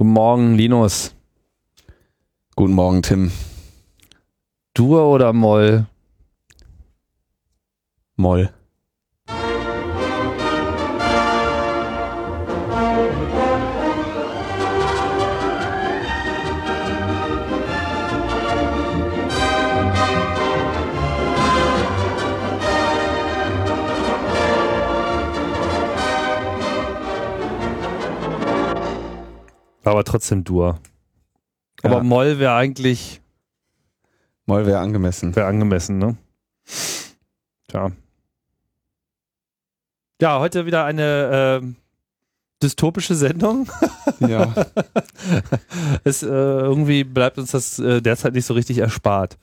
Guten Morgen, Linus. Guten Morgen, Tim. Dur oder Moll? Moll. Aber trotzdem Dur. Aber Ja. Moll wäre eigentlich Moll wäre angemessen. wär angemessen, ne? Tja. Ja, heute wieder eine ähm, dystopische Sendung. Ja. es, äh, irgendwie bleibt uns das äh, derzeit nicht so richtig erspart.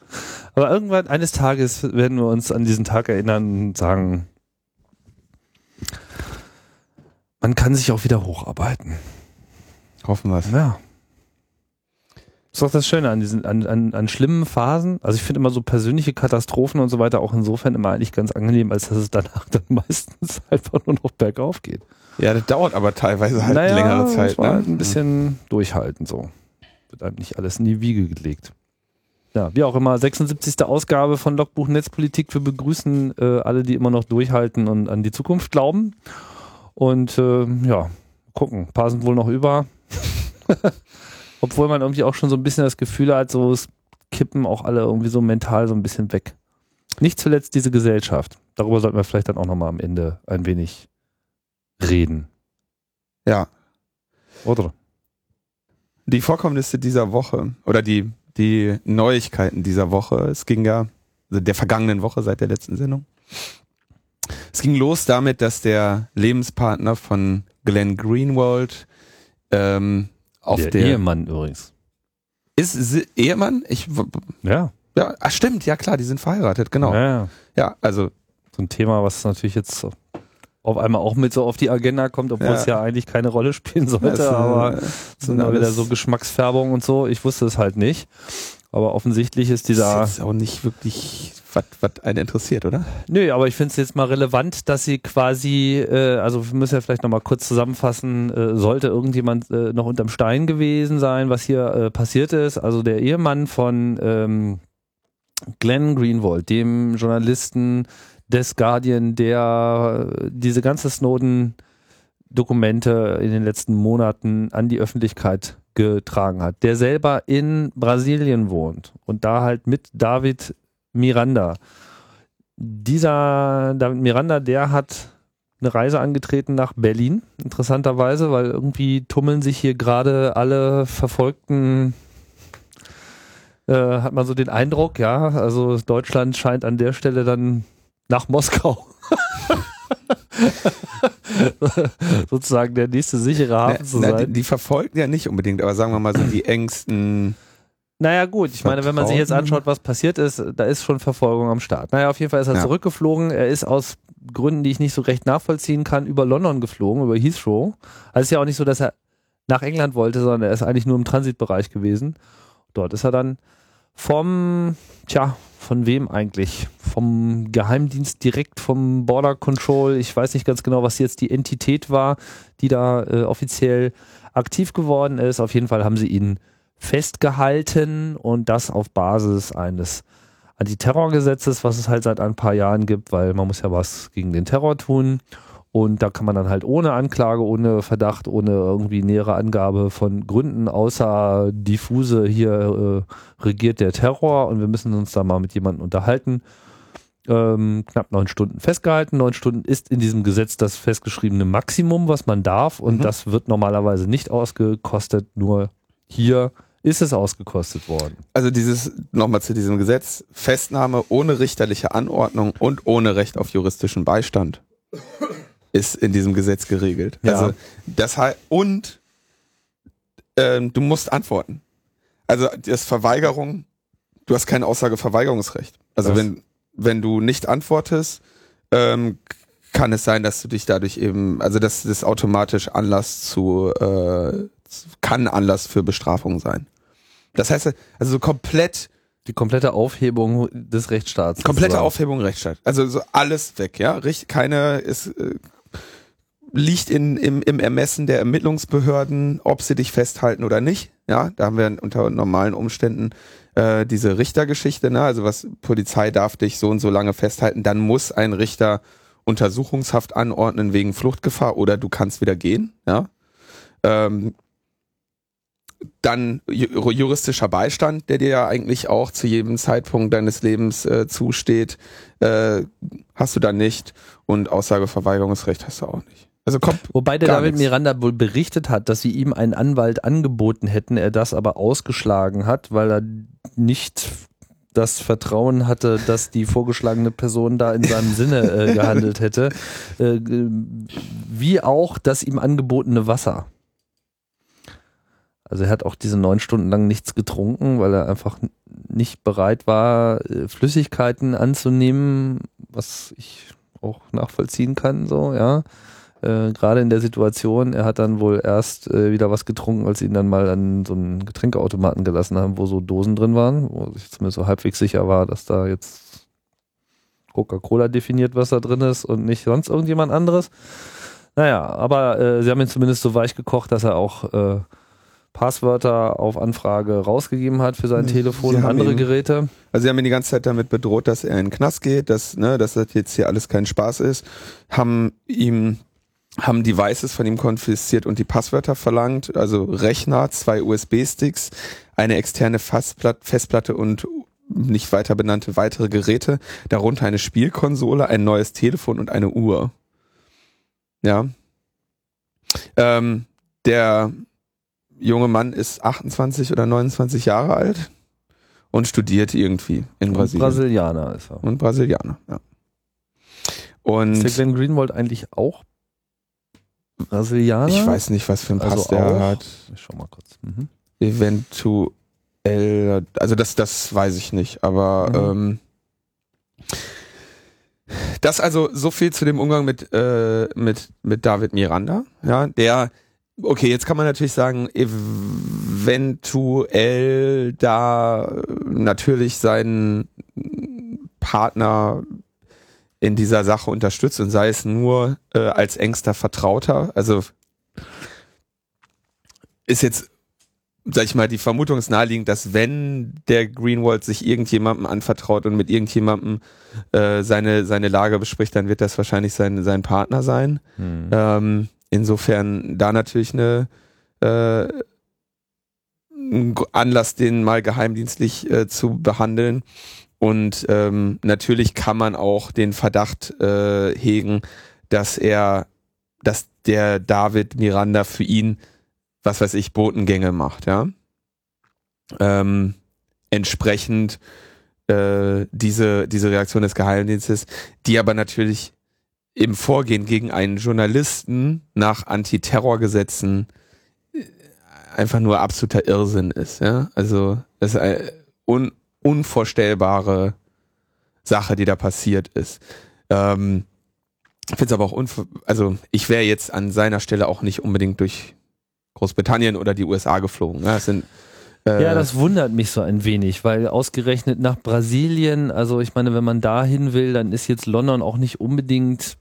Aber irgendwann eines Tages werden wir uns an diesen Tag erinnern und sagen, man kann sich auch wieder hocharbeiten. Hoffen wir es. Ja. Ist doch das Schöne an diesen, an, an, an schlimmen Phasen. Also ich finde immer so persönliche Katastrophen und so weiter auch insofern immer eigentlich ganz angenehm, als dass es danach dann meistens einfach nur noch bergauf geht. Ja, das dauert aber teilweise halt naja, längere muss Zeit. man Ne? halt ein bisschen durchhalten so. Wird einem nicht alles in die Wiege gelegt. Ja, wie auch immer, 76. Ausgabe von Logbuch Netzpolitik. Wir begrüßen äh, alle, die immer noch durchhalten und an die Zukunft glauben. Und äh, ja, gucken, ein paar sind wohl noch über. Obwohl man irgendwie auch schon so ein bisschen das Gefühl hat, so es kippen auch alle irgendwie so mental so ein bisschen weg. Nicht zuletzt diese Gesellschaft. Darüber sollten wir vielleicht dann auch nochmal am Ende ein wenig reden. Ja. Oder? Die Vorkommnisse dieser Woche oder die, die Neuigkeiten dieser Woche, es ging ja, also der vergangenen Woche seit der letzten Sendung. Es ging los damit, dass der Lebenspartner von Glenn Greenwald ähm, auf der, der, Ehemann übrigens. ist sie Ehemann? Ich Ja, ja, ach stimmt, ja klar, die sind verheiratet, genau. ja, Ja, ja. also So ein Thema, was natürlich jetzt auf einmal auch mit so auf die Agenda kommt, obwohl Ja. es ja eigentlich keine Rolle spielen sollte, das, äh, aber es sind da wieder so Geschmacksfärbung und so. Ich wusste es halt nicht. Aber offensichtlich ist dieser. Das ist auch nicht wirklich, was was einen interessiert, oder? Nö, aber ich finde es jetzt mal relevant, dass sie quasi, äh, also wir müssen ja vielleicht nochmal kurz zusammenfassen, äh, sollte irgendjemand äh, noch unterm Stein gewesen sein, was hier äh, passiert ist. Also der Ehemann von ähm, Glenn Greenwald, dem Journalisten des Guardian, der äh, diese ganze Snowden-Dokumente in den letzten Monaten an die Öffentlichkeit getragen hat, der selber in Brasilien wohnt und da halt mit David Miranda. Dieser David Miranda, der hat eine Reise angetreten nach Berlin, interessanterweise, weil irgendwie tummeln sich hier gerade alle Verfolgten, äh, hat man so den Eindruck, ja, also Deutschland scheint an der Stelle dann nach Moskau. sozusagen der nächste sichere Hafen zu Na, sein. die, die verfolgen ja nicht unbedingt, aber sagen wir mal so die engsten. Naja, gut, ich meine, wenn man sich jetzt anschaut, was passiert ist, da ist schon Verfolgung am Start. Naja, auf jeden Fall ist er Ja. zurückgeflogen. Er ist aus Gründen, die ich nicht so recht nachvollziehen kann, über London geflogen, über Heathrow. Also es ist ja auch nicht so, dass er nach England wollte, sondern er ist eigentlich nur im Transitbereich gewesen. Dort ist er dann vom, tja, von wem eigentlich? Vom Geheimdienst direkt, vom Border Control. Ich weiß nicht ganz genau, was jetzt die Entität war, die da äh, offiziell aktiv geworden ist. Auf jeden Fall haben sie ihn festgehalten und das auf Basis eines Antiterrorgesetzes, was es halt seit ein paar Jahren gibt, weil man muss ja was gegen den Terror tun. Und da kann man dann halt ohne Anklage, ohne Verdacht, ohne irgendwie nähere Angabe von Gründen, außer diffuse hier äh, regiert der Terror und wir müssen uns da mal mit jemandem unterhalten. Ähm, knapp neun Stunden festgehalten. Neun Stunden ist in diesem Gesetz das festgeschriebene Maximum, was man darf. Und Mhm. das wird normalerweise nicht ausgekostet. Nur hier ist es ausgekostet worden. Also dieses, nochmal zu diesem Gesetz, Festnahme ohne richterliche Anordnung und ohne Recht auf juristischen Beistand ist in diesem Gesetz geregelt. Ja. Also das heißt, und ähm, du musst antworten. Also das Verweigerung, du hast kein Aussageverweigerungsrecht. Also Was? wenn, wenn du nicht antwortest, ähm, kann es sein, dass du dich dadurch eben, also dass das automatisch Anlass zu, äh, kann Anlass für Bestrafung sein. Das heißt, also so komplett, Die komplette Aufhebung des Rechtsstaats. komplette sozusagen. Aufhebung Rechtsstaat. Also so alles weg, ja. Keine ist, äh, liegt in, im, im Ermessen der Ermittlungsbehörden, ob sie dich festhalten oder nicht. Ja, da haben wir unter normalen Umständen äh, diese Richtergeschichte. Ne? Also was Polizei darf dich so und so lange festhalten, dann muss ein Richter Untersuchungshaft anordnen wegen Fluchtgefahr oder du kannst wieder gehen. Ja. Ähm, dann juristischer Beistand, der dir ja eigentlich auch zu jedem Zeitpunkt deines Lebens äh, zusteht, äh, hast du dann nicht und Aussageverweigerungsrecht hast du auch nicht. Also kommt Wobei der David nix. Miranda wohl berichtet hat, dass sie ihm einen Anwalt angeboten hätten, er das aber ausgeschlagen hat, weil er nicht das Vertrauen hatte, dass die vorgeschlagene Person da in seinem Sinne äh, gehandelt hätte, äh, wie auch das ihm angebotene Wasser. Also er hat auch diese neun Stunden lang nichts getrunken, weil er einfach nicht bereit war, äh, Flüssigkeiten anzunehmen, was ich auch nachvollziehen kann, so, ja. Äh, Gerade in der Situation, er hat dann wohl erst äh, wieder was getrunken, als sie ihn dann mal an so einen Getränkeautomaten gelassen haben, wo so Dosen drin waren, wo ich zumindest so halbwegs sicher war, dass da jetzt Coca-Cola definiert, was da drin ist und nicht sonst irgendjemand anderes. Naja, aber äh, sie haben ihn zumindest so weich gekocht, dass er auch äh, Passwörter auf Anfrage rausgegeben hat für sein. Telefon sie und andere ihn, Geräte. Also sie haben ihn die ganze Zeit damit bedroht, dass er in den Knast geht, dass, ne, dass das jetzt hier alles kein Spaß ist, haben ihm haben Devices von ihm konfisziert und die Passwörter verlangt, also Rechner, zwei USB-Sticks, eine externe Festplatte und nicht weiter benannte weitere Geräte, darunter eine Spielkonsole, ein neues Telefon und eine Uhr. Ja. Ähm, der junge Mann ist 28 oder 29 Jahre alt und studiert irgendwie in Brasilien. Und Brasilianer ist er. Und Brasilianer, ja. Und ist der Glenn Greenwald eigentlich auch Brasilianer? Ich weiß nicht, was für ein Pass also der hat. Ich schau mal kurz. Mhm. Eventuell, also das, das weiß ich nicht, aber mhm. ähm, das also so viel zu dem Umgang mit, äh, mit, mit David Miranda, ja, der Okay, jetzt kann man natürlich sagen, eventuell da natürlich seinen Partner in dieser Sache unterstützt und sei es nur äh, als engster Vertrauter. Also ist jetzt, sag ich mal, die Vermutung ist naheliegend, dass wenn der Greenwald sich irgendjemandem anvertraut und mit irgendjemandem äh, seine, seine Lage bespricht, dann wird das wahrscheinlich sein, sein Partner sein. Hm. Ähm, insofern da natürlich eine äh, Anlass, den mal geheimdienstlich äh, zu behandeln. Und ähm, natürlich kann man auch den Verdacht äh, hegen, dass er, dass der David Miranda für ihn, was weiß ich, Botengänge macht, ja. Ähm, entsprechend äh, diese, diese Reaktion des Geheimdienstes, die aber natürlich im Vorgehen gegen einen Journalisten nach Antiterrorgesetzen äh, einfach nur absoluter Irrsinn ist, ja. Also es ist ein un unvorstellbare Sache, die da passiert ist. Ähm, ich finde es aber auch unver also ich wäre jetzt an seiner Stelle auch nicht unbedingt durch Großbritannien oder die USA geflogen. Ja, das sind äh, ja, das wundert mich so ein wenig, weil ausgerechnet nach Brasilien, also ich meine, wenn man dahin will, dann ist jetzt London auch nicht unbedingt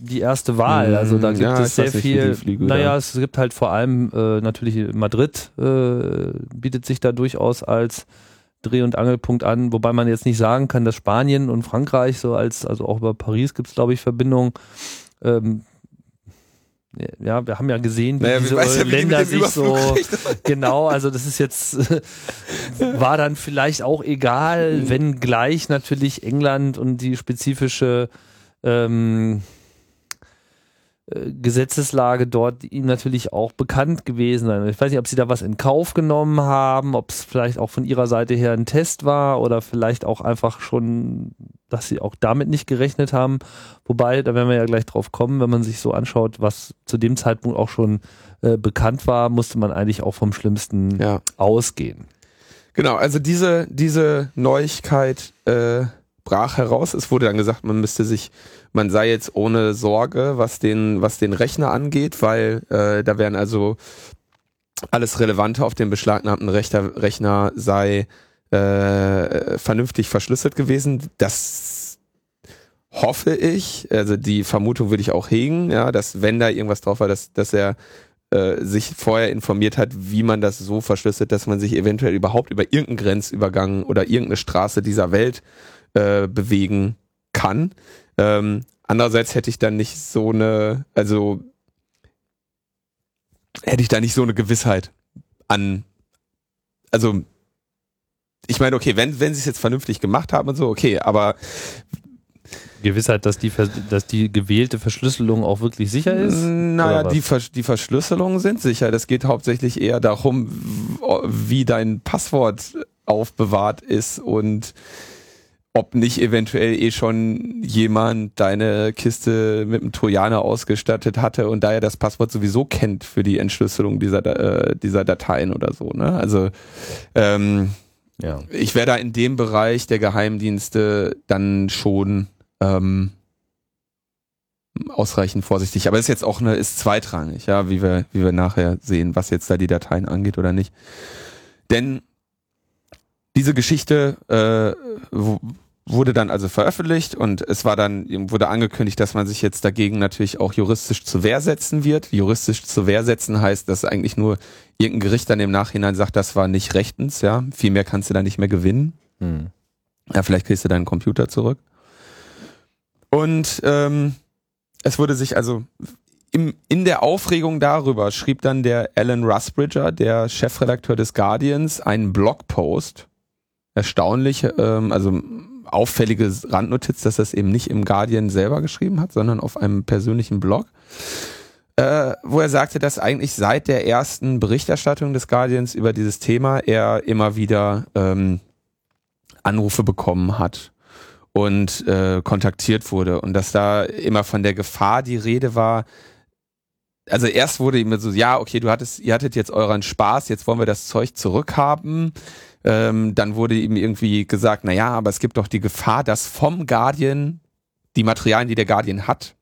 die erste Wahl. Mhm. Also da gibt ja, es sehr viel. Fliege, naja, es gibt halt vor allem äh, natürlich Madrid äh, bietet sich da durchaus als Dreh- und Angelpunkt an, wobei man jetzt nicht sagen kann, dass Spanien und Frankreich so als, also auch über Paris gibt es, glaube ich, Verbindungen. Ähm, ja, wir haben ja gesehen, wie naja, diese ja, wie Länder sich so genau, also das ist jetzt war dann vielleicht auch egal, mhm. wenn gleich natürlich England und die spezifische ähm, Gesetzeslage dort ihm natürlich auch bekannt gewesen sein. Ich weiß nicht, ob sie da was in Kauf genommen haben, ob es vielleicht auch von ihrer Seite her ein Test war oder vielleicht auch einfach schon, dass sie auch damit nicht gerechnet haben. Wobei, da werden wir ja gleich drauf kommen, wenn man sich so anschaut, was zu dem Zeitpunkt auch schon äh, bekannt war, musste man eigentlich auch vom Schlimmsten ja. ausgehen. Genau, also diese, diese Neuigkeit äh, brach heraus. Es wurde dann gesagt, man müsste sich man sei jetzt ohne Sorge, was den, was den Rechner angeht, weil äh, da wären also alles Relevante auf dem beschlagnahmten Rechner, Rechner sei äh, vernünftig verschlüsselt gewesen. Das hoffe ich, also die Vermutung würde ich auch hegen, ja, dass wenn da irgendwas drauf war, dass, dass er äh, sich vorher informiert hat, wie man das so verschlüsselt, dass man sich eventuell überhaupt über irgendeinen Grenzübergang oder irgendeine Straße dieser Welt äh, bewegen kann. Ähm, andererseits hätte ich dann nicht so eine, also hätte ich da nicht so eine Gewissheit an, also ich meine, okay, wenn, wenn sie es jetzt vernünftig gemacht haben und so, okay, aber Gewissheit, dass die, dass die gewählte Verschlüsselung auch wirklich sicher ist? Naja, die, Vers die Verschlüsselungen sind sicher. Das geht hauptsächlich eher darum, wie dein Passwort aufbewahrt ist und ob nicht eventuell eh schon jemand deine Kiste mit einem Trojaner ausgestattet hatte und daher das Passwort sowieso kennt für die Entschlüsselung dieser, äh, dieser Dateien oder so. Ne? Also ähm, ja. ich wäre da in dem Bereich der Geheimdienste dann schon ähm, ausreichend vorsichtig. Aber ist jetzt auch eine, ist zweitrangig, ja, wie wir, wie wir nachher sehen, was jetzt da die Dateien angeht oder nicht. Denn diese Geschichte äh, wurde dann also veröffentlicht und es war dann, wurde angekündigt, dass man sich jetzt dagegen natürlich auch juristisch zur Wehr setzen wird. Juristisch zur Wehr setzen heißt, dass eigentlich nur irgendein Gericht dann im Nachhinein sagt, das war nicht rechtens, ja. Viel mehr kannst du da nicht mehr gewinnen. Hm. Ja, vielleicht kriegst du deinen Computer zurück. Und ähm, es wurde sich also im, in der Aufregung darüber schrieb dann der Alan Rusbridger, der Chefredakteur des Guardians, einen Blogpost. Erstaunlich, ähm, also auffällige Randnotiz, dass es eben nicht im Guardian selber geschrieben hat, sondern auf einem persönlichen Blog, äh, wo er sagte, dass eigentlich seit der ersten Berichterstattung des Guardians über dieses Thema er immer wieder ähm, Anrufe bekommen hat und äh, kontaktiert wurde und dass da immer von der Gefahr die Rede war. Also erst wurde ihm so, ja, okay, du hattest, ihr hattet jetzt euren Spaß, jetzt wollen wir das Zeug zurückhaben. Ähm, dann wurde ihm irgendwie gesagt, na ja, aber es gibt doch die Gefahr, dass vom Guardian die Materialien, die der Guardian hat,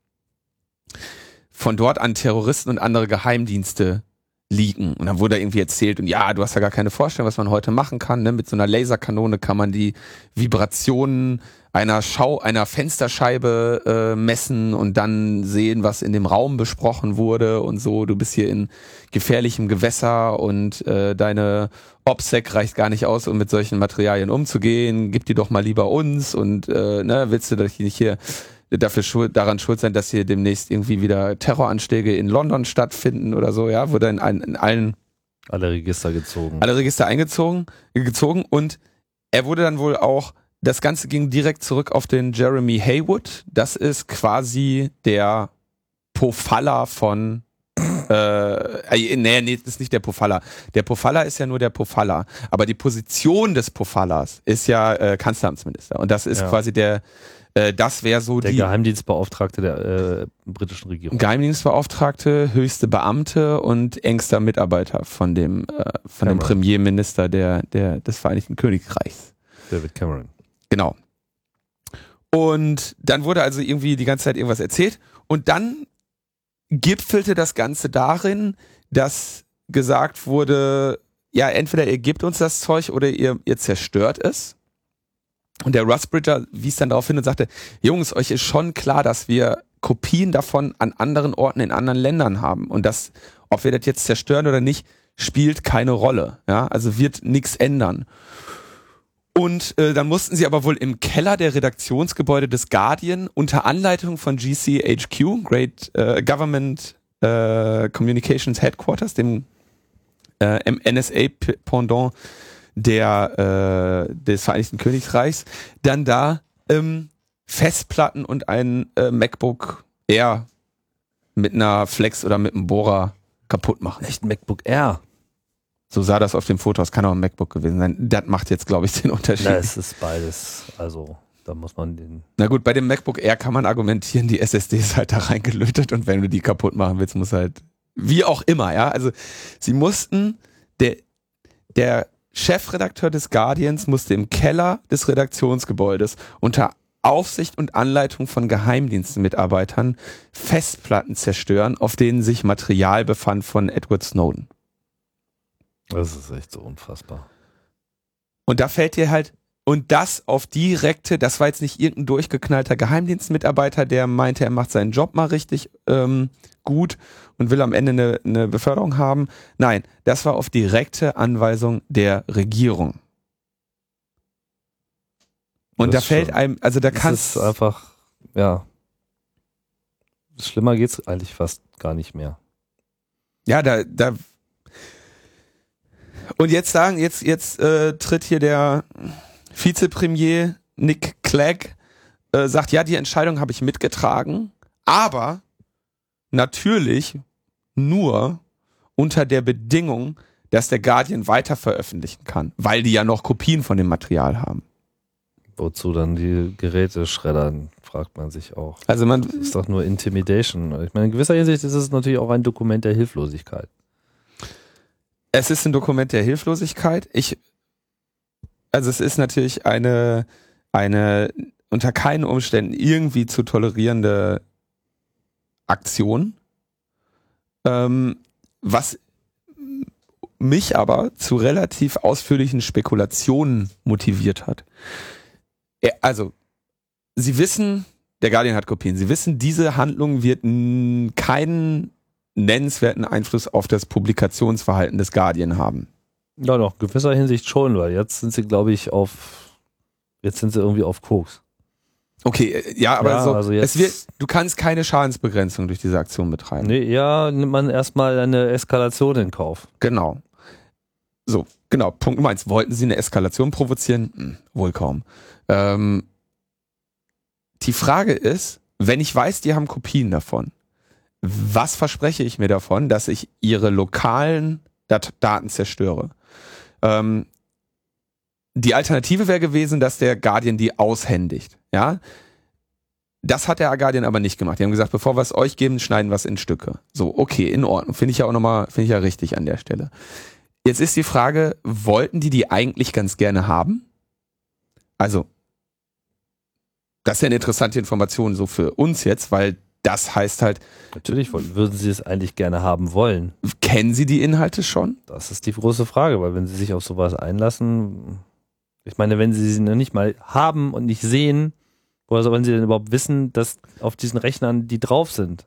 von dort an Terroristen und andere Geheimdienste liegen. Und dann wurde irgendwie erzählt, und ja, du hast ja gar keine Vorstellung, was man heute machen kann. Ne? Mit so einer Laserkanone kann man die Vibrationen einer Schau, einer Fensterscheibe äh, messen und dann sehen, was in dem Raum besprochen wurde und so. Du bist hier in gefährlichem Gewässer und äh, deine OPSEC reicht gar nicht aus, um mit solchen Materialien umzugehen. Gib die doch mal lieber uns und äh, ne, willst du dich nicht hier dafür schuld, daran schuld sein, dass hier demnächst irgendwie wieder Terroranschläge in London stattfinden oder so, ja, wurde in, in allen alle Register gezogen. Alle Register eingezogen, gezogen und er wurde dann wohl auch das Ganze ging direkt zurück auf den Jeremy Haywood. Das ist quasi der Pofalla von äh, äh, nee, nee, das ist nicht der Pofalla. Der Pofalla ist ja nur der Pofalla. Aber die Position des Pofallas ist ja äh, Kanzleramtsminister. Und das ist ja. quasi der, äh, das wäre so der die. Der Geheimdienstbeauftragte der äh, britischen Regierung. Geheimdienstbeauftragte, höchste Beamte und engster Mitarbeiter von dem, äh, von dem Premierminister der, der, des Vereinigten Königreichs. David Cameron. Genau. Und dann wurde also irgendwie die ganze Zeit irgendwas erzählt. Und dann gipfelte das Ganze darin, dass gesagt wurde, ja, entweder ihr gebt uns das Zeug oder ihr, ihr zerstört es. Und der Rusbridger wies dann darauf hin und sagte, Jungs, euch ist schon klar, dass wir Kopien davon an anderen Orten in anderen Ländern haben. Und das, ob wir das jetzt zerstören oder nicht, spielt keine Rolle. Ja, also wird nichts ändern. Und äh, dann mussten sie aber wohl im Keller der Redaktionsgebäude des Guardian unter Anleitung von GCHQ, Great äh, Government äh, Communications Headquarters, dem äh, NSA-Pendant der äh, des Vereinigten Königreichs, dann da ähm, Festplatten und ein äh, MacBook Air mit einer Flex oder mit einem Bohrer kaputt machen. Echt MacBook Air? So sah das auf dem Foto aus. Kann auch ein MacBook gewesen sein. Das macht jetzt, glaube ich, den Unterschied. Na, es ist beides. Also, da muss man den. Na gut, bei dem MacBook Air kann man argumentieren, die SSD ist halt da reingelötet und wenn du die kaputt machen willst, muss halt, wie auch immer, ja. Also, sie mussten, der, der Chefredakteur des Guardians musste im Keller des Redaktionsgebäudes unter Aufsicht und Anleitung von Geheimdienstmitarbeitern Festplatten zerstören, auf denen sich Material befand von Edward Snowden. Das ist echt so unfassbar. Und da fällt dir halt, Und das auf direkte, das war jetzt nicht irgendein durchgeknallter Geheimdienstmitarbeiter, der meinte, er macht seinen Job mal richtig ähm, gut und will am Ende eine, eine Beförderung haben. Nein, das war auf direkte Anweisung der Regierung. Und Das da fällt einem, also da Das kannst ist einfach, ja. Schlimmer geht's eigentlich fast gar nicht mehr. Ja, da, da. Und jetzt sagen, jetzt, jetzt äh, tritt hier der Vizepremier Nick Clegg, äh, sagt, ja, die Entscheidung habe ich mitgetragen, aber natürlich nur unter der Bedingung, dass der Guardian weiter veröffentlichen kann, weil die ja noch Kopien von dem Material haben. Wozu dann die Geräte schreddern, fragt man sich auch. Also man, Das ist doch nur Intimidation. Ich meine, in gewisser Hinsicht ist es natürlich auch ein Dokument der Hilflosigkeit. Es ist ein Dokument der Hilflosigkeit. Ich, also es ist natürlich eine, eine unter keinen Umständen irgendwie zu tolerierende Aktion. Ähm, was mich aber zu relativ ausführlichen Spekulationen motiviert hat. Also, Sie wissen, der Guardian hat Kopien. Sie wissen, diese Handlung wird keinen nennenswerten Einfluss auf das Publikationsverhalten des Guardian haben. Ja, doch, in gewisser Hinsicht schon, weil jetzt sind sie, glaube ich, auf, jetzt sind sie irgendwie auf Koks. Okay, äh, ja, aber Ja, so, also jetzt- es wird, du kannst keine Schadensbegrenzung durch diese Aktion betreiben. Nee, ja, nimmt man erstmal eine Eskalation in Kauf. Genau. So, genau. Punkt Nummer eins. Wollten sie eine Eskalation provozieren? Hm, wohl kaum. Ähm, die Frage ist, wenn ich weiß, die haben Kopien davon, was verspreche ich mir davon, dass ich ihre lokalen Dat Daten zerstöre? Ähm, die Alternative wäre gewesen, dass der Guardian die aushändigt. Ja, das hat der Guardian aber nicht gemacht. Die haben gesagt, bevor wir es euch geben, schneiden wir es in Stücke. So, okay, in Ordnung. Finde ich ja auch nochmal, finde ich ja richtig an der Stelle. Jetzt ist die Frage, wollten die die eigentlich ganz gerne haben? Also, das ist ja eine interessante Information so für uns jetzt, weil das heißt halt, Natürlich würden sie es eigentlich gerne haben wollen. kennen sie die Inhalte schon? Das ist die große Frage, weil wenn sie sich auf sowas einlassen, ich meine, wenn sie sie noch nicht mal haben und nicht sehen, woher sollen sie denn überhaupt wissen, dass auf diesen Rechnern die drauf sind?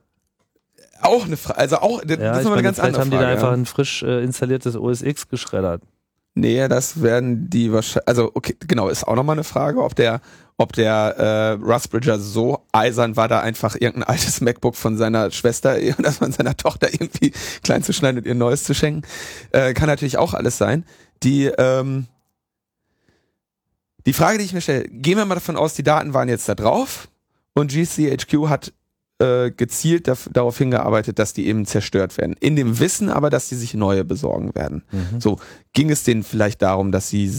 Auch eine Frage, also auch, das Ja, ist ich noch eine ganz andere haben die Frage. da einfach ein frisch äh, installiertes OS X geschreddert. Nee, das werden die wahrscheinlich, also okay, genau, ist auch nochmal eine Frage, ob der, ob der äh, Russ Bridger so eisern war, da einfach irgendein altes MacBook von seiner Schwester oder von seiner Tochter irgendwie klein zu schneiden und ihr neues zu schenken. Äh, kann natürlich auch alles sein. Die, ähm, die Frage, die ich mir stelle, gehen wir mal davon aus, die Daten waren jetzt da drauf und GCHQ hat äh, gezielt darauf hingearbeitet, dass die eben zerstört werden. In dem Wissen aber, dass die sich neue besorgen werden. So, ging es denen vielleicht darum, dass sie,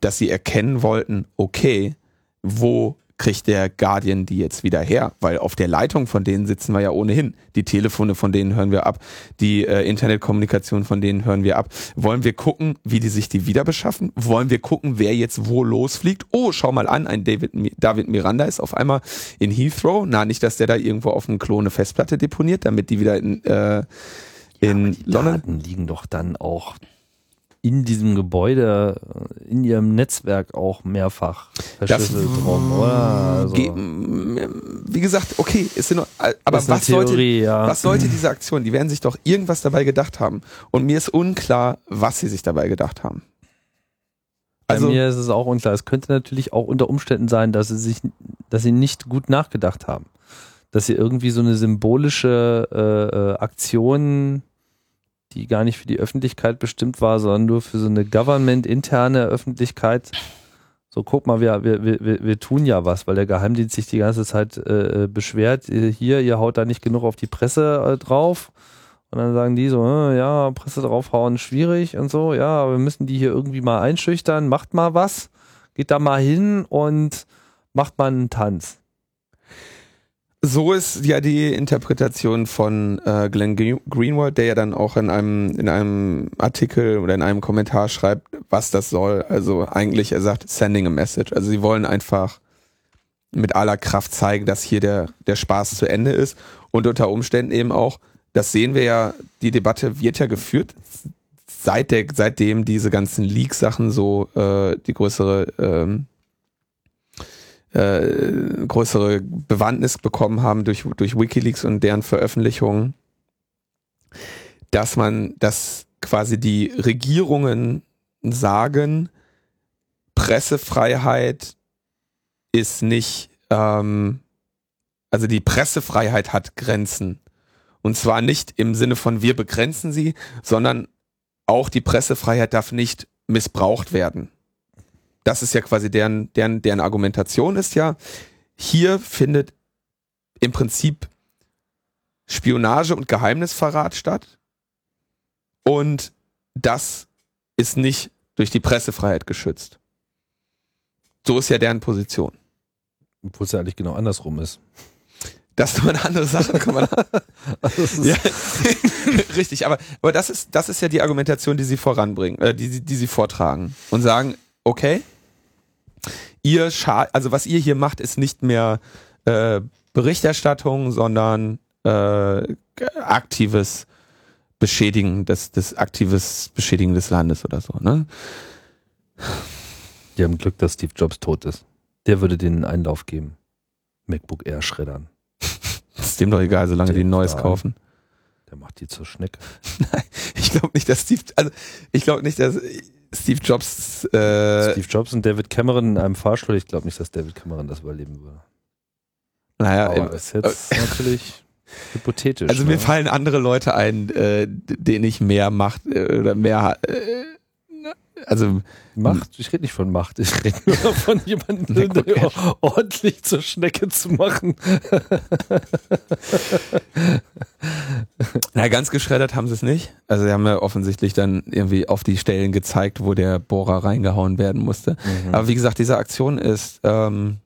dass sie erkennen wollten, okay, wo kriegt der Guardian die jetzt wieder her? Weil auf der Leitung von denen sitzen wir ja ohnehin. Die Telefone von denen hören wir ab. Die äh, Internetkommunikation von denen hören wir ab. Wollen wir gucken, wie die sich die wieder beschaffen? Wollen wir gucken, wer jetzt wo losfliegt? Oh, schau mal an, ein David, David Miranda ist auf einmal in Heathrow. Na, nicht, dass der da irgendwo auf einem Klone Festplatte deponiert, damit die wieder in, äh, in Die London Daten liegen doch dann auch in diesem Gebäude, äh, in ihrem Netzwerk auch mehrfach verschlüsselt rum, oder? Also, Wie gesagt, okay, es sind nur, aber ist was sollte, Theorie, ja. was sollte diese Aktion? Die werden sich doch irgendwas dabei gedacht haben. Und mir ist unklar, was sie sich dabei gedacht haben. Also, Also, Bei mir ist es auch unklar. Es könnte natürlich auch unter Umständen sein, dass sie sich, dass sie nicht gut nachgedacht haben. Dass sie irgendwie so eine symbolische äh, äh, Aktion, die gar nicht für die Öffentlichkeit bestimmt war, sondern nur für so eine government-interne Öffentlichkeit. So, guck mal, wir, wir, wir, wir tun ja was, weil der Geheimdienst sich die ganze Zeit äh, äh, beschwert, äh, hier, ihr haut da nicht genug auf die Presse äh, drauf. Und dann sagen die so, äh, ja, Presse draufhauen, schwierig und so, ja, aber wir müssen die hier irgendwie mal einschüchtern, macht mal was, geht da mal hin und macht mal einen Tanz. So ist ja die Interpretation von äh, Glenn Gre- Greenwald, der ja dann auch in einem, in einem Artikel oder in einem Kommentar schreibt, was das soll. Also eigentlich, er sagt, sending a message. Also sie wollen einfach mit aller Kraft zeigen, dass hier der, der Spaß zu Ende ist und unter Umständen eben auch, das sehen wir ja, die Debatte wird ja geführt. seit der, seitdem diese ganzen Leak-Sachen so äh, die größere ähm, äh, größere Bewandtnis bekommen haben durch, durch Wikileaks und deren Veröffentlichungen, dass man, dass quasi die Regierungen sagen, Pressefreiheit ist nicht, ähm, also die Pressefreiheit hat Grenzen. Und zwar nicht im Sinne von wir begrenzen sie, sondern auch die Pressefreiheit darf nicht missbraucht werden. Das ist ja quasi deren, deren, deren Argumentation ist ja, hier findet im Prinzip Spionage und Geheimnisverrat statt. Und das ist nicht durch die Pressefreiheit geschützt. So ist ja deren Position. Obwohl es ja eigentlich genau andersrum ist. Das ist nur eine andere Sache. Kann man ja. Richtig, aber, aber das, ist, das ist ja die Argumentation, die sie voranbringen, äh, die, die sie vortragen und sagen, okay, ihr also was ihr hier macht, ist nicht mehr äh, Berichterstattung, sondern äh, aktives Beschädigen des, des aktives Beschädigen des Landes oder so, ne? Die haben Glück, dass Steve Jobs tot ist. Der würde denen einen Einlauf geben. MacBook Air schreddern. ist dem doch egal, solange die ein neues kaufen. Der macht die zur Schnecke. Nein, ich glaube nicht, dass Steve, also ich glaube nicht, dass Steve Jobs. Äh Steve Jobs und David Cameron in einem Fahrstuhl. Ich glaube nicht, dass David Cameron das überleben würde. Naja, aber ist jetzt natürlich hypothetisch. Also ne? mir fallen andere Leute ein, äh, denen ich mehr Macht äh, oder mehr äh, also Macht, ich rede nicht von Macht, ich rede nur von jemandem, der ordentlich zur Schnecke zu machen. Na, ganz geschreddert haben sie es nicht. Also sie haben ja offensichtlich dann irgendwie auf die Stellen gezeigt, wo der Bohrer reingehauen werden musste. Mhm. Aber wie gesagt, diese Aktion ist ähm,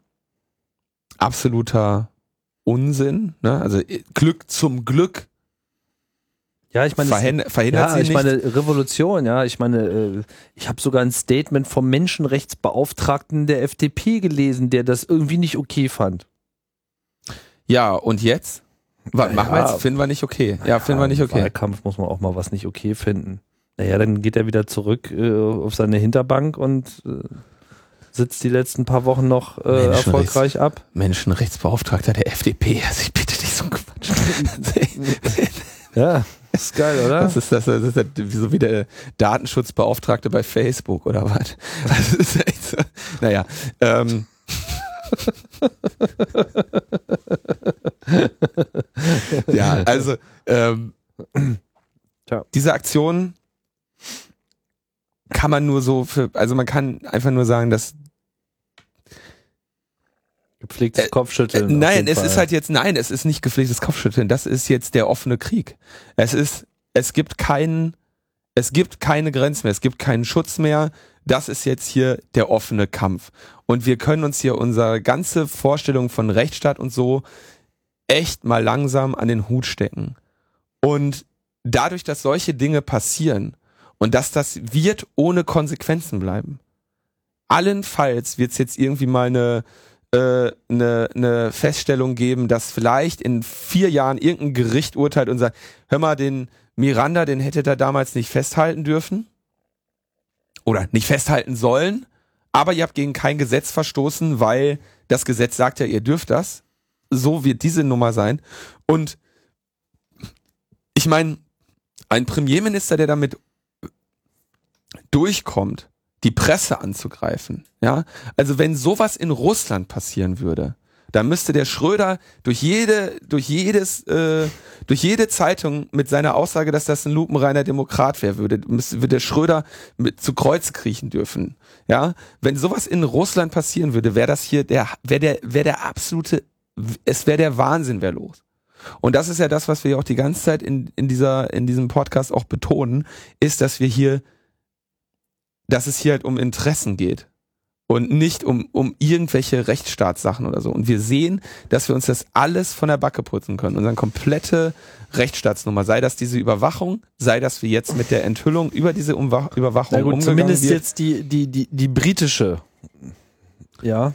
absoluter Unsinn. Ne? Also Glück zum Glück ja, ich meine, Verhin verhindert ja, sie ich nicht. meine Revolution, ja, ich meine, äh, ich habe sogar ein Statement vom Menschenrechtsbeauftragten der FDP gelesen, der das irgendwie nicht okay fand. Ja, und jetzt? Was ja, machen wir jetzt? Finden wir nicht okay. Ja, finden wir nicht okay. Im Wahlkampf muss man auch mal was nicht okay finden. Naja, dann geht er wieder zurück äh, auf seine Hinterbank und äh, sitzt die letzten paar Wochen noch äh, erfolgreich ab. Menschenrechtsbeauftragter der FDP, also ich bitte dich so Quatsch. ja. Das ist geil, oder? Das ist, das, das ist so wie der Datenschutzbeauftragte bei Facebook oder was? Das ist echt so. Naja. Ähm. ja, also ähm, diese Aktion kann man nur so für, also man kann einfach nur sagen, dass Gepflegtes äh, Kopfschütteln. Äh, nein, es Fall. ist halt jetzt, nein, es ist nicht gepflegtes Kopfschütteln. Das ist jetzt der offene Krieg. Es ist, es gibt keinen, es gibt keine Grenzen mehr, es gibt keinen Schutz mehr. Das ist jetzt hier der offene Kampf. Und wir können uns hier unsere ganze Vorstellung von Rechtsstaat und so echt mal langsam an den Hut stecken. Und dadurch, dass solche Dinge passieren und dass das wird ohne Konsequenzen bleiben. Allenfalls wird es jetzt irgendwie mal eine eine, äh, eine Feststellung geben, dass vielleicht in vier Jahren irgendein Gericht urteilt und sagt, hör mal, den Miranda, den hättet ihr damals nicht festhalten dürfen oder nicht festhalten sollen, aber ihr habt gegen kein Gesetz verstoßen, weil das Gesetz sagt ja, ihr dürft das. So wird diese Nummer sein. Und ich meine, ein Premierminister, der damit durchkommt, die Presse anzugreifen. Ja, also wenn sowas in Russland passieren würde, dann müsste der Schröder durch jede, durch jedes, äh, durch jede Zeitung mit seiner Aussage, dass das ein lupenreiner Demokrat wäre, würde, müsste, würde der Schröder mit zu Kreuz kriechen dürfen. Ja, wenn sowas in Russland passieren würde, wäre das hier der, wäre der, wäre der absolute, es wäre der Wahnsinn, wäre los. Und das ist ja das, was wir auch die ganze Zeit in, in dieser, in diesem Podcast auch betonen, ist, dass wir hier dass es hier halt um Interessen geht und nicht um, um irgendwelche Rechtsstaatssachen oder so. Und wir sehen, dass wir uns das alles von der Backe putzen können. Unsere komplette Rechtsstaatsnummer, sei das diese Überwachung, sei das wir jetzt mit der Enthüllung über diese Umwa Überwachung Na gut, Zumindest wird. jetzt die, die, die, die britische. Ja,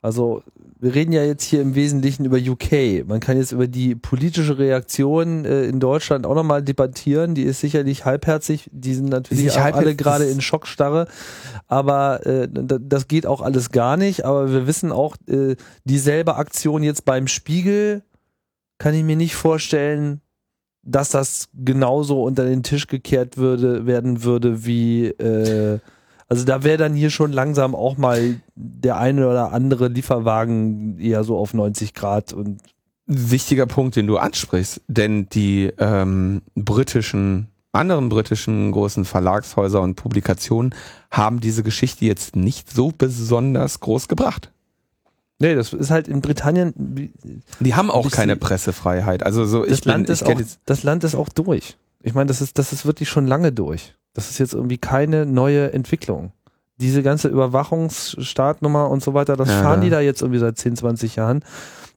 also wir reden ja jetzt hier im Wesentlichen über UK. Man kann jetzt über die politische Reaktion äh, in Deutschland auch nochmal debattieren. Die ist sicherlich halbherzig. Die sind natürlich alle gerade in Schockstarre. Aber äh, das geht auch alles gar nicht. Aber wir wissen auch, äh, dieselbe Aktion jetzt beim Spiegel kann ich mir nicht vorstellen, dass das genauso unter den Tisch gekehrt würde, werden würde wie äh, also da wäre dann hier schon langsam auch mal der eine oder andere Lieferwagen eher so auf 90 Grad und wichtiger Punkt, den du ansprichst, denn die ähm, britischen anderen britischen großen Verlagshäuser und Publikationen haben diese Geschichte jetzt nicht so besonders groß gebracht. Nee, das ist halt in Britannien. Die haben auch keine Pressefreiheit. Also so das ich Land bin, ist auch, das Land ist auch durch. Ich meine, das ist das ist wirklich schon lange durch. Das ist jetzt irgendwie keine neue Entwicklung. Diese ganze Überwachungsstartnummer und so weiter, das ja, fahren die da jetzt irgendwie seit 10, 20 Jahren.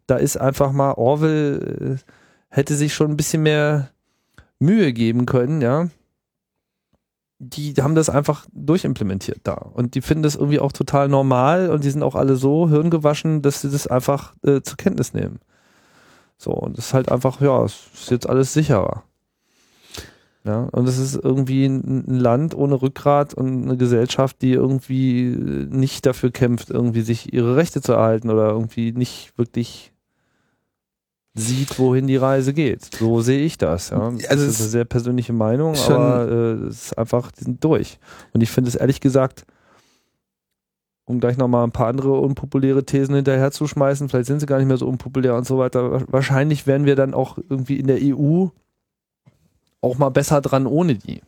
Da ist einfach mal Orwell äh, hätte sich schon ein bisschen mehr Mühe geben können, ja. Die haben das einfach durchimplementiert da. Und die finden das irgendwie auch total normal und die sind auch alle so hirngewaschen, dass sie das einfach äh, zur Kenntnis nehmen. So, und das ist halt einfach, ja, es ist jetzt alles sicherer. Ja, und es ist irgendwie ein, Land ohne Rückgrat und eine Gesellschaft, die irgendwie nicht dafür kämpft, irgendwie sich ihre Rechte zu erhalten oder irgendwie nicht wirklich sieht, wohin die Reise geht. So sehe ich das. Ja. Das also ist eine sehr persönliche Meinung, aber äh, es ist einfach, durch. Und ich finde es ehrlich gesagt, um gleich nochmal ein paar andere unpopuläre Thesen hinterher zu schmeißen, vielleicht sind sie gar nicht mehr so unpopulär und so weiter. Wahrscheinlich werden wir dann auch irgendwie in der EU auch mal besser dran ohne die.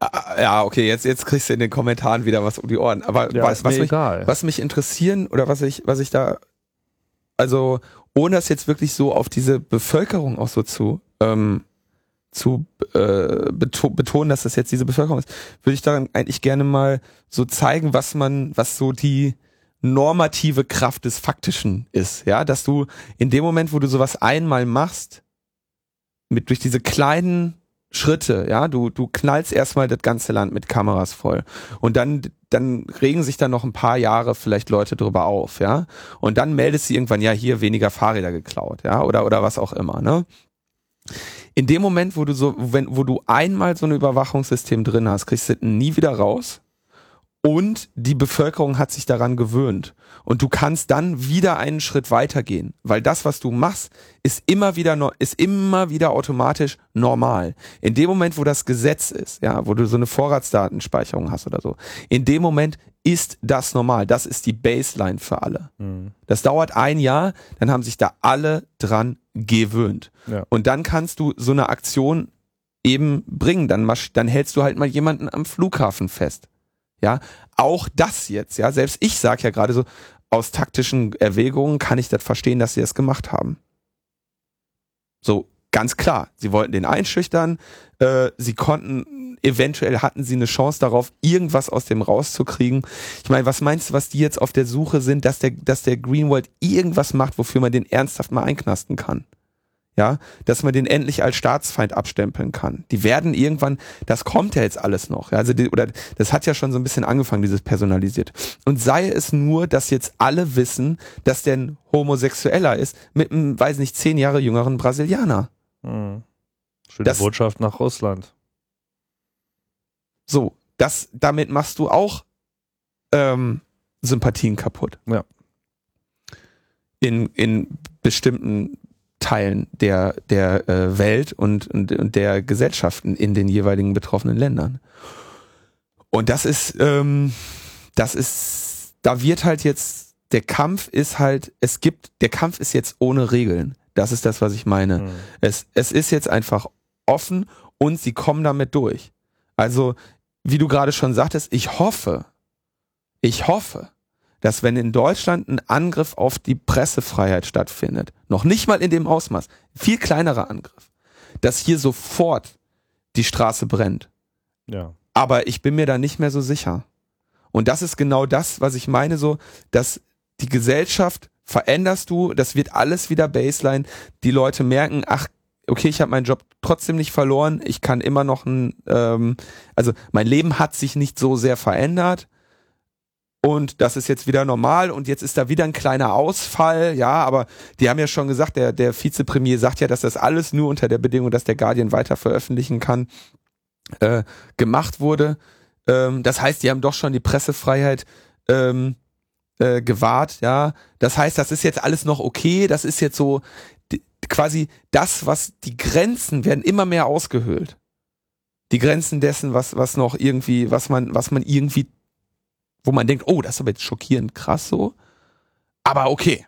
Ah, ja, okay, jetzt, jetzt kriegst du in den Kommentaren wieder was um die Ohren. Aber ja, was, was, mich, egal. was mich interessieren oder was ich, was ich da, also ohne das jetzt wirklich so auf diese Bevölkerung auch so zu, ähm, zu äh, beto betonen, dass das jetzt diese Bevölkerung ist, würde ich daran eigentlich gerne mal so zeigen, was man, was so die normative Kraft des Faktischen ist. Ja, dass du in dem Moment, wo du sowas einmal machst, mit durch diese kleinen Schritte, ja, du, du knallst erstmal das ganze Land mit Kameras voll. Und dann, dann regen sich dann noch ein paar Jahre vielleicht Leute drüber auf, ja. Und dann meldest du irgendwann, ja, hier weniger Fahrräder geklaut, ja, oder, oder was auch immer, ne. In dem Moment, wo du so, wenn, wo du einmal so ein Überwachungssystem drin hast, kriegst du nie wieder raus und die Bevölkerung hat sich daran gewöhnt. Und du kannst dann wieder einen Schritt weitergehen, weil das, was du machst, ist immer wieder, ist immer wieder automatisch normal. In dem Moment, wo das Gesetz ist, ja, wo du so eine Vorratsdatenspeicherung hast oder so, in dem Moment ist das normal. Das ist die Baseline für alle. Mhm. Das dauert ein Jahr, dann haben sich da alle dran gewöhnt. Ja. Und dann kannst du so eine Aktion eben bringen. Dann, dann hältst du halt mal jemanden am Flughafen fest ja, auch das jetzt, ja, selbst ich sage ja gerade so, aus taktischen Erwägungen kann ich das verstehen, dass sie das gemacht haben. So, ganz klar, sie wollten den einschüchtern, äh, sie konnten, eventuell hatten sie eine Chance darauf, irgendwas aus dem rauszukriegen. Ich meine, was meinst du, was die jetzt auf der Suche sind, dass der, dass der Greenwald irgendwas macht, wofür man den ernsthaft mal einknasten kann? Ja, dass man den endlich als Staatsfeind abstempeln kann. Die werden irgendwann, das kommt ja jetzt alles noch, ja, also die, oder das hat ja schon so ein bisschen angefangen, dieses personalisiert. Und sei es nur, dass jetzt alle wissen, dass der ein Homosexueller ist mit einem, weiß nicht, zehn Jahre jüngeren Brasilianer. Hm. Schöne das, Botschaft nach Russland. So, das, damit machst du auch ähm, Sympathien kaputt. Ja. In, in bestimmten Teilen der, der äh, Welt und, und, und der Gesellschaften in den jeweiligen betroffenen Ländern. Und das ist, ähm, das ist, da wird halt jetzt, der Kampf ist halt, es gibt, der Kampf ist jetzt ohne Regeln. Das ist das, was ich meine. Mhm. Es, es ist jetzt einfach offen und sie kommen damit durch. Also, wie du gerade schon sagtest, ich hoffe, ich hoffe, dass wenn in Deutschland ein Angriff auf die Pressefreiheit stattfindet, noch nicht mal in dem Ausmaß, viel kleinerer Angriff, dass hier sofort die Straße brennt. Ja. Aber ich bin mir da nicht mehr so sicher. Und das ist genau das, was ich meine, so, dass die Gesellschaft veränderst du, das wird alles wieder Baseline. Die Leute merken, ach, okay, ich habe meinen Job trotzdem nicht verloren, ich kann immer noch ein, ähm, also mein Leben hat sich nicht so sehr verändert und das ist jetzt wieder normal und jetzt ist da wieder ein kleiner Ausfall, ja, aber die haben ja schon gesagt, der, der Vizepremier sagt ja, dass das alles nur unter der Bedingung, dass der Guardian weiter veröffentlichen kann, äh, gemacht wurde. Ähm, das heißt, die haben doch schon die Pressefreiheit ähm, äh, gewahrt, ja. Das heißt, das ist jetzt alles noch okay, das ist jetzt so quasi das, was die Grenzen werden immer mehr ausgehöhlt. Die Grenzen dessen, was, was noch irgendwie, was man, was man irgendwie wo man denkt, oh, das ist aber jetzt schockierend krass so. Aber okay.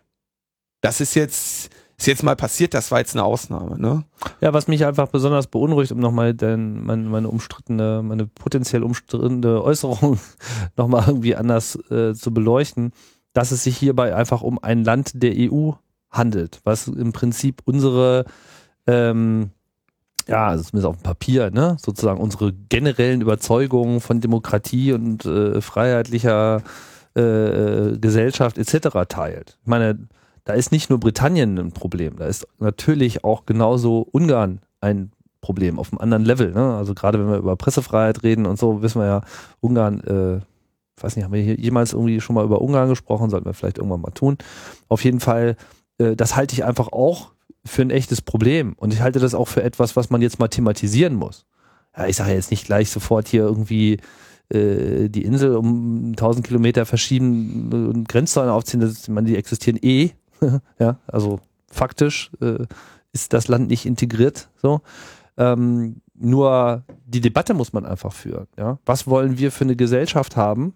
Das ist jetzt, ist jetzt mal passiert, das war jetzt eine Ausnahme, ne? Ja, was mich einfach besonders beunruhigt, um nochmal meine, meine umstrittene, meine potenziell umstrittene Äußerung nochmal irgendwie anders äh, zu beleuchten, dass es sich hierbei einfach um ein Land der EU handelt, was im Prinzip unsere ähm, ja, also zumindest auf dem Papier, ne, sozusagen unsere generellen Überzeugungen von Demokratie und äh, freiheitlicher äh, äh Gesellschaft etc. teilt. Ich meine, da ist nicht nur Britannien ein Problem, da ist natürlich auch genauso Ungarn ein Problem auf einem anderen Level. Ne? Also gerade wenn wir über Pressefreiheit reden und so, wissen wir ja, Ungarn, äh, weiß nicht, haben wir hier jemals irgendwie schon mal über Ungarn gesprochen, sollten wir vielleicht irgendwann mal tun. Auf jeden Fall, äh, das halte ich einfach auch für ein echtes Problem. Und ich halte das auch für etwas, was man jetzt mal thematisieren muss. Ja, ich sage jetzt nicht gleich sofort hier irgendwie äh, die Insel um 1000 Kilometer verschieben und Grenzzäune aufziehen, das, man, die existieren eh. ja, also faktisch äh, ist das Land nicht integriert. So. Ähm, nur die Debatte muss man einfach führen. Ja? Was wollen wir für eine Gesellschaft haben?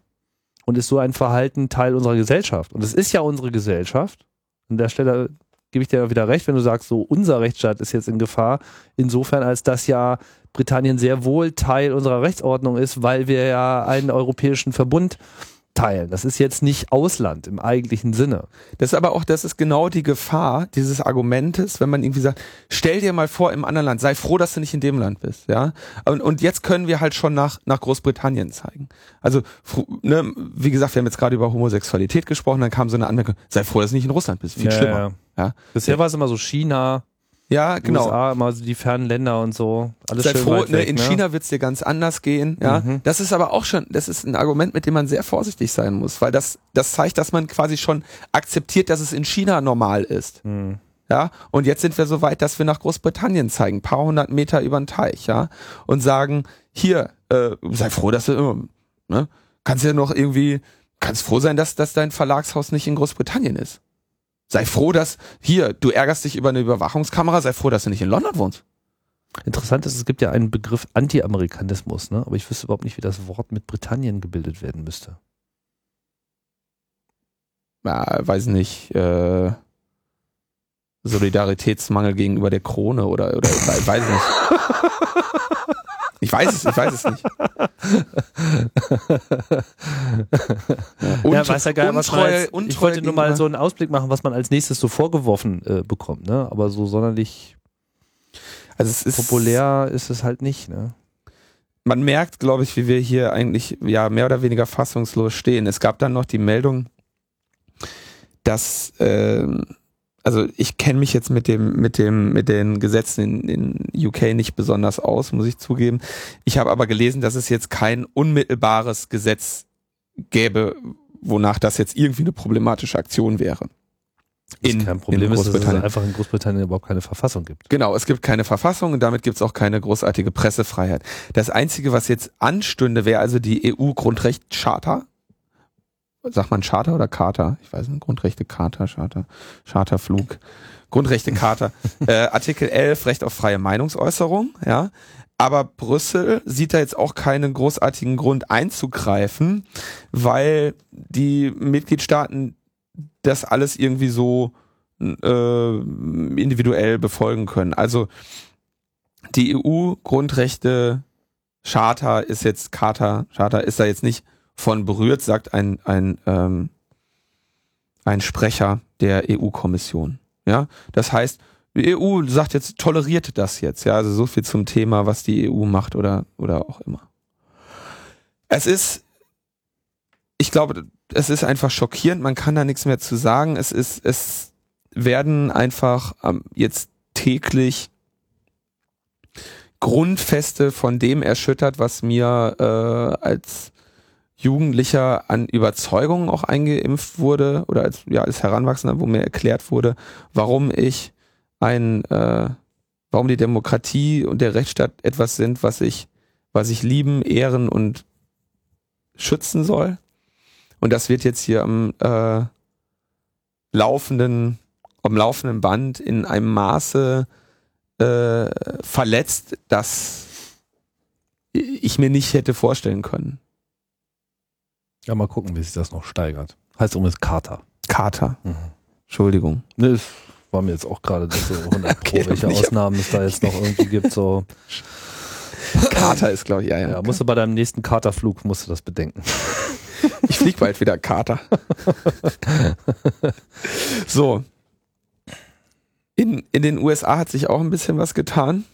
Und ist so ein Verhalten Teil unserer Gesellschaft? Und es ist ja unsere Gesellschaft. An der Stelle gebe ich dir wieder recht, wenn du sagst, so unser Rechtsstaat ist jetzt in Gefahr, insofern als das ja Britannien sehr wohl Teil unserer Rechtsordnung ist, weil wir ja einen europäischen Verbund teilen. Das ist jetzt nicht Ausland im eigentlichen Sinne. Das ist aber auch, das ist genau die Gefahr dieses Argumentes, wenn man irgendwie sagt, stell dir mal vor im anderen Land, sei froh, dass du nicht in dem Land bist, ja. Und, und jetzt können wir halt schon nach, nach Großbritannien zeigen. Also, ne, wie gesagt, wir haben jetzt gerade über Homosexualität gesprochen, dann kam so eine Anmerkung, sei froh, dass du nicht in Russland bist, viel ja, schlimmer. Ja. ja. Bisher war es immer so China, ja, genau. USA, immer so die fernen Länder und so. Alles Sei schön froh, ne, weg, in ne? China wird's dir ganz anders gehen. Ja, mhm. das ist aber auch schon, das ist ein Argument, mit dem man sehr vorsichtig sein muss, weil das, das zeigt, dass man quasi schon akzeptiert, dass es in China normal ist. Mhm. Ja, und jetzt sind wir so weit, dass wir nach Großbritannien zeigen, paar hundert Meter über den Teich, ja, und sagen, hier, äh, sei froh, dass du immer, ne, kannst ja noch irgendwie, kannst froh sein, dass, dass dein Verlagshaus nicht in Großbritannien ist. Sei froh, dass hier, du ärgerst dich über eine Überwachungskamera, sei froh, dass du nicht in London wohnst. Interessant ist, es gibt ja einen Begriff Anti-Amerikanismus, ne? aber ich wüsste überhaupt nicht, wie das Wort mit Britannien gebildet werden müsste. Ja, weiß nicht, äh, Solidaritätsmangel gegenüber der Krone oder, oder weiß nicht. Ich weiß es, ich weiß es nicht. Und, ja, weiß ja gar nicht, was man als, ich wollte nur mal so einen Ausblick machen, was man als nächstes so vorgeworfen äh, bekommt, ne? Aber so sonderlich also es ist populär ist es halt nicht, ne? Man merkt, glaube ich, wie wir hier eigentlich ja mehr oder weniger fassungslos stehen. Es gab dann noch die Meldung, dass äh, also ich kenne mich jetzt mit dem, mit dem, mit den Gesetzen in, in UK nicht besonders aus, muss ich zugeben. Ich habe aber gelesen, dass es jetzt kein unmittelbares Gesetz gäbe, wonach das jetzt irgendwie eine problematische Aktion wäre. In, das kein Problem in ist, dass es einfach in Großbritannien überhaupt keine Verfassung gibt. Genau, es gibt keine Verfassung und damit gibt es auch keine großartige Pressefreiheit. Das Einzige, was jetzt anstünde, wäre also die EU-Grundrechtscharta, sagt man Charter oder Charter? Ich weiß nicht, Grundrechte Charter, Charter, Charterflug, Grundrechte Charter, äh, Artikel 11, Recht auf freie Meinungsäußerung, ja. Aber Brüssel sieht da jetzt auch keinen großartigen Grund einzugreifen, weil die Mitgliedstaaten das alles irgendwie so äh, individuell befolgen können. Also die EU-Grundrechte Charter ist jetzt Charter, Charter ist da jetzt nicht von berührt, sagt ein, ein, ähm, ein Sprecher der EU-Kommission. Ja, das heißt, die EU sagt jetzt, toleriert das jetzt. Ja, also so viel zum Thema, was die EU macht oder, oder auch immer. Es ist, ich glaube, es ist einfach schockierend. Man kann da nichts mehr zu sagen. Es ist, es werden einfach ähm, jetzt täglich Grundfeste von dem erschüttert, was mir äh, als Jugendlicher an Überzeugungen auch eingeimpft wurde oder als, ja, als Heranwachsender, wo mir erklärt wurde, warum ich ein, äh, warum die Demokratie und der Rechtsstaat etwas sind, was ich, was ich lieben, ehren und schützen soll. Und das wird jetzt hier am äh, laufenden, am laufenden Band in einem Maße äh, verletzt, dass ich mir nicht hätte vorstellen können. Ja, mal gucken, wie sich das noch steigert. Heißt übrigens Kater. Kater. Mhm. Entschuldigung. Ne, das war mir jetzt auch gerade nicht so 100 okay, welche Ausnahmen es da jetzt noch irgendwie gibt. So. Kater ist, glaube ich, ja, ja. Ja, musst du bei deinem nächsten Katerflug, musst du das bedenken. Ich fliege bald wieder Kater. so. In, in den USA hat sich auch ein bisschen was getan.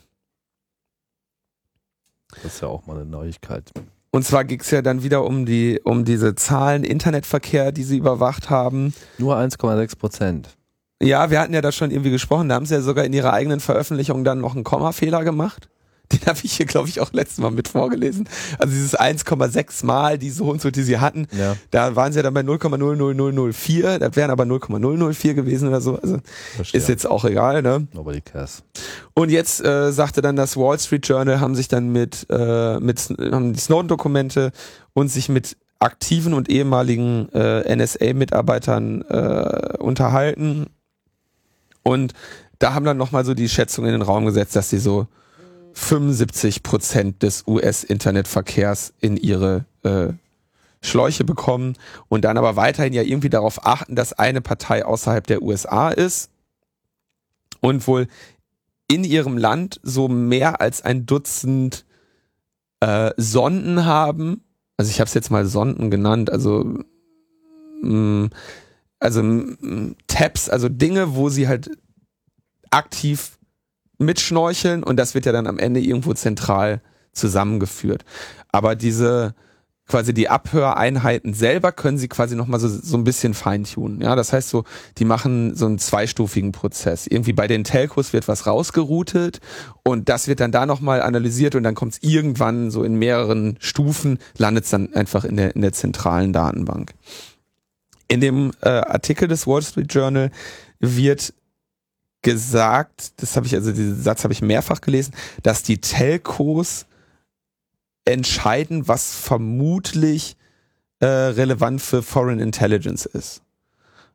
Das ist ja auch mal eine Neuigkeit. Und zwar ging es ja dann wieder um die, um diese Zahlen Internetverkehr, die sie überwacht haben. Nur 1,6 Prozent. Ja, wir hatten ja da schon irgendwie gesprochen, da haben sie ja sogar in ihrer eigenen Veröffentlichung dann noch einen Kommafehler gemacht. Den habe ich hier, glaube ich, auch letztes Mal mit vorgelesen. Also dieses 1,6 Mal die so und so, die sie hatten. Ja. Da waren sie ja dann bei 0,00004. Das wären aber 0,004 gewesen oder so. Also Verstehe. ist jetzt auch egal, ne? Nobody cares. Und jetzt äh, sagte dann das Wall Street Journal, haben sich dann mit, äh, mit haben die Snowden-Dokumente und sich mit aktiven und ehemaligen äh, NSA-Mitarbeitern äh, unterhalten. Und da haben dann nochmal so die Schätzung in den Raum gesetzt, dass sie so 75 Prozent des US-Internetverkehrs in ihre äh, Schläuche bekommen und dann aber weiterhin ja irgendwie darauf achten, dass eine Partei außerhalb der USA ist und wohl in ihrem Land so mehr als ein Dutzend äh, Sonden haben. Also ich habe es jetzt mal Sonden genannt, also mh, mm, also mh, mm, Tabs, also Dinge, wo sie halt aktiv mitschnorcheln und das wird ja dann am Ende irgendwo zentral zusammengeführt. Aber diese quasi die Abhöreinheiten selber können sie quasi nochmal so, so ein bisschen feintunen. Ja, das heißt so, die machen so einen zweistufigen Prozess. Irgendwie bei den Telcos wird was rausgeroutet und das wird dann da nochmal analysiert und dann kommt es irgendwann so in mehreren Stufen, landet es dann einfach in der, in der zentralen Datenbank. In dem äh, Artikel des Wall Street Journal wird gesagt, das habe ich, also diesen Satz habe ich mehrfach gelesen, dass die Telcos entscheiden, was vermutlich äh, relevant für Foreign Intelligence ist.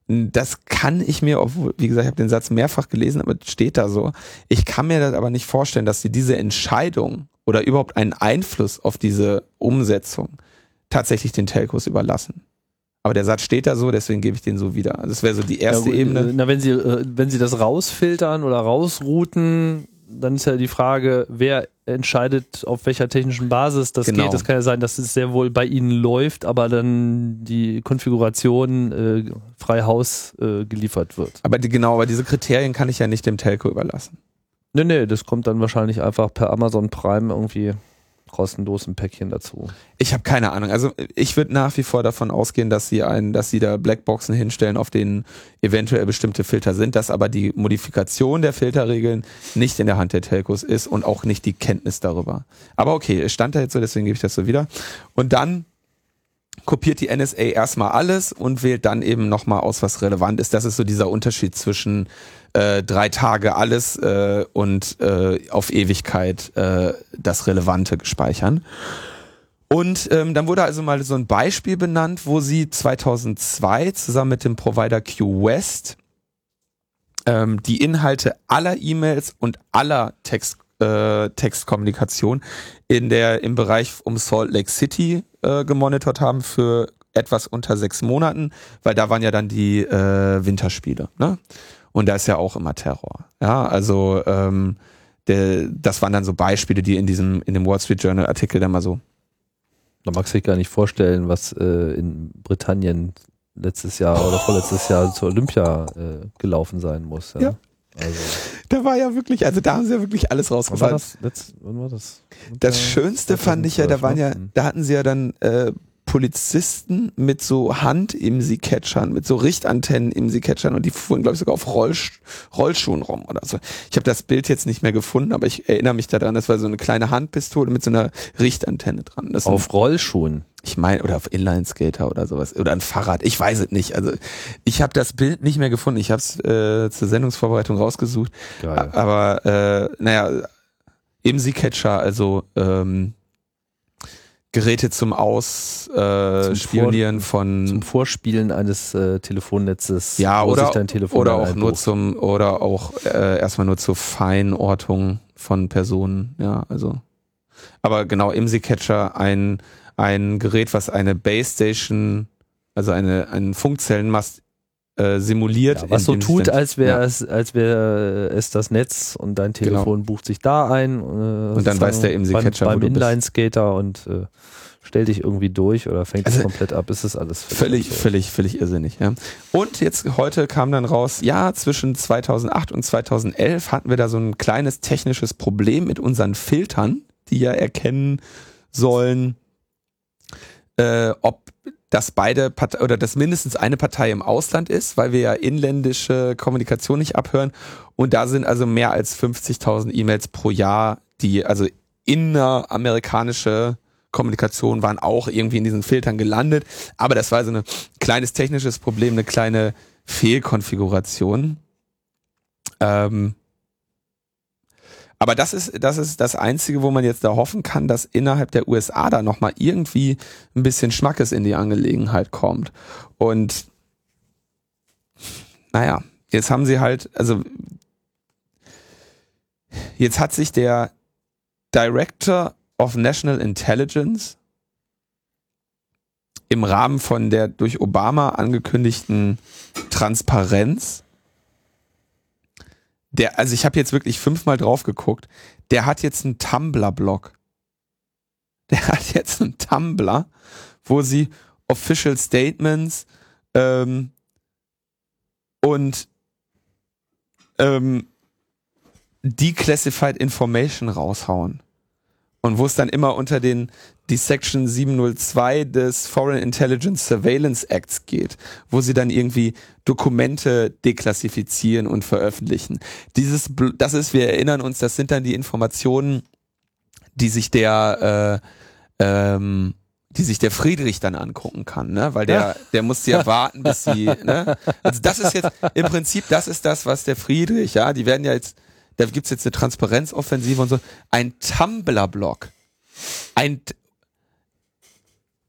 Das kann ich mir, obwohl, wie gesagt, ich habe den Satz mehrfach gelesen, aber steht da so. Ich kann mir das aber nicht vorstellen, dass sie diese Entscheidung oder überhaupt einen Einfluss auf diese Umsetzung tatsächlich den Telcos überlassen. Aber der Satz steht da so, deswegen gebe ich den so wieder. Also das wäre so die erste ja, Ebene. Na, wenn Sie, äh, wenn Sie das rausfiltern oder rausrouten, dann ist ja die Frage, wer entscheidet, auf welcher technischen Basis das genau. geht. Das kann ja sein, dass es sehr wohl bei Ihnen läuft, aber dann die Konfiguration äh, frei Haus äh, geliefert wird. Aber die, genau, aber diese Kriterien kann ich ja nicht dem Telco überlassen. Nee, nee, das kommt dann wahrscheinlich einfach per Amazon Prime irgendwie kostenlos Päckchen dazu. Ich habe keine Ahnung. Also ich würde nach wie vor davon ausgehen, dass sie ein, dass sie da Blackboxen hinstellen, auf denen eventuell bestimmte Filter sind, dass aber die Modifikation der Filterregeln nicht in der Hand der Telcos ist und auch nicht die Kenntnis darüber. Aber okay, es stand da jetzt so, deswegen gebe ich das so wieder. Und dann kopiert die NSA erstmal alles und wählt dann eben nochmal aus, was relevant ist. Das ist so dieser Unterschied zwischen äh, drei Tage alles äh, und äh, auf Ewigkeit äh, das Relevante gespeichern. Und ähm, dann wurde also mal so ein Beispiel benannt, wo sie 2002 zusammen mit dem Provider QWest ähm, die Inhalte aller E-Mails und aller Text, äh, Textkommunikation in der im Bereich um Salt Lake City äh, gemonitort haben für etwas unter sechs Monaten, weil da waren ja dann die äh, Winterspiele. Ne? Und da ist ja auch immer Terror. Ja, also ähm, der, das waren dann so Beispiele, die in diesem, in dem Wall Street Journal Artikel dann mal so. Da magst du dich gar nicht vorstellen, was äh, in Britannien letztes Jahr oder vorletztes Jahr zur Olympia äh, gelaufen sein muss. Ja. ja. Also. Da war ja wirklich, also da haben sie ja wirklich alles rausgefunden. War das, letzt, wann war das? Das Schönste fand ich ja, da waren ja, da hatten sie ja dann äh, Polizisten mit so Hand-IMSI-Catchern, mit so Richtantennen-IMSI-Catchern und die fuhren, glaube ich, sogar auf Rollsch Rollschuhen rum oder so. Ich habe das Bild jetzt nicht mehr gefunden, aber ich erinnere mich daran, das war so eine kleine Handpistole mit so einer Richtantenne dran. Das auf ein, Rollschuhen? Ich meine, oder auf Inline-Skater oder sowas. Oder ein Fahrrad, ich weiß es nicht. Also ich habe das Bild nicht mehr gefunden. Ich habe es äh, zur Sendungsvorbereitung rausgesucht. Geil. Aber äh, naja, IMSI-Catcher, also ähm, Geräte zum Ausspionieren äh, von zum Vorspielen eines äh, Telefonnetzes. Ja, oder, oder auch nur zum oder auch äh, erstmal nur zur Feinortung von Personen. Ja, also. Aber genau, IMSI Catcher, ein ein Gerät, was eine Base Station, also eine einen Funkzellenmast äh, simuliert. Ja, was so tut, als wäre ja. es, als wäre es das Netz und dein genau. Telefon genau. bucht sich da ein. Äh, und dann weiß der IMSI Catcher, beim, beim Inline-Skater und äh, stellt dich irgendwie durch oder fängt also, es komplett ab. Ist das alles völlig, völlig, völlig, völlig irrsinnig. Ja. Und jetzt heute kam dann raus, ja, zwischen 2008 und 2011 hatten wir da so ein kleines technisches Problem mit unseren Filtern, die ja erkennen sollen, äh, ob dass beide Partei oder dass mindestens eine Partei im Ausland ist, weil wir ja inländische Kommunikation nicht abhören. Und da sind also mehr als 50.000 E-Mails pro Jahr, die also inneramerikanische Kommunikation waren auch irgendwie in diesen Filtern gelandet. Aber das war so ein kleines technisches Problem, eine kleine Fehlkonfiguration. Ähm, aber das ist, das ist das Einzige, wo man jetzt da hoffen kann, dass innerhalb der USA da nochmal irgendwie ein bisschen Schmackes in die Angelegenheit kommt. Und naja, jetzt haben sie halt, also jetzt hat sich der Director of National Intelligence im Rahmen von der durch Obama angekündigten Transparenz der, also ich habe jetzt wirklich fünfmal drauf geguckt, der hat jetzt einen Tumblr-Blog. Der hat jetzt einen Tumblr, wo sie Official Statements ähm, und ähm, Declassified Information raushauen. Und wo es dann immer unter den die Section 702 des Foreign Intelligence Surveillance Acts geht, wo sie dann irgendwie Dokumente deklassifizieren und veröffentlichen. Dieses, das ist, wir erinnern uns, das sind dann die Informationen, die sich der, äh, ähm, die sich der Friedrich dann angucken kann, ne? Weil der, der muss ja warten, bis sie, ne? Also das ist jetzt, im Prinzip, das ist das, was der Friedrich, ja, die werden ja jetzt, da gibt's jetzt eine Transparenzoffensive und so, ein Tumblr-Blog. Ein,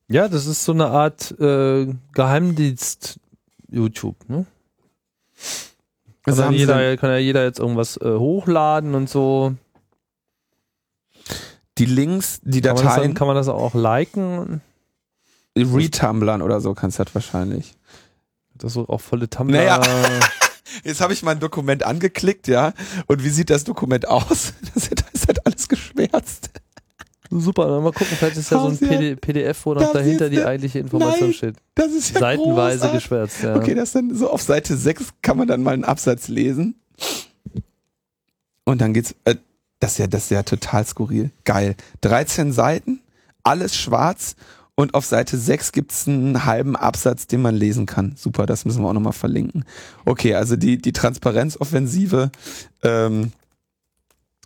ja, das ist so eine Art äh, Geheimdienst YouTube, ne? Also kann, jeder, kann ja jeder jetzt irgendwas äh, hochladen und so. Die Links, die kann Dateien. Man dann, kann man das auch liken? Retumblern oder so kannst du das wahrscheinlich. Das ist auch volle Tumblr. Naja. Jetzt habe ich mal ein Dokument angeklickt, ja. Und wie sieht das Dokument aus? Das ist halt alles geschwärzt. Super, mal gucken, vielleicht ist ja so ein PD PDF, wo noch dahinter die eigentliche Information Nein, steht. Das ist ja Seitenweise großartig. geschwärzt, ja. Okay, das dann so auf Seite 6 kann man dann mal einen Absatz lesen. Und dann geht's, äh, das ist ja, das ist ja total skurril. Geil. 13 Seiten, alles schwarz und auf Seite 6 gibt's einen halben Absatz, den man lesen kann. Super, das müssen wir auch nochmal verlinken. Okay, also die, die Transparenzoffensive ähm,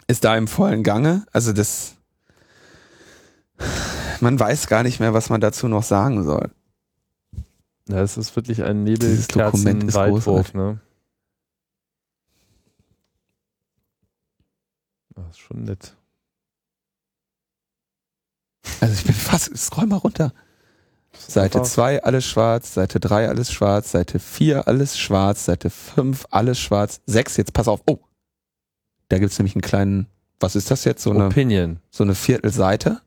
ist da im vollen Gange. Also das, man weiß gar nicht mehr, was man dazu noch sagen soll. Ja, es ist wirklich ein Nebelkerzen-Waldwurf, ne? Das ist schon nett. Also ich bin fast, scroll mal runter. Seite 2 alles schwarz, Seite 3 alles schwarz, Seite 4 alles schwarz, Seite 5 alles schwarz, 6, jetzt pass auf, oh, da gibt's nämlich einen kleinen, was ist das jetzt? So eine, Opinion. So eine Viertelseite.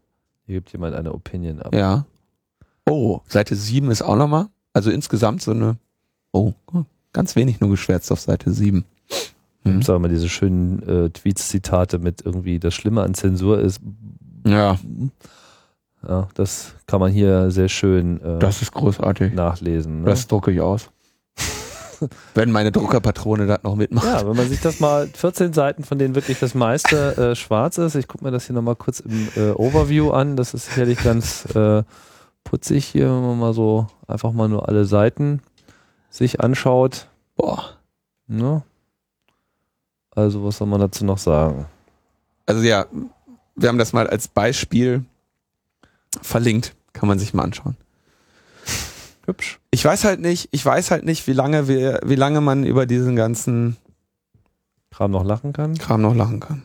Hier gibt jemand eine Opinion ab. Ja. Oh, Seite 7 ist auch nochmal. Also insgesamt so eine. Oh, ganz wenig nur geschwärzt auf Seite 7. Mhm. Sagen wir mal diese schönen äh, Tweets-Zitate mit irgendwie das Schlimme an Zensur ist. Ja. Ja, das kann man hier sehr schön äh, das ist großartig. nachlesen. Ne? Das drucke ich aus. wenn meine Druckerpatrone das noch mitmacht. Ja, wenn man sich das mal, 14 Seiten, von denen wirklich das meiste äh, schwarz ist. Ich gucke mir das hier nochmal kurz im äh, Overview an. Das ist sicherlich ganz äh, putzig hier, wenn man mal so einfach mal nur alle Seiten sich anschaut. Boah. Ne? Also, was soll man dazu noch sagen? Also ja, wir haben das mal als Beispiel verlinkt. Kann man sich mal anschauen. Hübsch. Ich weiß halt nicht, ich weiß halt nicht, wie lange wir, wie lange man über diesen ganzen Kram noch lachen kann. Kram noch lachen kann.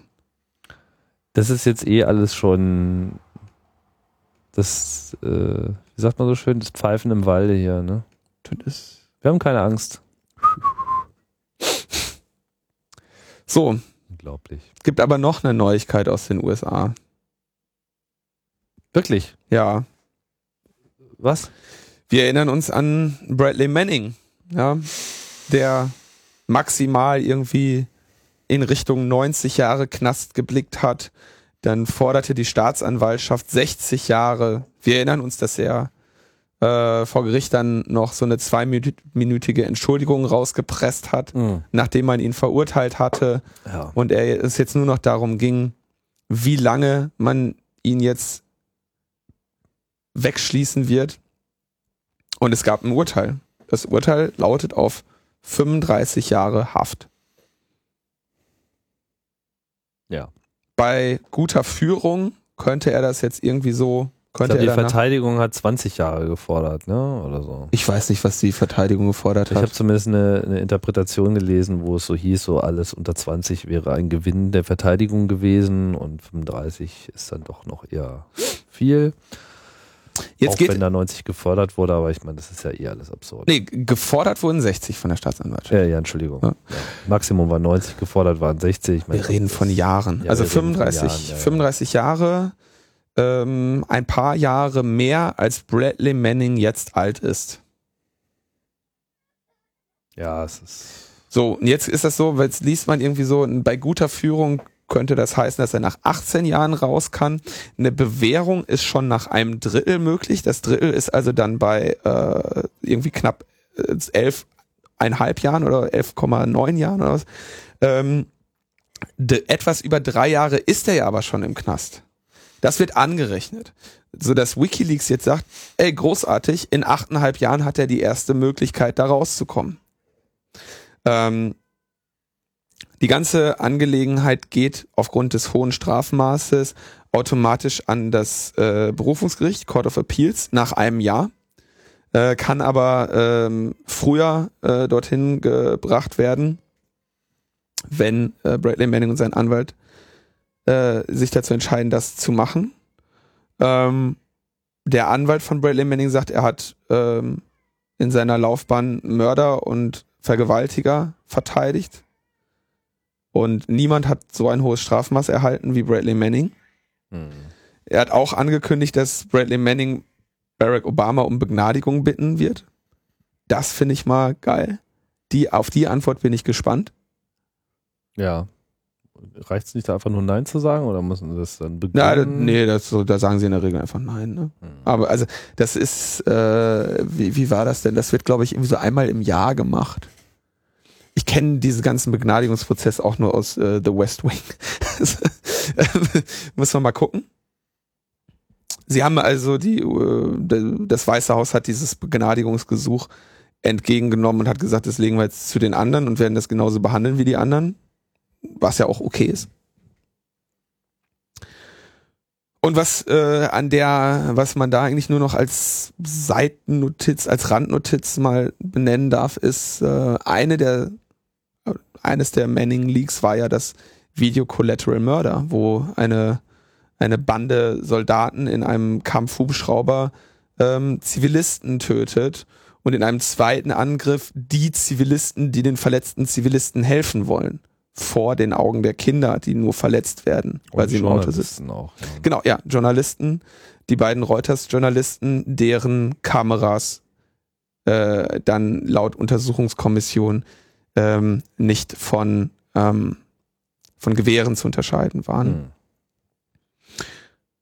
Das ist jetzt eh alles schon das, äh, wie sagt man so schön, das Pfeifen im Walde hier, ne? Das Wir haben keine Angst. so, Unglaublich. gibt aber noch eine Neuigkeit aus den USA. Wirklich? Ja, Was? wir erinnern uns an Bradley Manning, ja, der maximal irgendwie in Richtung 90 Jahre Knast geblickt hat. Dann forderte die Staatsanwaltschaft 60 Jahre. Wir erinnern uns, dass er äh, vor Gericht dann noch so eine zweiminütige Entschuldigung rausgepresst hat, nachdem man ihn verurteilt hatte. Ja. Und er es jetzt nur noch darum ging, wie lange man ihn jetzt wegschließen wird. Und es gab ein Urteil. Das Urteil lautet auf 35 Jahre Haft. Ja. Bei guter Führung könnte er das jetzt irgendwie so, Ich könnte glaube, die er danach, Verteidigung hat 20 Jahre gefordert, ne? Oder so. ich weiß nicht, was die Verteidigung gefordert Ich habe hat. zumindest eine, eine Interpretation gelesen, wo es so hieß, so alles unter 20 wäre ein Gewinn der Verteidigung gewesen und 35 ist dann doch noch eher viel. Jetzt auch geht, wenn da 90 gefordert wurde, aber ich meine, das ist ja eh alles absurd. nee, gefordert wurden 60 von der Staatsanwaltschaft. Ja, ja, Entschuldigung. Ja. Ja. Maximum war 90, gefordert waren 60. Ich meine, Wir reden von Jahren. Ja, also wir reden von 35, Jahren, ja, ja. 35 Jahre, ähm, ein paar Jahre mehr als Bradley Manning jetzt alt ist. Ja, es ist. So, und jetzt ist das so, weil jetzt liest man irgendwie so, bei guter Führung könnte das heißen, dass er nach 18 Jahren raus kann. Eine Bewährung ist schon nach einem Drittel möglich. Das Drittel ist also dann bei äh, irgendwie knapp äh, elfeinhalb Jahren oder 11,9 Jahren oder was. Ähm, etwas über drei Jahre ist er ja aber schon im Knast. Das wird angerechnet. So dass WikiLeaks jetzt sagt, ey, großartig, in achteinhalb Jahren hat er die erste Möglichkeit, da rauszukommen. Ähm, die ganze Angelegenheit geht aufgrund des hohen Strafmaßes automatisch an das äh, Berufungsgericht, Court of Appeals, nach einem Jahr, äh, kann aber ähm, früher äh, dorthin gebracht werden, wenn äh, Bradley Manning und sein Anwalt äh, sich dazu entscheiden, das zu machen. Ähm, der Anwalt von Bradley Manning sagt, er hat ähm, in seiner Laufbahn Mörder und Vergewaltiger verteidigt. Und niemand hat so ein hohes Strafmaß erhalten wie Bradley Manning. Hm. Er hat auch angekündigt, dass Bradley Manning Barack Obama um Begnadigung bitten wird. Das finde ich mal geil. Die, auf die Antwort bin ich gespannt. Ja. Reicht es nicht, da einfach nur Nein zu sagen oder müssen sie das dann Ja, begründen? nee, das, da sagen sie in der Regel einfach nein. Ne? Hm. Aber also, das ist, äh, wie, wie war das denn? Das wird, glaube ich, irgendwie so einmal im Jahr gemacht. Ich kenne diesen ganzen Begnadigungsprozess auch nur aus äh, The West Wing. Muss man mal gucken. Sie haben also die, äh, das Weiße Haus hat dieses Begnadigungsgesuch entgegengenommen und hat gesagt, das legen wir jetzt zu den anderen und werden das genauso behandeln wie die anderen, was ja auch okay ist. Und was äh, an der, was man da eigentlich nur noch als Seitennotiz, als Randnotiz mal benennen darf, ist äh, eine der eines der Manning Leaks war ja das Video Collateral Murder, wo eine eine Bande Soldaten in einem Kampfhubschrauber ähm, Zivilisten tötet und in einem zweiten Angriff die Zivilisten, die den verletzten Zivilisten helfen wollen, vor den Augen der Kinder, die nur verletzt werden, weil Und sie im Auto sitzen. Auch. Ja. Genau, ja, Journalisten, die beiden Reuters-Journalisten, deren Kameras äh, dann laut Untersuchungskommission ähm, nicht von, ähm, von Gewehren zu unterscheiden waren. Hm.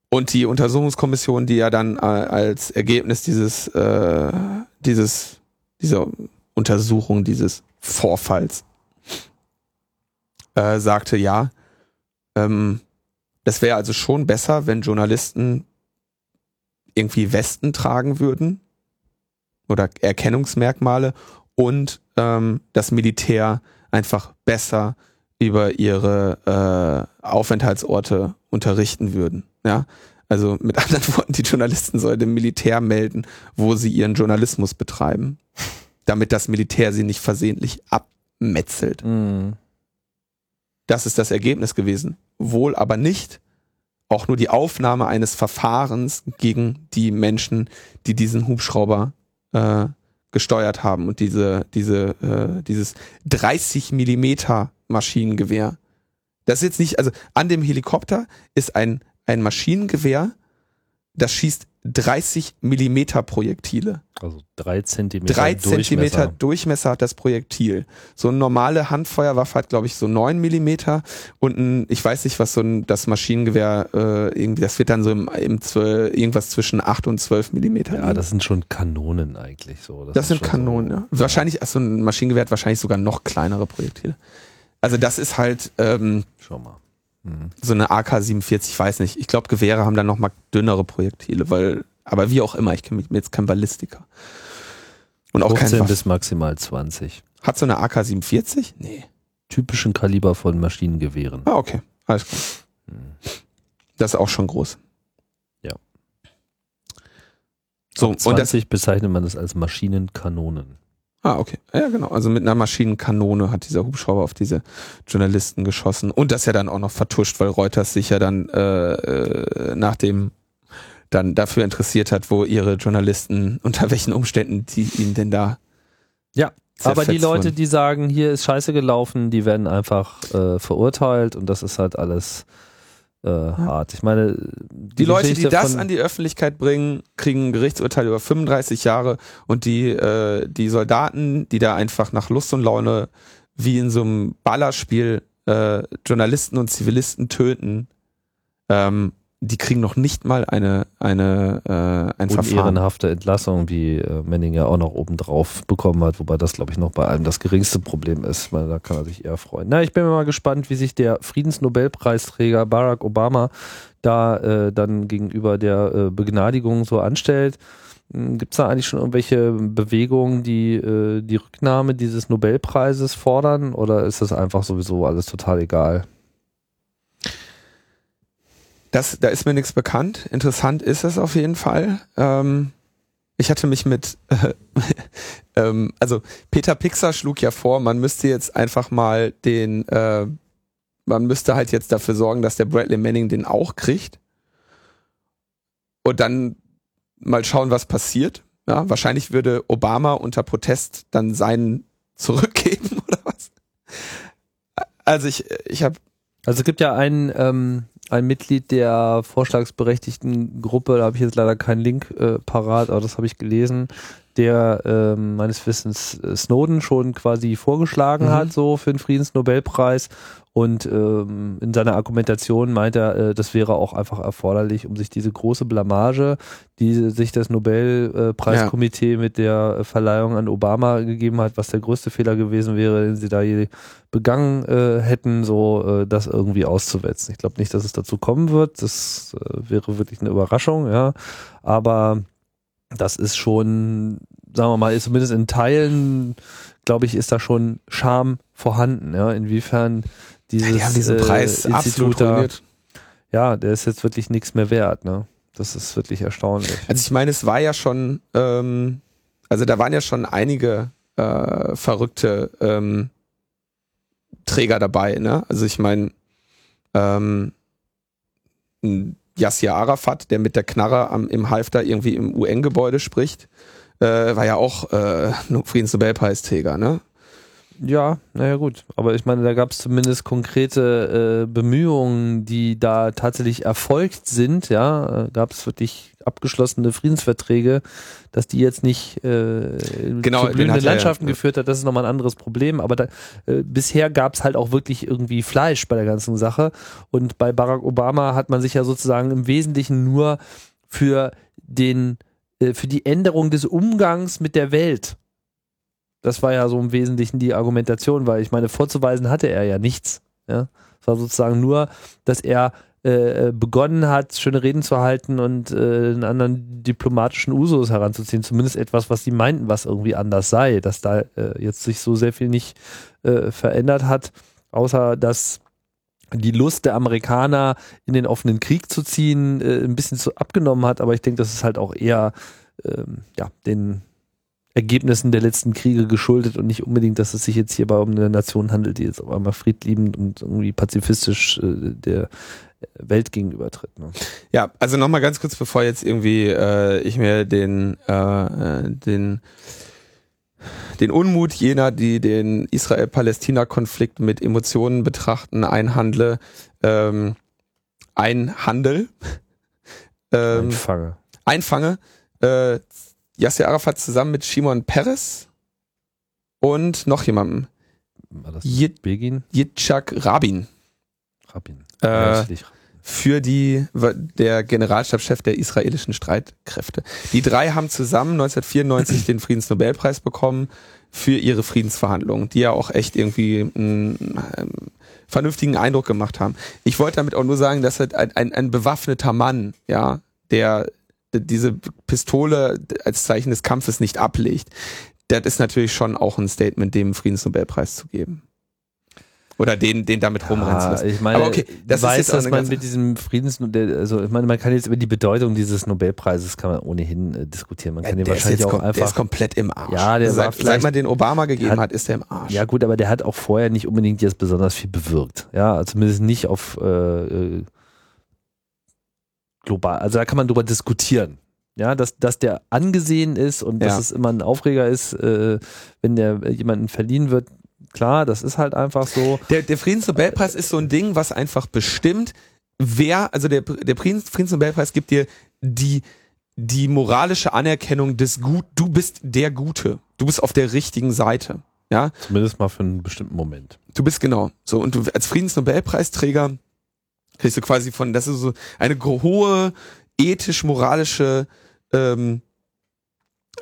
Und die Untersuchungskommission, die ja dann äh, als Ergebnis dieses, äh, dieses, dieser Untersuchung dieses Vorfalls äh, sagte, ja, ähm, das wäre also schon besser, wenn Journalisten irgendwie Westen tragen würden oder Erkennungsmerkmale und ähm, das Militär einfach besser über ihre äh, Aufenthaltsorte unterrichten würden. Ja, also mit anderen Worten, die Journalisten sollen dem Militär melden, wo sie ihren Journalismus betreiben, damit das Militär sie nicht versehentlich abmetzelt. Mhm. Das ist das Ergebnis gewesen. Wohl aber nicht auch nur die Aufnahme eines Verfahrens gegen die Menschen, die diesen Hubschrauber äh, gesteuert haben und diese, diese, äh, dieses 30 Millimeter Maschinengewehr. Das ist jetzt nicht, also an dem Helikopter ist ein, ein Maschinengewehr, das schießt 30 Millimeter Projektile. Also drei Zentimeter Drei Durchmesser. Zentimeter Durchmesser hat das Projektil. So eine normale Handfeuerwaffe hat, glaube ich, so neun Millimeter und ein, ich weiß nicht, was so ein, das Maschinengewehr äh, irgendwie, das wird dann so im, im 12, irgendwas zwischen acht und zwölf Millimeter. Ja, das sind schon Kanonen eigentlich so. Das ist sind Kanonen, ja. Wahrscheinlich, also ein Maschinengewehr hat wahrscheinlich sogar noch kleinere Projektile. Also das ist halt ähm, So, schau mal. Mhm. so eine AK-47, ich weiß nicht. Ich glaube, Gewehre haben dann noch mal dünnere Projektile, weil, aber wie auch immer, ich kenne mich jetzt kein Ballistiker. Und auch kein 15 Waffen. bis maximal 20. Hat so eine AK-47? Nee. Typischen Kaliber von Maschinengewehren. Ah, okay. Alles klar. Das ist auch schon groß. Ja. So, Ab und das, 20 bezeichnet man das als Maschinenkanonen. Ah, okay. Ja, genau. Also mit einer Maschinenkanone hat dieser Hubschrauber auf diese Journalisten geschossen. Und das ja dann auch noch vertuscht, weil Reuters sich ja dann äh, äh, nach dem dann dafür interessiert hat, wo ihre Journalisten, unter welchen Umständen die ihn denn da Ja, Aber die Leute, die sagen, hier ist Scheiße gelaufen, die werden einfach äh, verurteilt und das ist halt alles äh, hart. Ich meine, die, Die Leute, die das an die Öffentlichkeit bringen, kriegen ein Gerichtsurteil über 35 Jahre und die, äh, die Soldaten, die da einfach nach Lust und Laune wie in so einem Ballerspiel äh, Journalisten und Zivilisten töten, ähm, die kriegen noch nicht mal eine, eine, äh, ein Verfahren. unehrenhafte Entlassung, wie äh, Manning ja auch noch obendrauf bekommen hat, wobei das, glaube ich, noch bei allem das geringste Problem ist, weil da kann er sich eher freuen. Na, ich bin mal gespannt, wie sich der Friedensnobelpreisträger Barack Obama da äh, dann gegenüber der äh, Begnadigung so anstellt. Gibt es da eigentlich schon irgendwelche Bewegungen, die äh, die Rücknahme dieses Nobelpreises fordern oder ist das einfach sowieso alles total egal? Das, da ist mir nichts bekannt. Interessant ist es auf jeden Fall. Ähm, ich hatte mich mit, äh, ähm, also Peter Pixar schlug ja vor, man müsste jetzt einfach mal den, äh, man müsste halt jetzt dafür sorgen, dass der Bradley Manning den auch kriegt. Und dann mal schauen, was passiert. Ja, wahrscheinlich würde Obama unter Protest dann seinen zurückgeben oder was. Also ich, ich habe Also es gibt ja ein, ähm, ein Mitglied der vorschlagsberechtigten Gruppe, da habe ich jetzt leider keinen Link äh, parat, aber das habe ich gelesen, der ähm, meines Wissens äh, Snowden schon quasi vorgeschlagen Mhm. hat, so für den Friedensnobelpreis. Und ähm, in seiner Argumentation meint er, äh, das wäre auch einfach erforderlich, um sich diese große Blamage, die sich das Nobelpreiskomitee mit der äh, Verleihung an Obama gegeben hat, was der größte Fehler gewesen wäre, den sie da je begangen äh, hätten, so äh, das irgendwie auszuwetzen. Ich glaube nicht, dass es dazu kommen wird. Das äh, wäre wirklich eine Überraschung, ja. Aber das ist schon, sagen wir mal, ist zumindest in Teilen, glaube ich, ist da schon Charme vorhanden, ja. Inwiefern dieses die haben diesen äh, Preis absolut Institut da, ruiniert. ja, der ist jetzt wirklich nichts mehr wert, ne? Das ist wirklich erstaunlich. Also ich meine, es war ja schon, ähm, also da waren ja schon einige äh, verrückte ähm, Träger dabei, ne? Also ich meine, ähm, Yasser Arafat, der mit der Knarre am, im Halfter irgendwie im UN-Gebäude spricht, äh, war ja auch äh, Friedensnobelpreisträger, ne? Ja, naja gut. Aber ich meine, da gab es zumindest konkrete äh, Bemühungen, die da tatsächlich erfolgt sind. Ja, äh, gab es wirklich abgeschlossene Friedensverträge, dass die jetzt nicht äh, Genau, zu den blühenden hat er ja. Landschaften geführt hat. Das ist nochmal ein anderes Problem. Aber da, äh, bisher gab es halt auch wirklich irgendwie Fleisch bei der ganzen Sache. Und bei Barack Obama hat man sich ja sozusagen im Wesentlichen nur für den äh, für die Änderung des Umgangs mit der Welt das war ja so im Wesentlichen die Argumentation, weil ich meine, vorzuweisen hatte er ja nichts. Ja? Es war sozusagen nur, dass er äh, begonnen hat, schöne Reden zu halten und äh, einen anderen diplomatischen Usus heranzuziehen. Zumindest etwas, was sie meinten, was irgendwie anders sei, dass da äh, jetzt sich so sehr viel nicht äh, verändert hat, außer dass die Lust der Amerikaner in den offenen Krieg zu ziehen äh, ein bisschen zu abgenommen hat. Aber ich denke, das ist halt auch eher ähm, ja, den Ergebnissen der letzten Kriege geschuldet und nicht unbedingt, dass es sich jetzt hierbei um eine Nation handelt, die jetzt auf einmal friedliebend und irgendwie pazifistisch äh, der Welt gegenübertritt. Ne? Ja, also nochmal ganz kurz, bevor jetzt irgendwie äh, ich mir den, äh, äh, den, den Unmut jener, die den Israel-Palästina-Konflikt mit Emotionen betrachten, einhandle, ähm, einhandel, ähm, einfange. Einfange. Äh, Yasser Arafat zusammen mit Shimon Peres und noch jemandem. War das Begin? Yitzhak Rabin. Rabin. Äh, für die, der Generalstabschef der israelischen Streitkräfte. Die drei haben zusammen 1994 den Friedensnobelpreis bekommen für ihre Friedensverhandlungen, die ja auch echt irgendwie einen, einen vernünftigen Eindruck gemacht haben. Ich wollte damit auch nur sagen, dass halt ein, ein, ein bewaffneter Mann, ja, der diese Pistole als Zeichen des Kampfes nicht ablegt, das ist natürlich schon auch ein Statement, dem Friedensnobelpreis zu geben. Oder den, den damit rumrennen zu lassen. Ich meine, Aber okay, das weiß, ist dass man mit diesem Friedens, also ich meine, man kann jetzt über die Bedeutung dieses Nobelpreises kann man ohnehin äh, diskutieren. Man kann ja, den wahrscheinlich auch einfach. Der ist komplett im Arsch. Ja, der seit, seit man den Obama gegeben hat, hat, ist der im Arsch. Ja gut, aber der hat auch vorher nicht unbedingt jetzt besonders viel bewirkt. Ja, zumindest nicht auf äh, äh global. Also da kann man drüber diskutieren. Ja, dass, dass der angesehen ist und ja. dass es immer ein Aufreger ist, äh, wenn der jemanden verliehen wird. Klar, das ist halt einfach so. Der, der Friedensnobelpreis ist so ein Ding, was einfach bestimmt, wer, also der, der Friedensnobelpreis gibt dir die, die moralische Anerkennung des Gut, du bist der Gute. Du bist auf der richtigen Seite. Ja. Zumindest mal für einen bestimmten Moment. Du bist genau. So, und du als Friedensnobelpreisträger kriegst du quasi von, das ist so eine hohe ethisch-moralische ähm,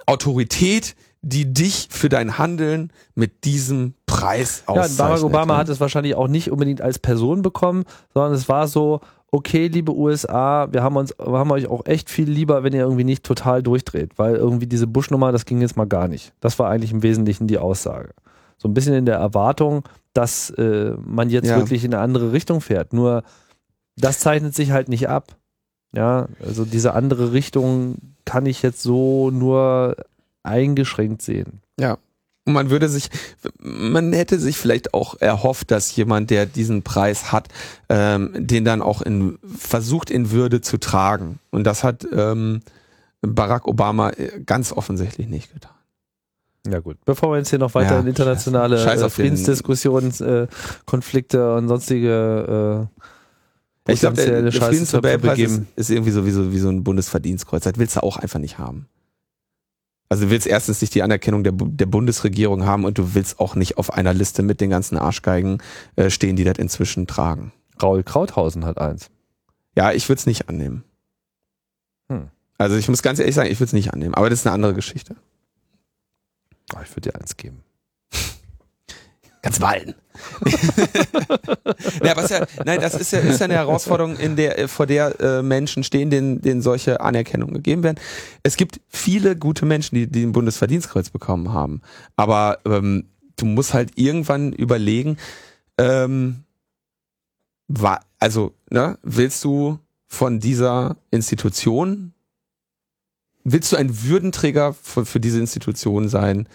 Autorität, die dich für dein Handeln mit diesem Preis auszeichnet. Ja, Barack Obama hat es wahrscheinlich auch nicht unbedingt als Person bekommen, sondern es war so, okay, liebe USA, wir haben uns, wir haben euch auch echt viel lieber, wenn ihr irgendwie nicht total durchdreht, weil irgendwie diese Bush-Nummer, das ging jetzt mal gar nicht. Das war eigentlich im Wesentlichen die Aussage. So ein bisschen in der Erwartung, dass äh, man jetzt ja. wirklich in eine andere Richtung fährt. Nur das zeichnet sich halt nicht ab. Ja, also diese andere Richtung kann ich jetzt so nur eingeschränkt sehen. Ja. Und man würde sich, man hätte sich vielleicht auch erhofft, dass jemand, der diesen Preis hat, ähm, den dann auch in, versucht in Würde zu tragen. Und das hat ähm, Barack Obama äh, ganz offensichtlich nicht getan. Ja gut, bevor wir jetzt hier noch weiter ja, in internationale äh, Friedensdiskussionen, äh, Konflikte und sonstige äh, ich glaube, der, der Friedensnobelpreis ist, ist, irgendwie so wie, so wie so ein Bundesverdienstkreuz. Das willst du auch einfach nicht haben. Also du willst erstens nicht die Anerkennung der, der Bundesregierung haben und du willst auch nicht auf einer Liste mit den ganzen Arschgeigen äh, stehen, die das inzwischen tragen. Raul Krauthausen hat eins. Ja, ich würde es nicht annehmen. Hm. Also ich muss ganz ehrlich sagen, ich würde es nicht annehmen. Aber das ist eine andere Geschichte. Ah, ich würde dir eins geben. Ganz walten. ja, was ja, nein, das ist ja, ist ja eine Herausforderung, in der, äh, vor der äh, Menschen stehen, denen, denen solche Anerkennungen gegeben werden. Es gibt viele gute Menschen, die, die ein Bundesverdienstkreuz bekommen haben. Aber ähm, du musst halt irgendwann überlegen, ähm, wa also, ne, willst du von dieser Institution, willst du ein Würdenträger für, für diese Institution sein?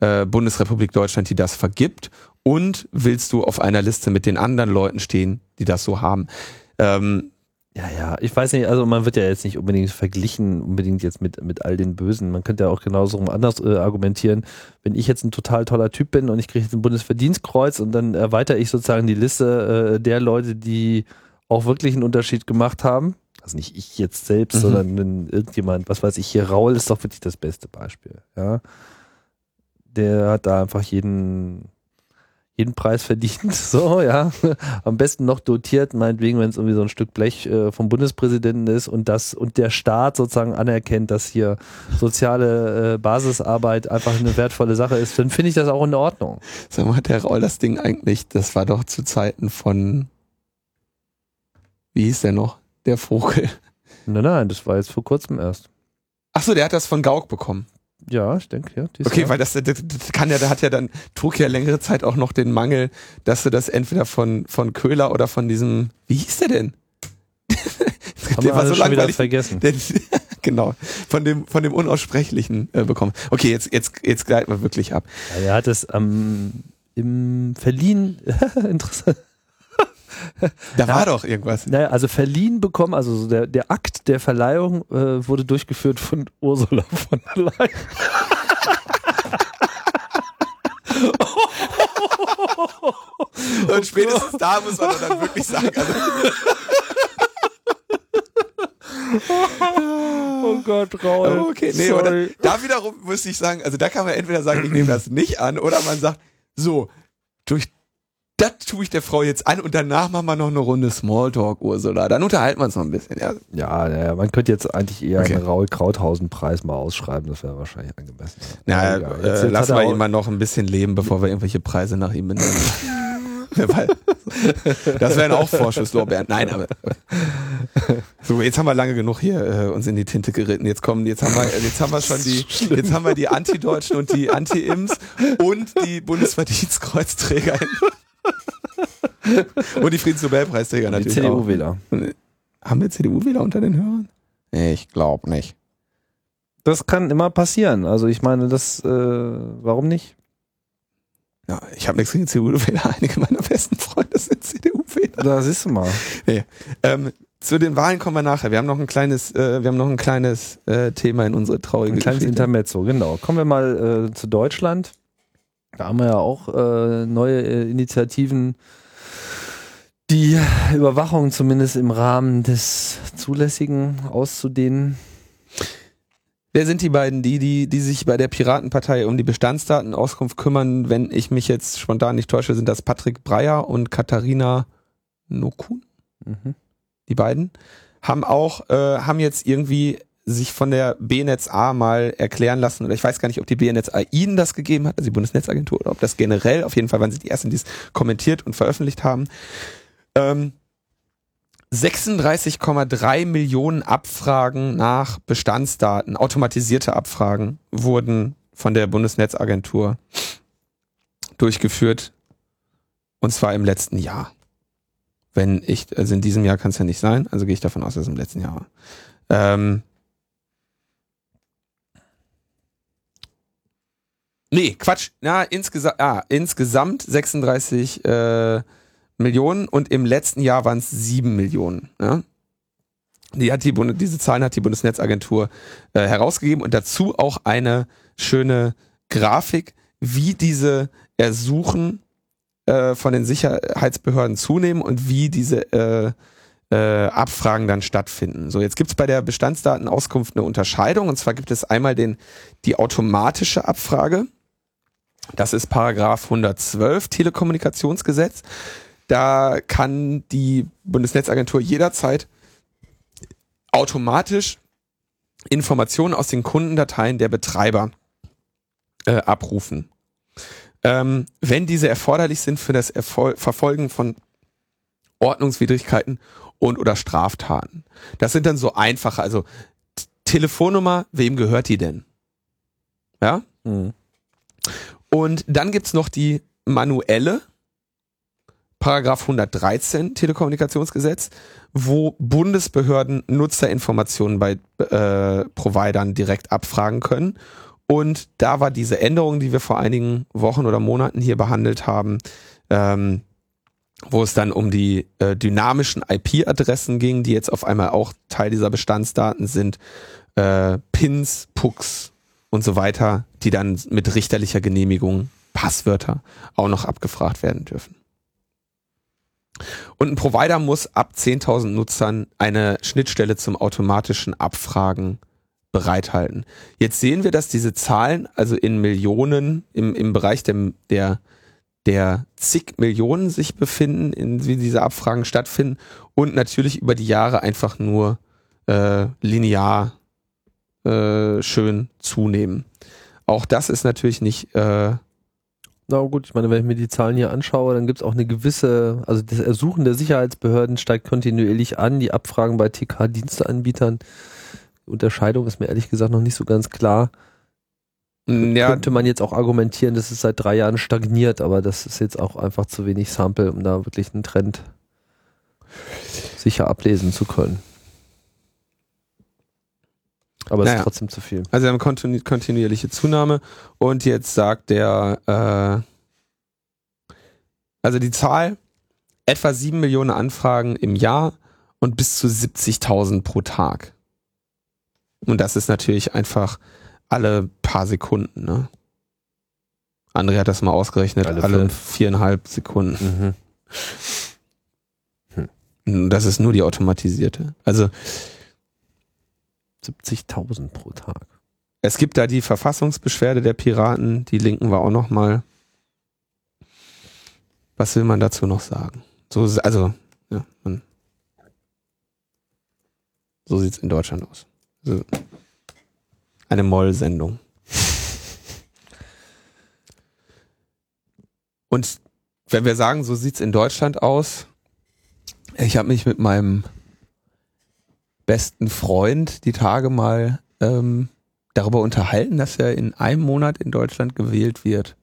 Äh, Bundesrepublik Deutschland, die das vergibt? Und willst du auf einer Liste mit den anderen Leuten stehen, die das so haben? Ähm, ja, ja, ich weiß nicht, also man wird ja jetzt nicht unbedingt verglichen, unbedingt jetzt mit, mit all den Bösen. Man könnte ja auch genauso anders äh, argumentieren. Wenn ich jetzt ein total toller Typ bin und ich kriege jetzt ein Bundesverdienstkreuz und dann erweitere ich sozusagen die Liste äh, der Leute, die auch wirklich einen Unterschied gemacht haben. Also nicht ich jetzt selbst, mhm. sondern irgendjemand, was weiß ich, hier Raul ist doch wirklich das beste Beispiel. Ja der hat da einfach jeden, jeden Preis verdient. So, ja. Am besten noch dotiert, meinetwegen, wenn es irgendwie so ein Stück Blech äh, vom Bundespräsidenten ist und das und der Staat sozusagen anerkennt, dass hier soziale äh, Basisarbeit einfach eine wertvolle Sache ist, dann finde ich das auch in Ordnung. Sag mal, der Raul das Ding eigentlich, das war doch zu Zeiten von Wie hieß der noch? Der Vogel. Nein, nein, das war jetzt vor kurzem erst. Ach so, der hat das von Gauk bekommen. Ja, ich denke, ja. Okay, Jahr. weil das, das, kann ja, da hat ja dann trug ja längere Zeit auch noch den Mangel, dass du das entweder von, von Köhler oder von diesem, wie hieß der denn? Haben wir alle schon wieder vergessen. Der, genau, von dem, von dem Unaussprechlichen äh, bekommen. Okay, jetzt, jetzt, jetzt gleiten wir wirklich ab. Ja, er hat es am im verliehen, interessant. Da Ja. war doch irgendwas. Naja, also verliehen bekommen, also so der, der Akt der Verleihung äh, wurde durchgeführt von Ursula von der Leyen. Und spätestens da muss man dann wirklich sagen, also, Oh Gott, Raul. Okay, nee, oder, da wiederum muss ich sagen, also da kann man entweder sagen, ich nehme das nicht an, oder man sagt, so, durch das tue ich der Frau jetzt an und danach machen wir noch eine Runde Smalltalk, Ursula. Dann unterhalten wir uns noch ein bisschen. Ja. Ja, ja, man könnte jetzt eigentlich eher Okay. einen Raul Krauthausen-Preis mal ausschreiben, das wäre wahrscheinlich angemessen. Na, Aber egal. äh, Jetzt- jetzt lassen wir ihn mal noch ein bisschen leben, bevor wir irgendwelche Preise nach ihm benennen. Das wären auch Vorschusslorbeeren. Nein, aber so jetzt haben wir lange genug hier äh, uns in die Tinte geritten. Jetzt kommen, jetzt haben wir, jetzt haben wir schon die, jetzt haben wir die Anti-Deutschen und die Anti-Ims und die Bundesverdienstkreuzträger und die Friedensnobelpreisträger die natürlich auch. CDU-Wähler. Haben wir CDU-Wähler unter den Hörern? Ich glaube nicht. Das kann immer passieren. Also ich meine, das, äh, warum nicht? Ja, ich habe nichts gegen CDU-Wähler. Einige meiner besten Freunde sind CDU-Wähler. Da siehst du mal. Ähm, zu den Wahlen kommen wir nachher. Wir haben noch ein kleines, äh, wir haben noch ein kleines äh, Thema in unsere traurige Ein kleines Geschichte. Intermezzo, genau. Kommen wir mal äh, zu Deutschland. Da haben wir ja auch äh, neue äh, Initiativen, die Überwachung zumindest im Rahmen des Zulässigen auszudehnen. Wer sind die beiden, die, die, die sich bei der Piratenpartei um die Bestandsdatenauskunft kümmern? Wenn ich mich jetzt spontan nicht täusche, sind das Patrick Breyer und Katharina Nokun. Mhm. Die beiden haben auch, äh, haben jetzt irgendwie sich von der BNetzA mal erklären lassen, oder ich weiß gar nicht, ob die BNetzA ihnen das gegeben hat, also die Bundesnetzagentur, oder ob das generell, auf jeden Fall waren sie die ersten, die es kommentiert und veröffentlicht haben. Ähm, 36,3 Millionen Abfragen nach Bestandsdaten, automatisierte Abfragen, wurden von der Bundesnetzagentur durchgeführt. Und zwar im letzten Jahr. Wenn ich, also in diesem Jahr kann es ja nicht sein, also gehe ich davon aus, dass es im letzten Jahr war. Ähm, nee, Quatsch. Na, insgesamt, ah, insgesamt 36 äh, Millionen und im letzten Jahr waren es 7 Millionen. Ja? Die hat die Bunde, diese Zahlen hat die Bundesnetzagentur äh, herausgegeben und dazu auch eine schöne Grafik, wie diese Ersuchen äh, von den Sicherheitsbehörden zunehmen und wie diese äh, äh, Abfragen dann stattfinden. So, jetzt gibt es bei der Bestandsdatenauskunft eine Unterscheidung und zwar gibt es einmal den, die automatische Abfrage. Das ist Paragraph 112 Telekommunikationsgesetz. Da kann die Bundesnetzagentur jederzeit automatisch Informationen aus den Kundendateien der Betreiber äh, abrufen. Ähm, wenn diese erforderlich sind für das Erfol Verfolgen von Ordnungswidrigkeiten und oder Straftaten. Das sind dann so einfache, also Telefonnummer, wem gehört die denn? Ja? Mhm. Und dann gibt's noch die manuelle, Paragraph 113 Telekommunikationsgesetz, wo Bundesbehörden Nutzerinformationen bei äh, Providern direkt abfragen können. Und da war diese Änderung, die wir vor einigen Wochen oder Monaten hier behandelt haben, ähm, wo es dann um die äh, dynamischen IP-Adressen ging, die jetzt auf einmal auch Teil dieser Bestandsdaten sind, äh, Pins, Pucks und so weiter, die dann mit richterlicher Genehmigung, Passwörter, auch noch abgefragt werden dürfen. Und ein Provider muss ab 10.000 Nutzern eine Schnittstelle zum automatischen Abfragen bereithalten. Jetzt sehen wir, dass diese Zahlen, also in Millionen, im, im Bereich der, der, der zig Millionen sich befinden, in wie diese Abfragen stattfinden und natürlich über die Jahre einfach nur äh, linear äh, schön zunehmen. Auch das ist natürlich nicht äh, Na gut, ich meine, wenn ich mir die Zahlen hier anschaue, dann gibt es auch eine gewisse, also das Ersuchen der Sicherheitsbehörden steigt kontinuierlich an, die Abfragen bei TK-Diensteanbietern. Unterscheidung ist mir ehrlich gesagt noch nicht so ganz klar. Ja. Könnte man jetzt auch argumentieren, dass es seit drei Jahren stagniert, aber das ist jetzt auch einfach zu wenig Sample, um da wirklich einen Trend sicher ablesen zu können. Aber es naja. ist trotzdem zu viel. Also wir haben kontinu kontinuierliche Zunahme und jetzt sagt der, äh, also die Zahl, etwa sieben Millionen Anfragen im Jahr und bis zu 70.000 pro Tag. Und das ist natürlich einfach alle paar Sekunden. Ne? André hat das mal ausgerechnet, alle, alle viereinhalb Sekunden. Mhm. Hm. Das ist nur die automatisierte. Also 70.000 pro Tag. Es gibt da die Verfassungsbeschwerde der Piraten, die linken wir auch noch mal. Was will man dazu noch sagen? So, also, ja, man, so sieht's in Deutschland aus. Also, eine Moll-Sendung. Und wenn wir sagen, so sieht's in Deutschland aus, ich habe mich mit meinem besten Freund die Tage mal ähm, darüber unterhalten, dass er in einem Monat in Deutschland gewählt wird.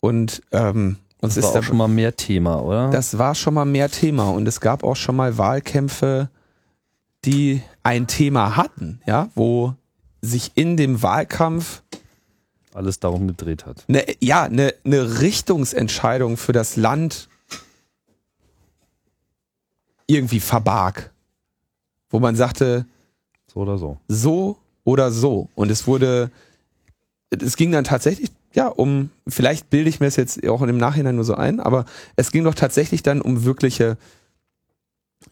Und ähm, uns das war ist auch schon mal mehr Thema, oder? Das war schon mal mehr Thema und es gab auch schon mal Wahlkämpfe, die ein Thema hatten, ja, wo sich in dem Wahlkampf alles darum gedreht hat. Ne, ja, eine ne Richtungsentscheidung für das Land irgendwie verbarg wo man sagte, so oder so. So oder so. Und es wurde, es ging dann tatsächlich, ja, um, vielleicht bilde ich mir es jetzt auch im Nachhinein nur so ein, aber es ging doch tatsächlich dann um wirkliche,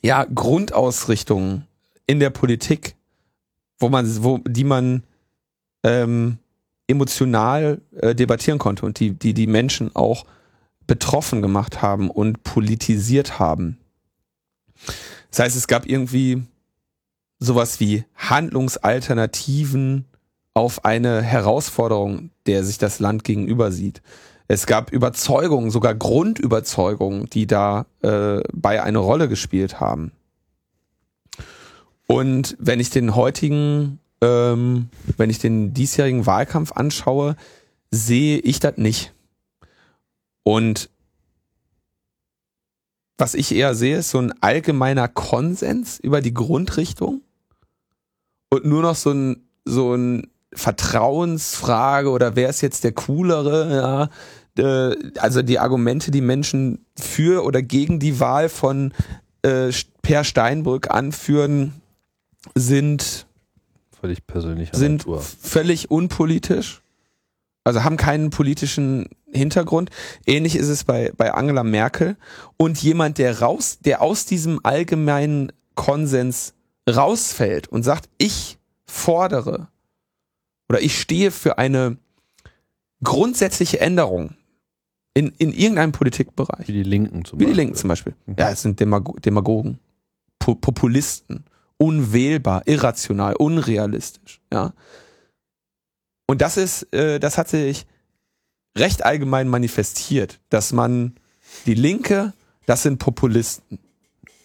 ja, Grundausrichtungen in der Politik, wo man, wo, die man ähm, emotional äh, debattieren konnte und die, die die Menschen auch betroffen gemacht haben und politisiert haben. Das heißt, es gab irgendwie sowas wie Handlungsalternativen auf eine Herausforderung, der sich das Land gegenüber sieht. Es gab Überzeugungen, sogar Grundüberzeugungen, die da äh, bei eine Rolle gespielt haben. Und wenn ich den heutigen, ähm, wenn ich den diesjährigen Wahlkampf anschaue, sehe ich das nicht. Und was ich eher sehe, ist so ein allgemeiner Konsens über die Grundrichtung und nur noch so ein, so ein Vertrauensfrage oder wer ist jetzt der coolere, ja, äh, also die Argumente, die Menschen für oder gegen die Wahl von äh, Per Steinbrück anführen, sind völlig persönlich sind Natur. völlig unpolitisch, also haben keinen politischen Hintergrund. Ähnlich ist es bei bei Angela Merkel und jemand, der raus, der aus diesem allgemeinen Konsens rausfällt und sagt, ich fordere oder ich stehe für eine grundsätzliche Änderung in, in irgendeinem Politikbereich. Wie die Linken zum Wie Beispiel. Wie die Linken zum Beispiel. Mhm. Ja, es sind Demag Demagogen, po Populisten, unwählbar, irrational, unrealistisch. Ja. Und das ist, äh, das hat sich recht allgemein manifestiert, dass man die Linke, das sind Populisten.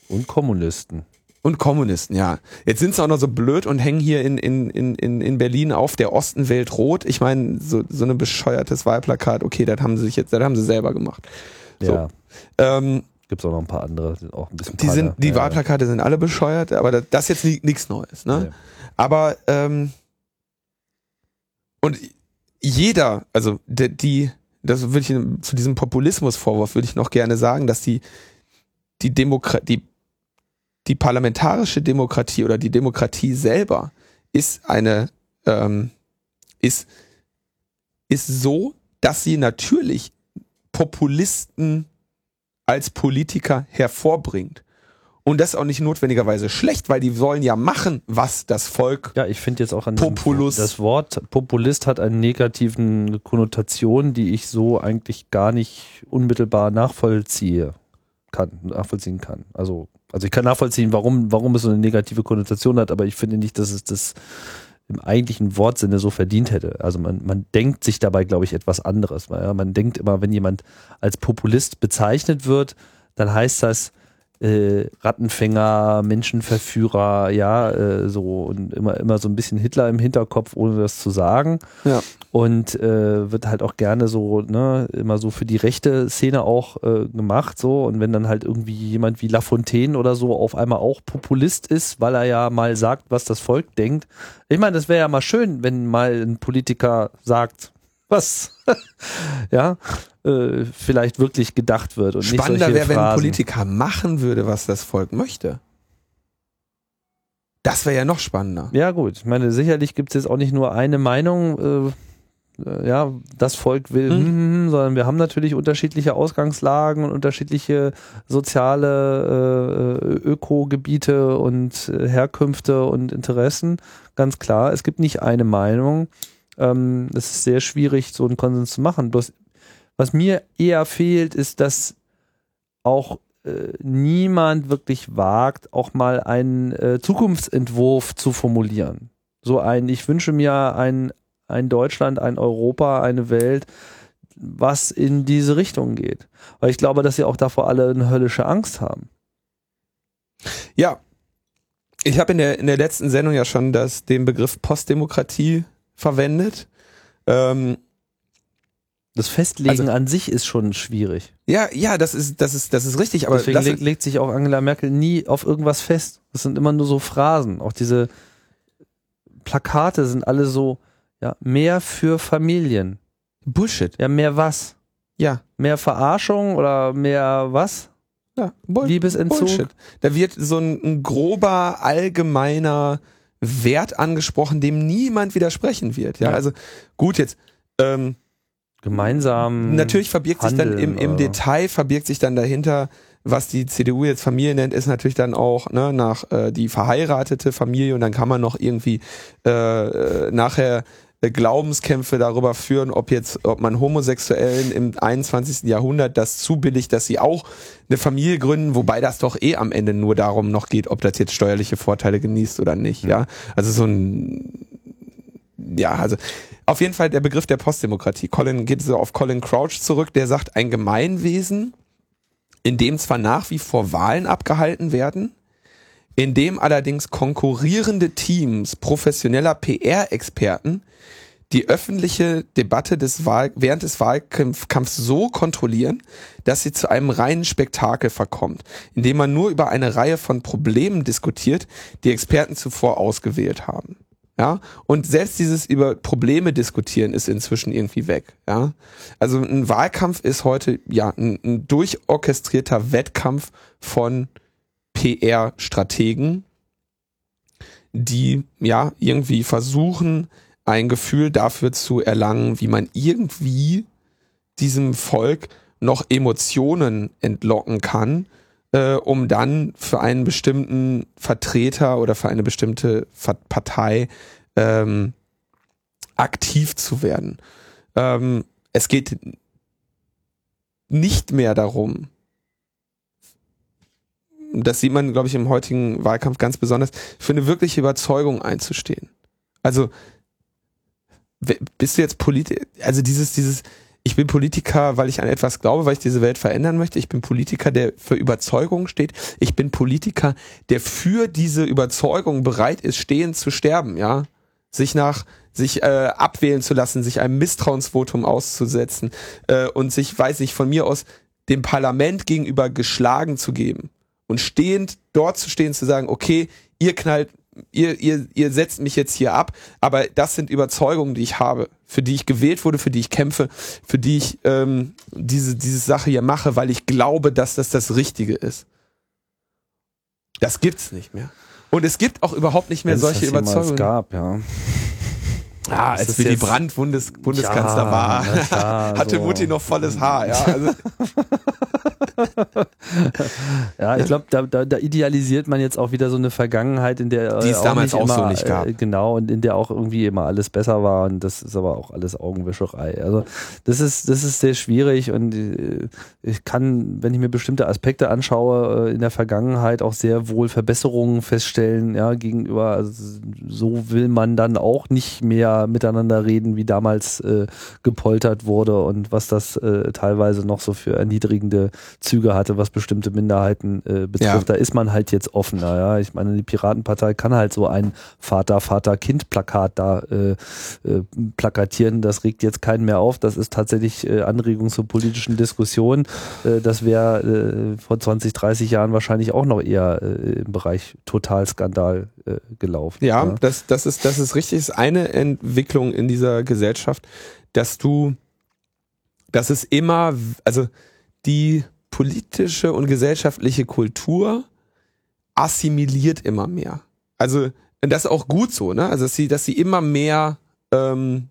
Und Kommunisten. Und Kommunisten, ja. Jetzt sind sie auch noch so blöd und hängen hier in, in, in, in Berlin auf der Osten wählt rot. Ich meine, so, so ein bescheuertes Wahlplakat, okay, das haben sie sich jetzt, das haben sie selber gemacht. So. Ja. Ähm, Gibt es auch noch ein paar andere, sind auch ein bisschen Die, sind, die ja, Wahlplakate ja. sind alle bescheuert, aber das, das ist jetzt nichts Neues. Ne? Ja. Aber ähm, und jeder, also die, die das würde ich zu diesem Populismusvorwurf würde ich noch gerne sagen, dass die die Demokratie, die parlamentarische Demokratie oder die Demokratie selber ist eine ähm, ist ist so, dass sie natürlich Populisten als Politiker hervorbringt. Und das ist auch nicht notwendigerweise schlecht, weil die sollen ja machen, was das Volk. Ja, ich finde jetzt auch an Populus das Wort Populist hat eine negativen Konnotation, die ich so eigentlich gar nicht unmittelbar nachvollziehe kann, nachvollziehen kann. Also, also ich kann nachvollziehen, warum, warum es so eine negative Konnotation hat, aber ich finde nicht, dass es das im eigentlichen Wortsinne so verdient hätte. Also man, man denkt sich dabei, glaube ich, etwas anderes. Weil, ja, man denkt immer, wenn jemand als Populist bezeichnet wird, dann heißt das, äh, Rattenfänger, Menschenverführer, ja, äh, so und immer, immer so ein bisschen Hitler im Hinterkopf, ohne das zu sagen. Ja. Und äh, wird halt auch gerne so, ne, immer so für die rechte Szene auch äh, gemacht, so. Und wenn dann halt irgendwie jemand wie Lafontaine oder so auf einmal auch Populist ist, weil er ja mal sagt, was das Volk denkt. Ich meine, das wäre ja mal schön, wenn mal ein Politiker sagt, was ja äh, vielleicht wirklich gedacht wird und Spannender wäre, wenn ein. Politiker machen würde, was das Volk möchte. Das wäre ja noch spannender. Ja gut, ich meine, sicherlich gibt es jetzt auch nicht nur eine Meinung, äh, äh, ja, das Volk will, Hm. hm. Hm, sondern wir haben natürlich unterschiedliche Ausgangslagen und unterschiedliche soziale äh, äh, Ökogebiete und Herkünfte und Interessen. Ganz klar, es gibt nicht eine Meinung. Ähm, es ist sehr schwierig, so einen Konsens zu machen. Bloß, was mir eher fehlt, ist, dass auch äh, niemand wirklich wagt, auch mal einen äh, Zukunftsentwurf zu formulieren. So ein, ich wünsche mir ein, ein Deutschland, ein Europa, eine Welt, was in diese Richtung geht. Weil ich glaube, dass sie auch davor alle eine höllische Angst haben. Ja. Ich habe in der, in der letzten Sendung ja schon das, den Begriff Postdemokratie verwendet. Ähm, Das Festlegen Also- an sich ist schon schwierig. ja, ja, das ist, das ist, das ist richtig, aber Deswegen das, leg, legt sich auch Angela Merkel nie auf irgendwas fest. Das sind immer nur so Phrasen. Auch diese Plakate sind alle so, ja, mehr für Familien. Bullshit. Ja, mehr was? Ja. Mehr Verarschung oder mehr was? Ja, Bull Liebesentzug? Bullshit. Da wird so ein, ein grober, allgemeiner Wert angesprochen, dem niemand widersprechen wird. Ja, Ja. also gut jetzt. Ähm, Gemeinsam. Natürlich verbirgt sich dann handeln im, im Detail verbirgt sich dann dahinter, was die CDU jetzt Familie nennt, ist natürlich dann auch ne, nach äh, die verheiratete Familie und dann kann man noch irgendwie äh, äh, nachher Glaubenskämpfe darüber führen, ob jetzt, ob man Homosexuellen im 21. Jahrhundert das zubilligt, dass sie auch eine Familie gründen, wobei das doch eh am Ende nur darum noch geht, ob das jetzt steuerliche Vorteile genießt oder nicht, ja. Also so ein ja, also auf jeden Fall der Begriff der Postdemokratie. Colin geht so auf Colin Crouch zurück, der sagt, ein Gemeinwesen, in dem zwar nach wie vor Wahlen abgehalten werden, in dem allerdings konkurrierende Teams professioneller PR-Experten die öffentliche Debatte des Wahl während des Wahlkampfs so kontrollieren, dass sie zu einem reinen Spektakel verkommt, indem man nur über eine Reihe von Problemen diskutiert, die Experten zuvor ausgewählt haben. Ja, und selbst dieses über Probleme diskutieren ist inzwischen irgendwie weg. Ja, also ein Wahlkampf ist heute ja ein, ein durchorchestrierter Wettkampf von PR-Strategen, die ja irgendwie versuchen, ein Gefühl dafür zu erlangen, wie man irgendwie diesem Volk noch Emotionen entlocken kann, äh, um dann für einen bestimmten Vertreter oder für eine bestimmte Partei ähm, aktiv zu werden. Ähm, es geht nicht mehr darum, das sieht man, glaube ich, im heutigen Wahlkampf ganz besonders, für eine wirkliche Überzeugung einzustehen. Also bist du jetzt Politiker, also dieses, dieses, ich bin Politiker, weil ich an etwas glaube, weil ich diese Welt verändern möchte. Ich bin Politiker, der für Überzeugung steht. Ich bin Politiker, der für diese Überzeugung bereit ist, stehend zu sterben, ja. Sich nach, sich äh, abwählen zu lassen, sich einem Misstrauensvotum auszusetzen äh, und sich, weiß ich, von mir aus dem Parlament gegenüber geschlagen zu geben und stehend dort zu stehen, zu sagen, okay, ihr knallt, ihr, ihr, ihr setzt mich jetzt hier ab, aber das sind Überzeugungen, die ich habe, für die ich gewählt wurde, für die ich kämpfe, für die ich ähm, diese, diese Sache hier mache, weil ich glaube, dass das das Richtige ist. Das gibt's nicht mehr. Und es gibt auch überhaupt nicht mehr Wenn's solche das Überzeugungen. gab, ja. Das als Willy Brandt Bundes Bundeskanzler Ja, war, klar, hatte so. Mutti noch volles Haar. Ja, also, ja, ich glaube, da, da, da, idealisiert man jetzt auch wieder so eine Vergangenheit, in der die es auch damals auch immer, so nicht gab. Äh, genau, und in der auch irgendwie immer alles besser war und das ist aber auch alles Augenwischerei. Also das ist, das ist sehr schwierig und äh, ich kann, wenn ich mir bestimmte Aspekte anschaue, äh, in der Vergangenheit auch sehr wohl Verbesserungen feststellen, ja, gegenüber, also so will man dann auch nicht mehr miteinander reden, wie damals äh, gepoltert wurde und was das äh, teilweise noch so für erniedrigende Züge hatte, was bestimmte Minderheiten äh, betrifft. Ja. Da ist man halt jetzt offener. Ja, ich meine, die Piratenpartei kann halt so ein Vater, Vater, Kind Plakat da äh, äh, plakatieren. Das regt jetzt keinen mehr auf. Das ist tatsächlich äh, Anregung zur politischen Diskussion. Äh, das wäre äh, vor 20, 30 Jahren wahrscheinlich auch noch eher äh, im Bereich Totalskandal äh, gelaufen. Ja, ja, Das, das ist das ist richtig. Das eine Entwicklung in dieser Gesellschaft, dass du, dass es immer, also die politische und gesellschaftliche Kultur assimiliert immer mehr. Also das ist auch gut so, ne? Also dass sie, dass sie immer mehr, ähm,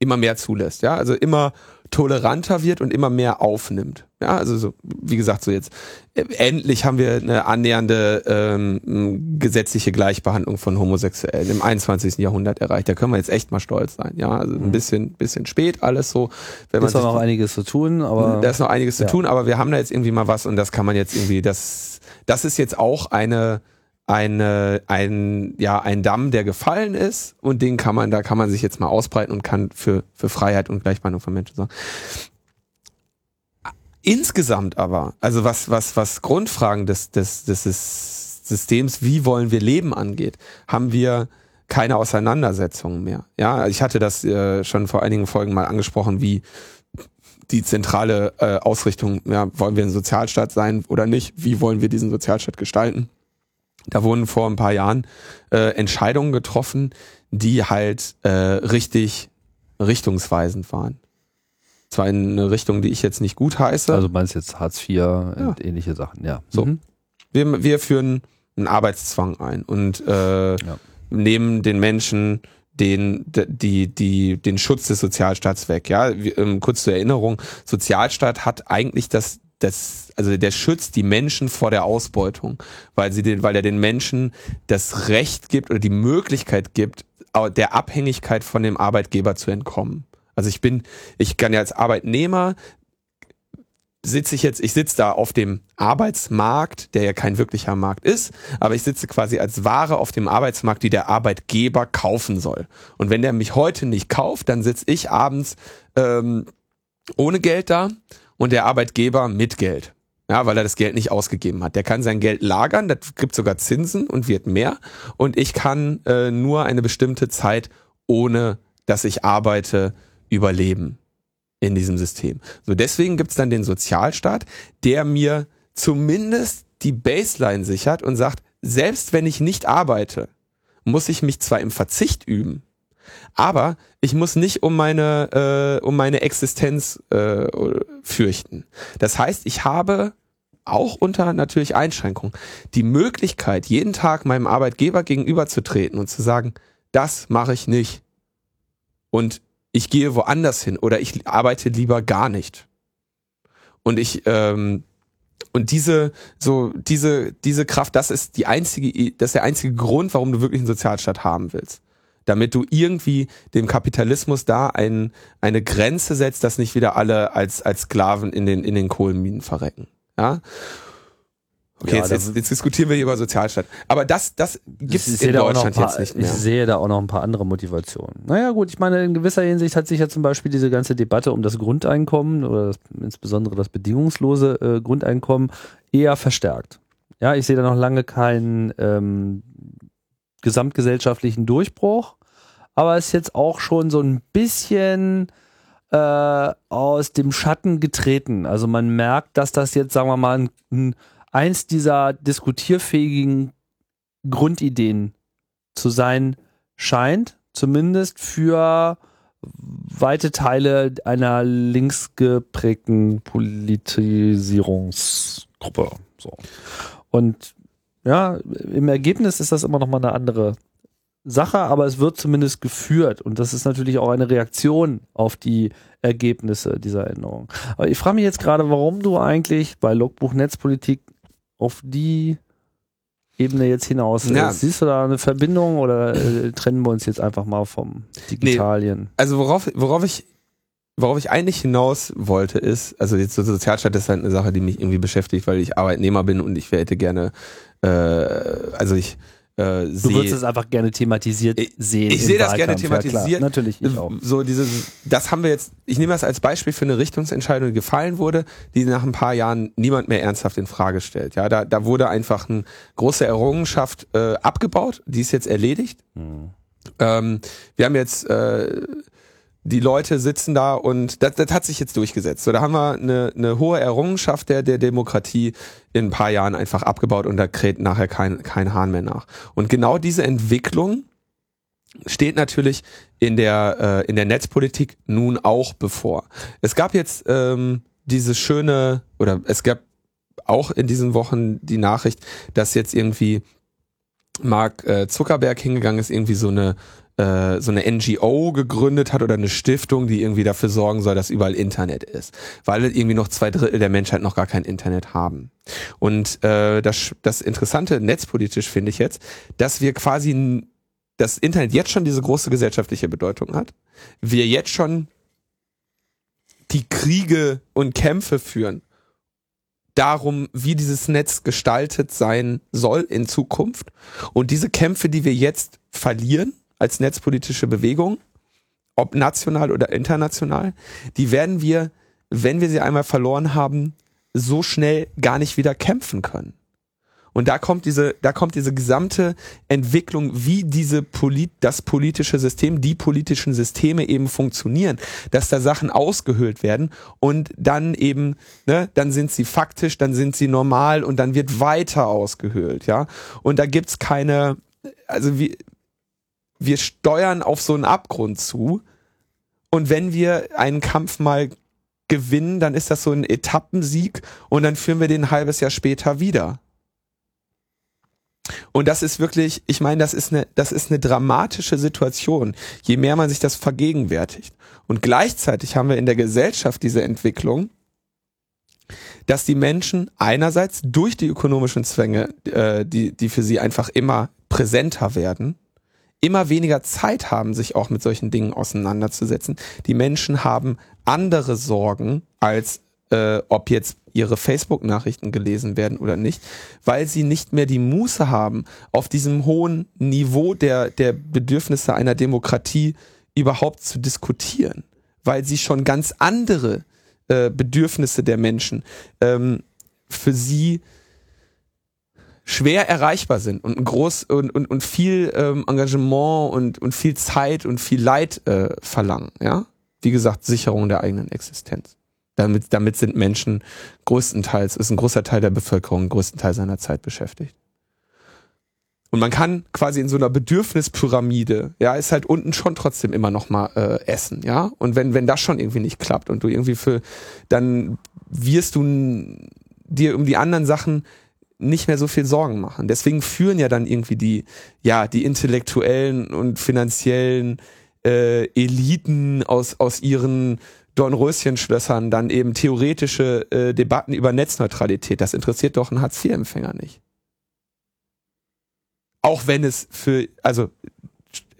immer mehr zulässt, ja. Also immer toleranter wird und immer mehr aufnimmt. Ja, also so, wie gesagt, so jetzt äh, endlich haben wir eine annähernde ähm, gesetzliche Gleichbehandlung von Homosexuellen im 21. Jahrhundert erreicht. Da können wir jetzt echt mal stolz sein. Ja, also ein mhm. bisschen, bisschen spät alles so. Wenn man ist noch einiges zu tun, aber da ist noch einiges ja. zu tun, aber wir haben da jetzt irgendwie mal was und das kann man jetzt irgendwie, das, das ist jetzt auch eine eine, ein, ja, ein Damm, der gefallen ist und den kann man, da kann man sich jetzt mal ausbreiten und kann für, für Freiheit und Gleichbehandlung von Menschen sorgen. Insgesamt aber, also was, was, was Grundfragen des, des, des Systems, wie wollen wir leben angeht, haben wir keine Auseinandersetzungen mehr. Ja, ich hatte das äh, schon vor einigen Folgen mal angesprochen, wie die zentrale äh, Ausrichtung, ja, wollen wir ein Sozialstaat sein oder nicht? Wie wollen wir diesen Sozialstaat gestalten? Da wurden vor ein paar Jahren äh, Entscheidungen getroffen, die halt äh, richtig richtungsweisend waren. Zwar in eine Richtung, die ich jetzt nicht gut heiße. Also meinst jetzt Hartz IV ja. und ähnliche Sachen, ja. So. Mhm. Wir, wir führen einen Arbeitszwang ein und äh, ja. nehmen den Menschen den, die, die, den Schutz des Sozialstaats weg. Ja, ähm, kurz zur Erinnerung, Sozialstaat hat eigentlich das, das, also der schützt die Menschen vor der Ausbeutung, weil sie den, weil er den Menschen das Recht gibt oder die Möglichkeit gibt, der Abhängigkeit von dem Arbeitgeber zu entkommen. Also ich bin, ich kann ja als Arbeitnehmer sitze ich jetzt, ich sitze da auf dem Arbeitsmarkt, der ja kein wirklicher Markt ist, aber ich sitze quasi als Ware auf dem Arbeitsmarkt, die der Arbeitgeber kaufen soll. Und wenn der mich heute nicht kauft, dann sitze ich abends ähm, ohne Geld da und der Arbeitgeber mit Geld. Ja, weil er das Geld nicht ausgegeben hat. Der kann sein Geld lagern, das gibt sogar Zinsen und wird mehr. Und ich kann äh, nur eine bestimmte Zeit, ohne dass ich arbeite, überleben in diesem System. So, deswegen gibt's dann den Sozialstaat, der mir zumindest die Baseline sichert und sagt, selbst wenn ich nicht arbeite, muss ich mich zwar im Verzicht üben, aber ich muss nicht um meine, äh, um meine Existenz äh, fürchten. Das heißt, ich habe auch unter natürlich Einschränkungen die Möglichkeit, jeden Tag meinem Arbeitgeber gegenüberzutreten und zu sagen, das mache ich nicht. Und ich gehe woanders hin oder ich arbeite lieber gar nicht. Und ich, ähm, und diese, so, diese, diese Kraft, das ist die einzige, das ist der einzige Grund, warum du wirklich einen Sozialstaat haben willst damit du irgendwie dem Kapitalismus da ein, eine Grenze setzt, dass nicht wieder alle als, als Sklaven in den, in den Kohlenminen verrecken. Ja. Okay, ja, jetzt, jetzt, jetzt, diskutieren wir hier über Sozialstaat. Aber das, das gibt es in Deutschland paar, jetzt nicht mehr. Ich sehe da auch noch ein paar andere Motivationen. Naja gut, ich meine, in gewisser Hinsicht hat sich ja zum Beispiel diese ganze Debatte um das Grundeinkommen oder das, insbesondere das bedingungslose äh, Grundeinkommen eher verstärkt. Ja, ich sehe da noch lange keinen ähm, gesamtgesellschaftlichen Durchbruch, aber ist jetzt auch schon so ein bisschen äh, aus dem Schatten getreten. Also man merkt, dass das jetzt, sagen wir mal, ein, ein, eins dieser diskutierfähigen Grundideen zu sein scheint, zumindest für weite Teile einer linksgeprägten Politisierungsgruppe. So. Und ja, im Ergebnis ist das immer noch mal eine andere Sache, aber es wird zumindest geführt und das ist natürlich auch eine Reaktion auf die Ergebnisse dieser Änderung. Aber ich frage mich jetzt gerade, warum du eigentlich bei Logbuch Netzpolitik auf die Ebene jetzt hinaus Ja. Siehst du da eine Verbindung oder äh, trennen wir uns jetzt einfach mal vom Digitalien? Also worauf, worauf ich, worauf ich eigentlich hinaus wollte, ist, also jetzt so Sozialstaat ist halt eine Sache, die mich irgendwie beschäftigt, weil ich Arbeitnehmer bin und ich hätte gerne, äh, also ich äh, Du würdest es einfach gerne thematisiert Ich- sehen. ich sehe das gerne Wahlkampf. Ja, thematisiert. klar. Natürlich, ich auch. so dieses, das haben wir jetzt, ich nehme das als Beispiel für eine Richtungsentscheidung, die gefallen wurde, die nach ein paar Jahren niemand mehr ernsthaft in Frage stellt. Ja, da, da wurde einfach eine große Errungenschaft äh, abgebaut, die ist jetzt erledigt. Hm. Ähm, wir haben jetzt äh, die Leute sitzen da und das, das hat sich jetzt durchgesetzt. So, da haben wir eine, eine hohe Errungenschaft der, der Demokratie in ein paar Jahren einfach abgebaut und da kräht nachher kein, kein Hahn mehr nach. Und genau diese Entwicklung steht natürlich in der, äh, in der Netzpolitik nun auch bevor. Es gab jetzt ähm, diese schöne, oder es gab auch in diesen Wochen die Nachricht, dass jetzt irgendwie Mark äh, Zuckerberg hingegangen ist, irgendwie so eine äh, so eine NGO gegründet hat oder eine Stiftung, die irgendwie dafür sorgen soll, dass überall Internet ist, weil irgendwie noch zwei Drittel der Menschheit noch gar kein Internet haben. Und äh, das, das Interessante netzpolitisch finde ich jetzt, dass wir quasi das Internet jetzt schon diese große gesellschaftliche Bedeutung hat, wir jetzt schon die Kriege und Kämpfe führen darum, wie dieses Netz gestaltet sein soll in Zukunft. Und diese Kämpfe, die wir jetzt verlieren als netzpolitische Bewegung, ob national oder international, die werden wir, wenn wir sie einmal verloren haben, so schnell gar nicht wieder kämpfen können. Und da kommt diese, da kommt diese gesamte Entwicklung, wie diese Polit, das politische System, die politischen Systeme eben funktionieren, dass da Sachen ausgehöhlt werden und dann eben, ne, dann sind sie faktisch, dann sind sie normal und dann wird weiter ausgehöhlt, ja. Und da gibt's keine, also wir, wir steuern auf so einen Abgrund zu. Und wenn wir einen Kampf mal gewinnen, dann ist das so ein Etappensieg und dann führen wir den ein halbes Jahr später wieder. Und das ist wirklich, ich meine, das ist eine, das ist eine dramatische Situation, je mehr man sich das vergegenwärtigt. Und gleichzeitig haben wir in der Gesellschaft diese Entwicklung, dass die Menschen einerseits durch die ökonomischen Zwänge, äh, die, die für sie einfach immer präsenter werden, immer weniger Zeit haben, sich auch mit solchen Dingen auseinanderzusetzen. Die Menschen haben andere Sorgen als äh, ob jetzt ihre Facebook-Nachrichten gelesen werden oder nicht, weil sie nicht mehr die Muße haben, auf diesem hohen Niveau der, der Bedürfnisse einer Demokratie überhaupt zu diskutieren, weil sie schon ganz andere äh, Bedürfnisse der Menschen ähm, für sie schwer erreichbar sind und ein groß und, und, und viel ähm, Engagement und, und viel Zeit und viel Leid äh, verlangen, ja. Wie gesagt, Sicherung der eigenen Existenz. Damit, damit sind Menschen größtenteils, ist ein großer Teil der Bevölkerung größtenteils seiner Zeit beschäftigt. Und man kann quasi in so einer Bedürfnispyramide, ja, ist halt unten schon trotzdem immer noch mal äh, essen, ja. Und wenn wenn das schon irgendwie nicht klappt und du irgendwie für, dann wirst du dir um die anderen Sachen nicht mehr so viel Sorgen machen. Deswegen führen ja dann irgendwie die, ja, die intellektuellen und finanziellen äh, Eliten aus aus ihren Dornröschenschlössern dann eben theoretische äh, Debatten über Netzneutralität. Das interessiert doch einen Hartz-IV-Empfänger nicht. Auch wenn es für, also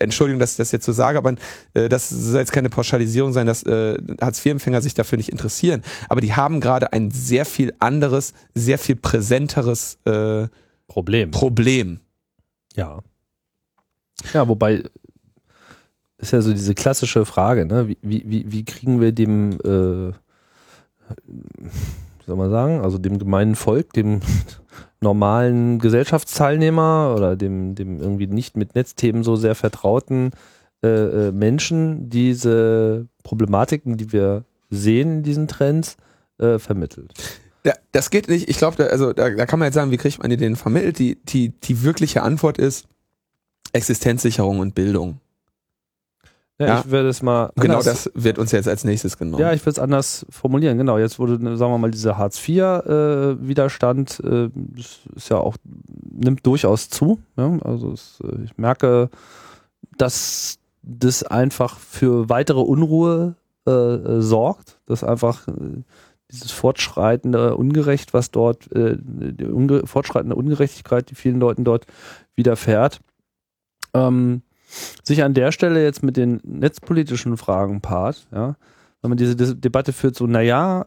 Entschuldigung, dass ich das jetzt so sage, aber äh, das soll jetzt keine Pauschalisierung sein, dass äh, Hartz-IV-Empfänger sich dafür nicht interessieren. Aber die haben gerade ein sehr viel anderes, sehr viel präsenteres äh, Problem. Problem. Ja. Ja, wobei ist ja so diese klassische Frage, ne? Wie, wie, wie- kriegen wir dem, äh, wie soll man sagen, also dem gemeinen Volk, dem normalen Gesellschaftsteilnehmer oder dem, dem irgendwie nicht mit Netzthemen so sehr vertrauten äh, äh, Menschen diese Problematiken, die wir sehen in diesen Trends, äh, vermittelt. Da, das geht nicht. Ich glaube, da, also da, da kann man jetzt sagen, wie kriegt man die denn vermittelt? Die, die, die wirkliche Antwort ist Existenzsicherung und Bildung. Ja, Ja. Ich werde es mal Genau das wird uns jetzt als nächstes genommen. Ja, ich würde es anders formulieren. Genau, jetzt wurde, ne, sagen wir mal, dieser Hartz-IV-Widerstand, äh, das ist ja auch, nimmt durchaus zu. Ja? Also es, äh, ich merke dass das einfach für weitere Unruhe äh, äh, sorgt, dass einfach äh, dieses fortschreitende Ungerecht, was dort, äh, die unge fortschreitende Ungerechtigkeit, die vielen Leuten dort widerfährt, ähm, sich an der Stelle jetzt mit den netzpolitischen Fragen paart, ja, wenn man diese, diese Debatte führt, so, naja,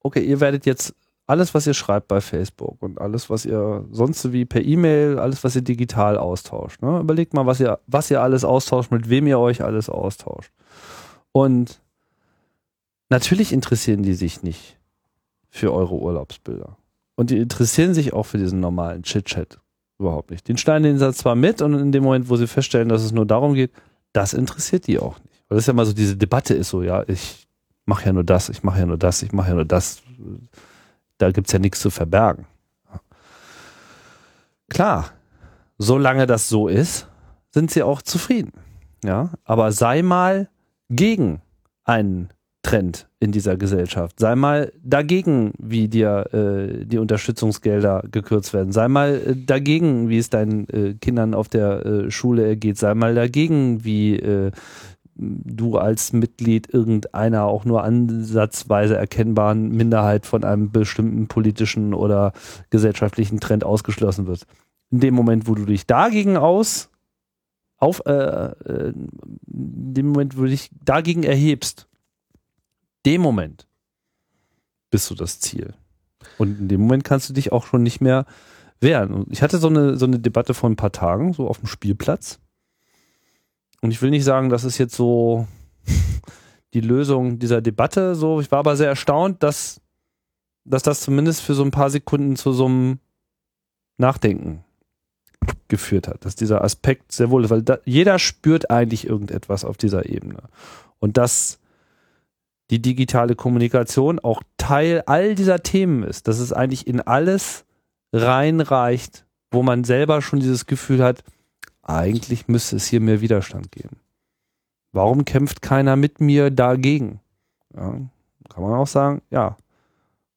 okay, ihr werdet jetzt alles, was ihr schreibt bei Facebook und alles, was ihr sonst wie per E-Mail, alles, was ihr digital austauscht. Ne? Überlegt mal, was ihr, was ihr alles austauscht, mit wem ihr euch alles austauscht. Und natürlich interessieren die sich nicht für eure Urlaubsbilder. Und die interessieren sich auch für diesen normalen Chit-Chat überhaupt nicht. Den schneiden den Satz zwar mit und in dem Moment, wo sie feststellen, dass es nur darum geht, das interessiert die auch nicht. Weil das ja mal so diese Debatte ist so, ja, ich mache ja nur das, ich mache ja nur das, ich mache ja nur das. Da gibt's ja nichts zu verbergen. Klar, solange das so ist, sind sie auch zufrieden. Ja, aber sei mal gegen einen Trend in dieser Gesellschaft. Sei mal dagegen, wie dir äh, die Unterstützungsgelder gekürzt werden. Sei mal äh, dagegen, wie es deinen äh, Kindern auf der äh, Schule ergeht. Sei mal dagegen, wie äh, du als Mitglied irgendeiner auch nur ansatzweise erkennbaren Minderheit von einem bestimmten politischen oder gesellschaftlichen Trend ausgeschlossen wird. In dem Moment, wo du dich dagegen aus auf äh, in dem Moment, wo du dich dagegen erhebst, dem Moment bist du das Ziel. Und in dem Moment kannst du dich auch schon nicht mehr wehren. Und ich hatte so eine, so eine Debatte vor ein paar Tagen, so auf dem Spielplatz. Und ich will nicht sagen, das ist jetzt so die Lösung dieser Debatte. So, ich war aber sehr erstaunt, dass, dass das zumindest für so ein paar Sekunden zu so einem Nachdenken geführt hat. Dass dieser Aspekt sehr wohl ist, weil da, jeder spürt eigentlich irgendetwas auf dieser Ebene. Und dass die digitale Kommunikation auch Teil all dieser Themen ist, dass es eigentlich in alles reinreicht, wo man selber schon dieses Gefühl hat, eigentlich müsste es hier mehr Widerstand geben. Warum kämpft keiner mit mir dagegen? Ja, kann man auch sagen, ja,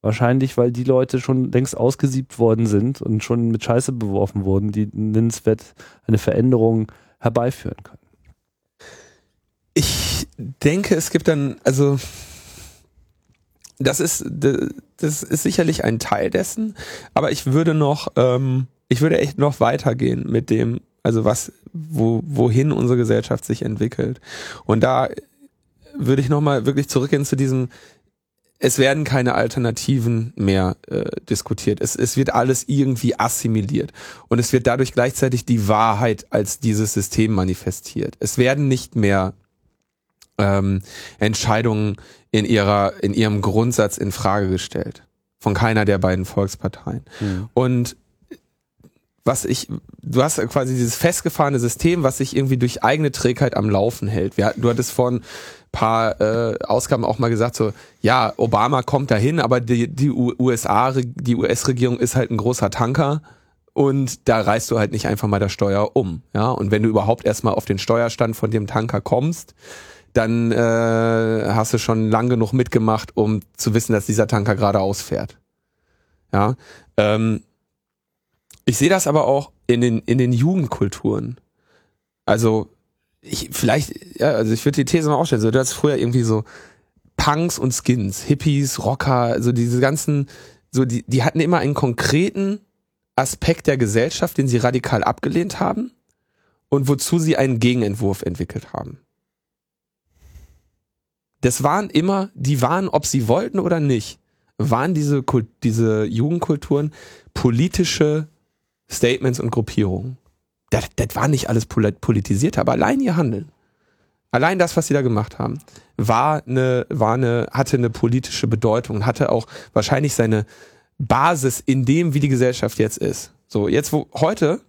wahrscheinlich, weil die Leute schon längst ausgesiebt worden sind und schon mit Scheiße beworfen wurden, die nennenswert eine Veränderung herbeiführen können. Ich denke, es gibt dann, also das ist, das ist sicherlich ein Teil dessen, aber ich würde noch, ähm, ich würde echt noch weitergehen mit dem, also was, wo, wohin unsere Gesellschaft sich entwickelt. Und da würde ich nochmal wirklich zurückgehen zu diesem, es werden keine Alternativen mehr äh, diskutiert. Es, es wird alles irgendwie assimiliert. Und es wird dadurch gleichzeitig die Wahrheit als dieses System manifestiert. Es werden nicht mehr ähm, Entscheidungen in ihrer, in ihrem Grundsatz in Frage gestellt. Von keiner der beiden Volksparteien. Mhm. Und was ich, du hast quasi dieses festgefahrene System, was sich irgendwie durch eigene Trägheit am Laufen hält. Wir, du hattest vorhin paar äh, Ausgaben auch mal gesagt, so, ja, Obama kommt dahin, aber die, die USA, die US-Regierung ist halt ein großer Tanker und da reißt du halt nicht einfach mal der Steuer um. Ja, und wenn du überhaupt erstmal auf den Steuerstand von dem Tanker kommst, dann äh, hast du schon lang genug mitgemacht, um zu wissen, dass dieser Tanker gerade ausfährt. Ja, ähm, ich sehe das aber auch in den, in den Jugendkulturen. Also, ich, vielleicht, ja, also ich würde die These mal aufstellen, so, du hast früher irgendwie so Punks und Skins, Hippies, Rocker, also diese ganzen, so, die, die hatten immer einen konkreten Aspekt der Gesellschaft, den sie radikal abgelehnt haben und wozu sie einen Gegenentwurf entwickelt haben. Das waren immer, die waren, ob sie wollten oder nicht, waren diese, diese Jugendkulturen politische Statements und Gruppierungen. Das, das war nicht alles politisiert, aber allein ihr Handeln, allein das, was sie da gemacht haben, war eine, war eine, hatte eine politische Bedeutung hatte auch wahrscheinlich seine Basis in dem, wie die Gesellschaft jetzt ist. So, jetzt wo heute,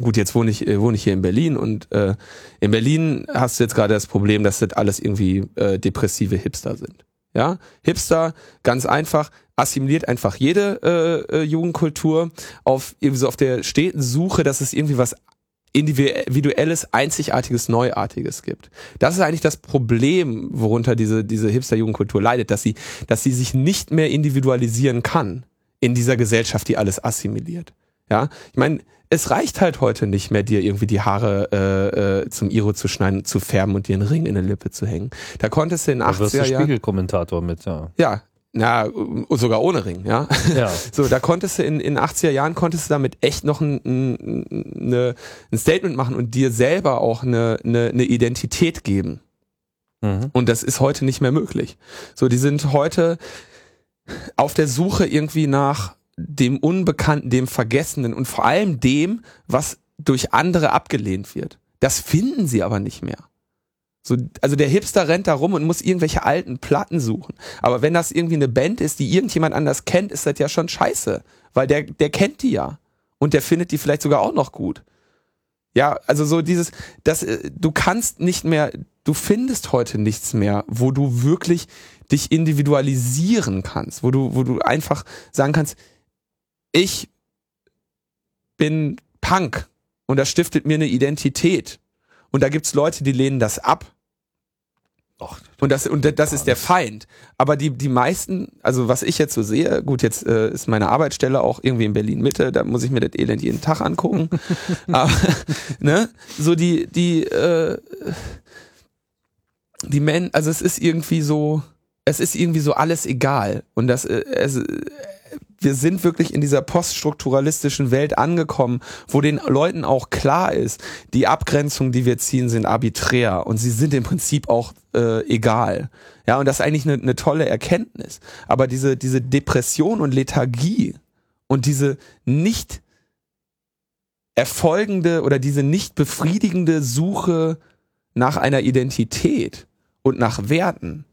gut, jetzt wohne ich, äh, wohne ich hier in Berlin und äh, in Berlin hast du jetzt gerade das Problem, dass das alles irgendwie äh, depressive Hipster sind. Ja, Hipster, ganz einfach, assimiliert einfach jede äh, äh, Jugendkultur auf irgendwie so auf der steten Suche, dass es irgendwie was individuelles, einzigartiges, neuartiges gibt. Das ist eigentlich das Problem, worunter diese diese Hipster-Jugendkultur leidet, dass sie dass sie sich nicht mehr individualisieren kann in dieser Gesellschaft, die alles assimiliert. Ja, ich meine, es reicht halt heute nicht mehr, dir irgendwie die Haare äh, äh, zum Iro zu schneiden, zu färben und dir einen Ring in eine Lippe zu hängen. Da konntest du in den Da wirst 80er du Jahren. Spiegelkommentator mit, ja. Ja, na, sogar ohne Ring, ja. Ja. So, da konntest du in in 80er Jahren konntest du damit echt noch ein, ein, eine, ein Statement machen und dir selber auch eine, eine, eine Identität geben. Mhm. Und das ist heute nicht mehr möglich. So, die sind heute auf der Suche irgendwie nach dem Unbekannten, dem Vergessenen und vor allem dem, was durch andere abgelehnt wird. Das finden sie aber nicht mehr. So, also der Hipster rennt da rum und muss irgendwelche alten Platten suchen. Aber wenn das irgendwie eine Band ist, die irgendjemand anders kennt, ist das ja schon scheiße. Weil der, der kennt die ja. Und der findet die vielleicht sogar auch noch gut. Ja, also so dieses, das, äh, du kannst nicht mehr, du findest heute nichts mehr, wo du wirklich dich individualisieren kannst, wo du, wo du einfach sagen kannst, ich bin Punk und das stiftet mir eine Identität. Und da gibt's Leute, die lehnen das ab. Och, Und das, und das ist der Feind. Aber die, die meisten, also was ich jetzt so sehe, gut, jetzt äh, ist meine Arbeitsstelle auch irgendwie in Berlin Mitte, da muss ich mir das Elend jeden Tag angucken. Aber, ne, so die, die, äh, die Men, also es ist irgendwie so, es ist irgendwie so alles egal. Und das, äh, es, wir sind wirklich in dieser poststrukturalistischen Welt angekommen, wo den Leuten auch klar ist, die Abgrenzungen, die wir ziehen, sind arbiträr und sie sind im Prinzip auch äh, egal. Ja, und das ist eigentlich eine, eine tolle Erkenntnis. Aber diese, diese Depression und Lethargie und diese nicht erfolgende oder diese nicht befriedigende Suche nach einer Identität und nach Werten,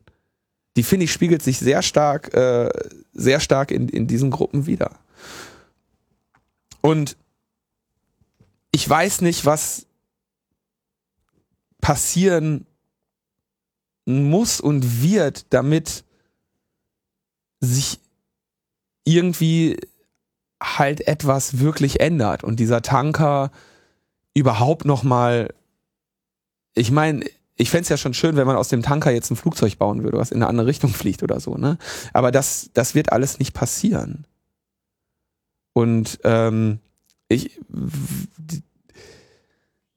die finde ich spiegelt sich sehr stark, äh, sehr stark in, in diesen Gruppen wieder. Und ich weiß nicht, was passieren muss und wird, damit sich irgendwie halt etwas wirklich ändert und dieser Tanker überhaupt noch mal ich meine, ich fänd's ja schon schön, wenn man aus dem Tanker jetzt ein Flugzeug bauen würde, was in eine andere Richtung fliegt oder so, ne? Aber das, das wird alles nicht passieren. Und ähm, ich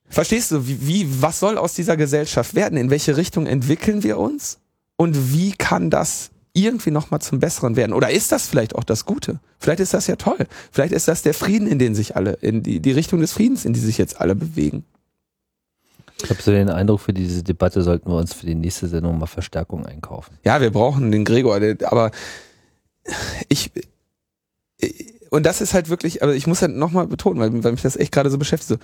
verstehst du, wie, wie, was soll aus dieser Gesellschaft werden? In welche Richtung entwickeln wir uns? Und wie kann das irgendwie nochmal zum Besseren werden? Oder ist das vielleicht auch das Gute? Vielleicht ist das ja toll. Vielleicht ist das der Frieden, in den sich alle, in die, die Richtung des Friedens, in die sich jetzt alle bewegen. Ich habe so den Eindruck, für diese Debatte sollten wir uns für die nächste Sendung mal Verstärkung einkaufen. Ja, wir brauchen den Gregor, aber ich und das ist halt wirklich, aber ich muss halt nochmal betonen, weil, weil mich das echt gerade so beschäftigt.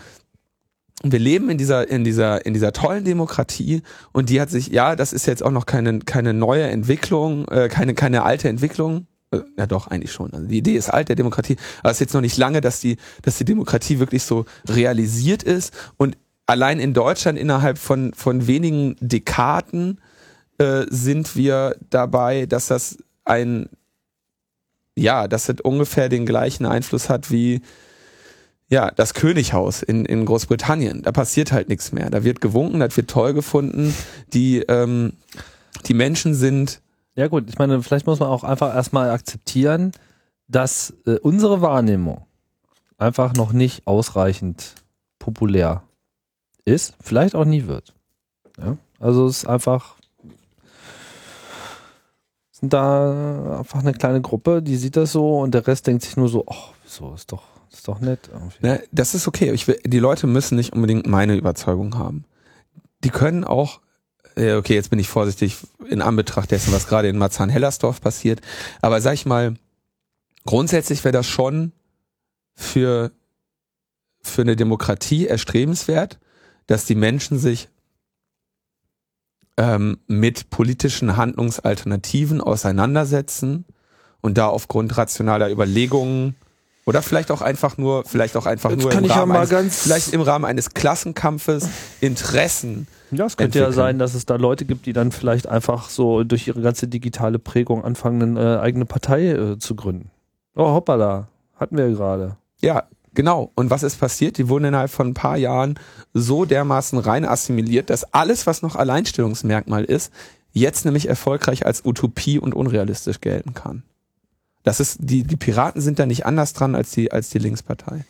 Wir leben in dieser, in dieser, in dieser tollen Demokratie und die hat sich, ja, das ist jetzt auch noch keine, keine neue Entwicklung, äh, keine, keine alte Entwicklung. Äh, Ja doch, eigentlich schon. Also die Idee ist alt der Demokratie, aber es ist jetzt noch nicht lange, dass die, dass die Demokratie wirklich so realisiert ist und allein in Deutschland innerhalb von, von wenigen Dekaden äh, sind wir dabei, dass das ein, ja, dass das ungefähr den gleichen Einfluss hat wie, ja, das Könighaus in, in Großbritannien. Da passiert halt nichts mehr. Da wird gewunken, das wird toll gefunden. Die, ähm, die Menschen sind, Ja gut, ich meine, vielleicht muss man auch einfach erstmal akzeptieren, dass äh, unsere Wahrnehmung einfach noch nicht ausreichend populär ist, vielleicht auch nie wird. Ja? Also es ist einfach sind da einfach eine kleine Gruppe, die sieht das so und der Rest denkt sich nur so, ach, wieso, ist doch, ist doch nett. Ne, das ist okay. Ich will, die Leute müssen nicht unbedingt meine Überzeugung haben. Die können auch, okay, jetzt bin ich vorsichtig in Anbetracht dessen, was gerade in Marzahn-Hellersdorf passiert, aber sag ich mal, grundsätzlich wäre das schon für, für eine Demokratie erstrebenswert, dass die Menschen sich ähm, mit politischen Handlungsalternativen auseinandersetzen und da aufgrund rationaler Überlegungen oder vielleicht auch einfach nur, vielleicht auch einfach Jetzt nur im ja Rahmen mal eines, vielleicht im Rahmen eines Klassenkampfes Interessen. Ja, es könnte ja entwickeln. sein, dass es da Leute gibt, die dann vielleicht einfach so durch ihre ganze digitale Prägung anfangen, eine äh, eigene Partei äh, zu gründen. Oh, hoppala, hatten wir ja gerade. Ja, genau. Und was ist passiert? Die wurden innerhalb von ein paar Jahren so dermaßen rein assimiliert, dass alles, was noch Alleinstellungsmerkmal ist, jetzt nämlich erfolgreich als Utopie und unrealistisch gelten kann. Das ist, die, die Piraten sind da nicht anders dran als die, als die Linkspartei.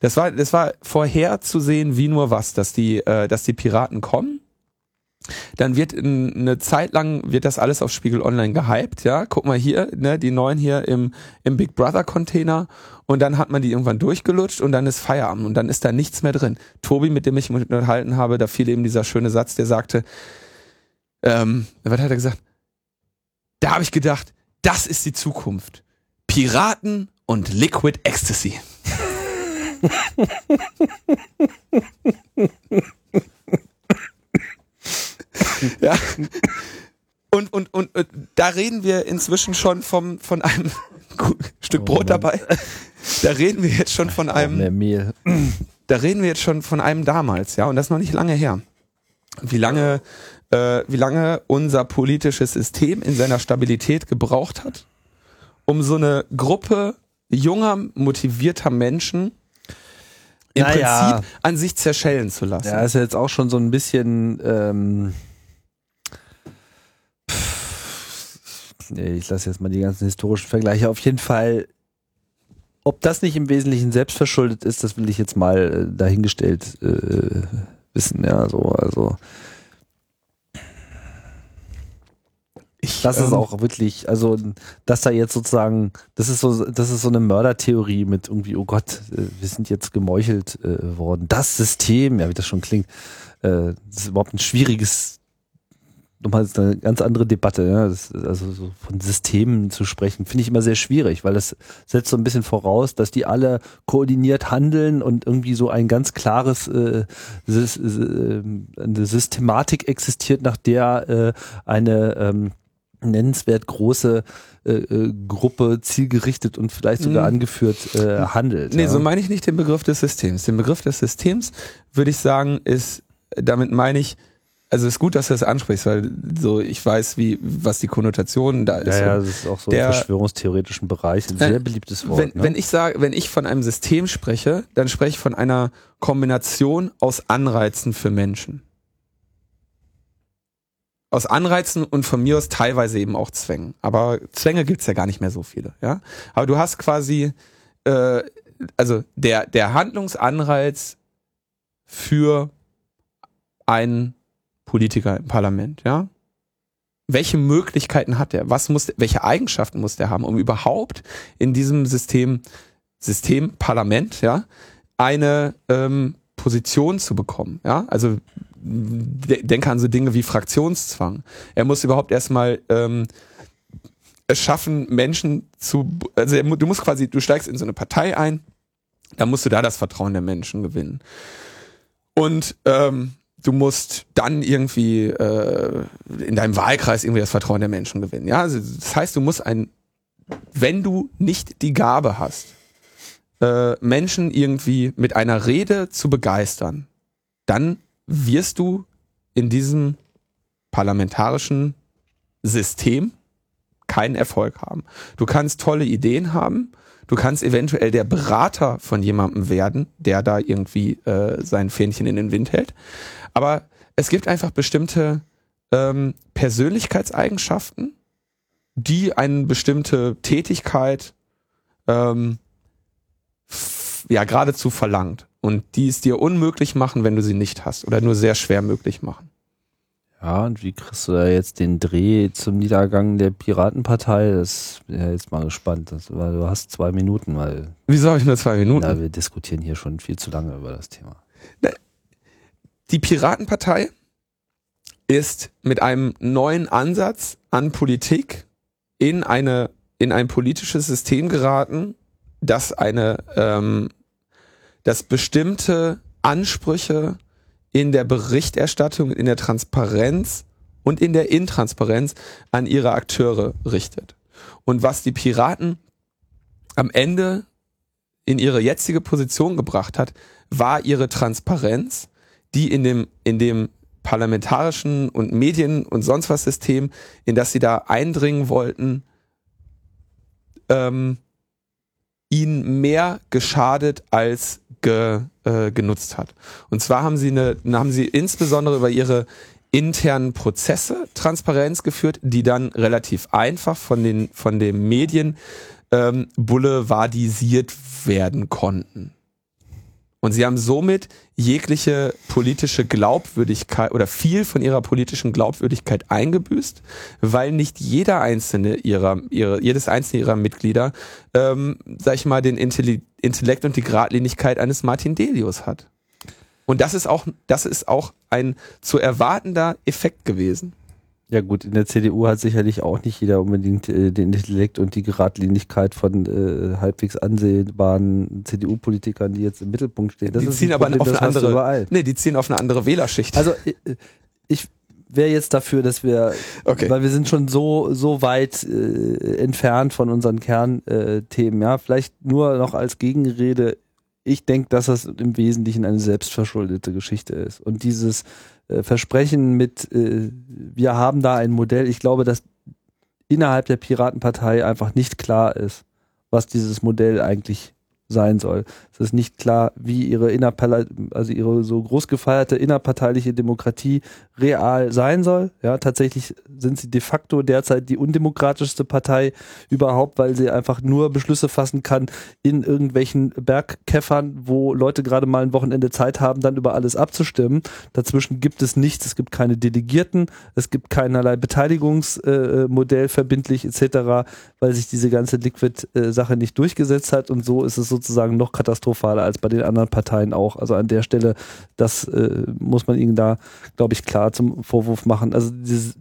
Das war, das war vorherzusehen wie nur was, dass die, äh, dass die Piraten kommen. Dann wird in, eine Zeit lang wird das alles auf Spiegel Online gehypt, ja. Guck mal hier, ne, die neuen hier im, im Big Brother Container und dann hat man die irgendwann durchgelutscht und dann ist Feierabend und dann ist da nichts mehr drin. Tobi, mit dem ich mich unterhalten habe, da fiel eben dieser schöne Satz, der sagte, ähm, was hat er gesagt? Da habe ich gedacht, das ist die Zukunft. Piraten und Liquid Ecstasy. ja. Und, und, und, und da reden wir inzwischen schon vom, von einem Stück Brot oh dabei. Da reden wir jetzt schon von einem. Mehr Mehl. Da reden wir jetzt schon von einem damals, ja, und das ist noch nicht lange her. Wie lange, äh, wie lange unser politisches System in seiner Stabilität gebraucht hat, um so eine Gruppe junger, motivierter Menschen im Naja. Prinzip an sich zerschellen zu lassen. Ja, ist ja jetzt auch schon so ein bisschen. Ähm, pff, nee, ich lasse jetzt mal die ganzen historischen Vergleiche. Auf jeden Fall, ob das nicht im Wesentlichen selbstverschuldet ist, das will ich jetzt mal äh, dahingestellt äh, wissen. Ja, so, also. Ich, Das ist ähm, auch wirklich, also, dass da jetzt sozusagen, das ist so, das ist so eine Mördertheorie mit irgendwie, oh Gott, äh, wir sind jetzt gemeuchelt äh, worden. Das System, ja, wie das schon klingt, äh, das ist überhaupt ein schwieriges, nochmal eine ganz andere Debatte, ja. Das, also so von Systemen zu sprechen, finde ich immer sehr schwierig, weil das setzt so ein bisschen voraus, dass die alle koordiniert handeln und irgendwie so ein ganz klares äh, äh, eine Systematik existiert, nach der äh, eine ähm, nennenswert große äh, äh, Gruppe zielgerichtet und vielleicht sogar Mhm. angeführt äh, handelt. Nee, ja. so meine ich nicht den Begriff des Systems. Den Begriff des Systems würde ich sagen, ist, damit meine ich, also ist gut, dass du das ansprichst, weil so ich weiß, wie, was die Konnotation da ist. ja, ja, das ist auch so der- im verschwörungstheoretischen Bereich ein Äh, sehr beliebtes Wort. wenn, ne? wenn ich sage, wenn ich von einem System spreche, dann spreche ich von einer Kombination aus Anreizen für Menschen. Aus Anreizen und von mir aus teilweise eben auch Zwängen. Aber Zwänge gibt's ja gar nicht mehr so viele, ja. Aber du hast quasi, äh, also der, der Handlungsanreiz für einen Politiker im Parlament, ja. Welche Möglichkeiten hat er? Was muss, welche Eigenschaften muss der haben, um überhaupt in diesem System, System Parlament, ja, eine ähm, Position zu bekommen, ja. Also de denke an so Dinge wie Fraktionszwang. Er muss überhaupt erstmal ähm, es schaffen, Menschen zu, also du musst quasi, du steigst in so eine Partei ein, dann musst du da das Vertrauen der Menschen gewinnen. Und ähm, du musst dann irgendwie äh, in deinem Wahlkreis irgendwie das Vertrauen der Menschen gewinnen. Ja, also das heißt, du musst ein, wenn du nicht die Gabe hast, äh, Menschen irgendwie mit einer Rede zu begeistern, dann wirst du in diesem parlamentarischen System keinen Erfolg haben. Du kannst tolle Ideen haben, du kannst eventuell der Berater von jemandem werden, der da irgendwie äh, sein Fähnchen in den Wind hält. Aber es gibt einfach bestimmte ähm, Persönlichkeitseigenschaften, die eine bestimmte Tätigkeit ähm, ja geradezu verlangt und die es dir unmöglich machen, wenn du sie nicht hast oder nur sehr schwer möglich machen. Ja, und wie kriegst du da jetzt den Dreh zum Niedergang der Piratenpartei? Das bin ja jetzt mal gespannt. Das, weil du hast zwei Minuten, weil Wieso habe ich nur zwei Minuten? ja, wir diskutieren hier schon viel zu lange über das Thema. Die Piratenpartei ist mit einem neuen Ansatz an Politik in eine in ein politisches System geraten, das eine ähm, das bestimmte Ansprüche in der Berichterstattung, in der Transparenz und in der Intransparenz an ihre Akteure richtet. Und was die Piraten am Ende in ihre jetzige Position gebracht hat, war ihre Transparenz, die in dem, in dem parlamentarischen und Medien und sonst was System, in das sie da eindringen wollten, ähm, ihnen mehr geschadet als ge, äh, genutzt hat. Und zwar haben sie eine, haben sie insbesondere über ihre internen Prozesse Transparenz geführt, die dann relativ einfach von den von den Medien ähm, boulevardisiert werden konnten. Und sie haben somit jegliche politische Glaubwürdigkeit oder viel von ihrer politischen Glaubwürdigkeit eingebüßt, weil nicht jeder einzelne ihrer, ihre, jedes einzelne ihrer Mitglieder, ähm, sag ich mal, den Intellekt und die Gradlinigkeit eines Martin Delius hat. Und das ist auch, das ist auch ein zu erwartender Effekt gewesen. Ja gut, in der CDU hat sicherlich auch nicht jeder unbedingt äh, den Intellekt und die Geradlinigkeit von äh, halbwegs ansehbaren CDU-Politikern, die jetzt im Mittelpunkt stehen. Das die ziehen aber Problem, auf eine andere, nee, die ziehen auf eine andere Wählerschicht. Also äh, ich wäre jetzt dafür, dass wir, okay. weil wir sind schon so so weit äh, entfernt von unseren Kernthemen, ja, vielleicht nur noch als Gegenrede. Ich denke, dass das im Wesentlichen eine selbstverschuldete Geschichte ist und dieses Versprechen mit, äh, wir haben da ein Modell. Ich glaube, dass innerhalb der Piratenpartei einfach nicht klar ist, was dieses Modell eigentlich sein soll. Es ist nicht klar, wie ihre also ihre so groß gefeierte innerparteiliche Demokratie real sein soll. Ja, tatsächlich sind sie de facto derzeit die undemokratischste Partei überhaupt, weil sie einfach nur Beschlüsse fassen kann in irgendwelchen Bergkäffern, wo Leute gerade mal ein Wochenende Zeit haben, dann über alles abzustimmen. Dazwischen gibt es nichts, es gibt keine Delegierten, es gibt keinerlei Beteiligungsmodell äh, verbindlich etc., weil sich diese ganze Liquid-Sache nicht durchgesetzt hat und so ist es sozusagen noch katastrophaler als bei den anderen Parteien auch. Also an der Stelle, das äh, muss man ihnen da, glaube ich, klar zum Vorwurf machen. Also dieses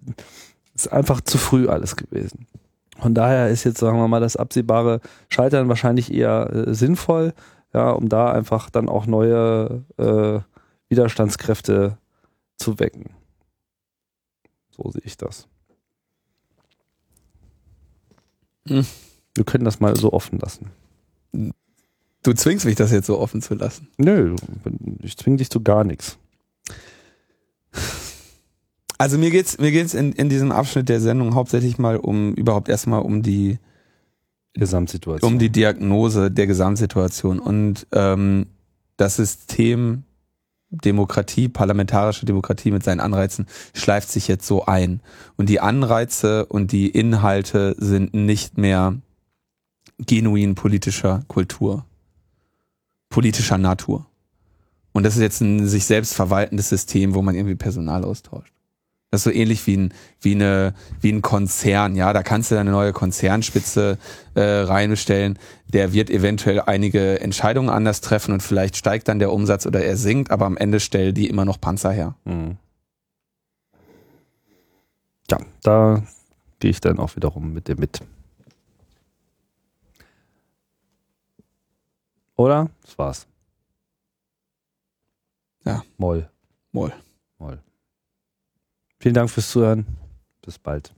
ist einfach zu früh alles gewesen. Von daher ist jetzt, sagen wir mal, das absehbare Scheitern wahrscheinlich eher äh, sinnvoll, ja, um da einfach dann auch neue äh, Widerstandskräfte zu wecken. So sehe ich das. Hm. Wir können das mal so offen lassen. Du zwingst mich, das jetzt so offen zu lassen. Nö, ich zwing dich zu gar nichts. Also mir geht's, mir geht's in, in diesem Abschnitt der Sendung hauptsächlich mal um, überhaupt erstmal um die Gesamtsituation. Um die Diagnose der Gesamtsituation und ähm, das System Demokratie, parlamentarische Demokratie mit seinen Anreizen schleift sich jetzt so ein. Und die Anreize und die Inhalte sind nicht mehr genuin politischer Kultur, politischer Natur. Und das ist jetzt ein sich selbst verwaltendes System, wo man irgendwie Personal austauscht. Das ist so ähnlich wie ein, wie eine, wie ein Konzern, ja. Da kannst du eine neue Konzernspitze äh, reinstellen. Der wird eventuell einige Entscheidungen anders treffen und vielleicht steigt dann der Umsatz oder er sinkt, aber am Ende stellen die immer noch Panzer her. Mhm. Ja, da gehe ich dann auch wiederum mit dir mit. Oder? Das war's. Ja. Moll. Moll. Moll. Vielen Dank fürs Zuhören. Bis bald.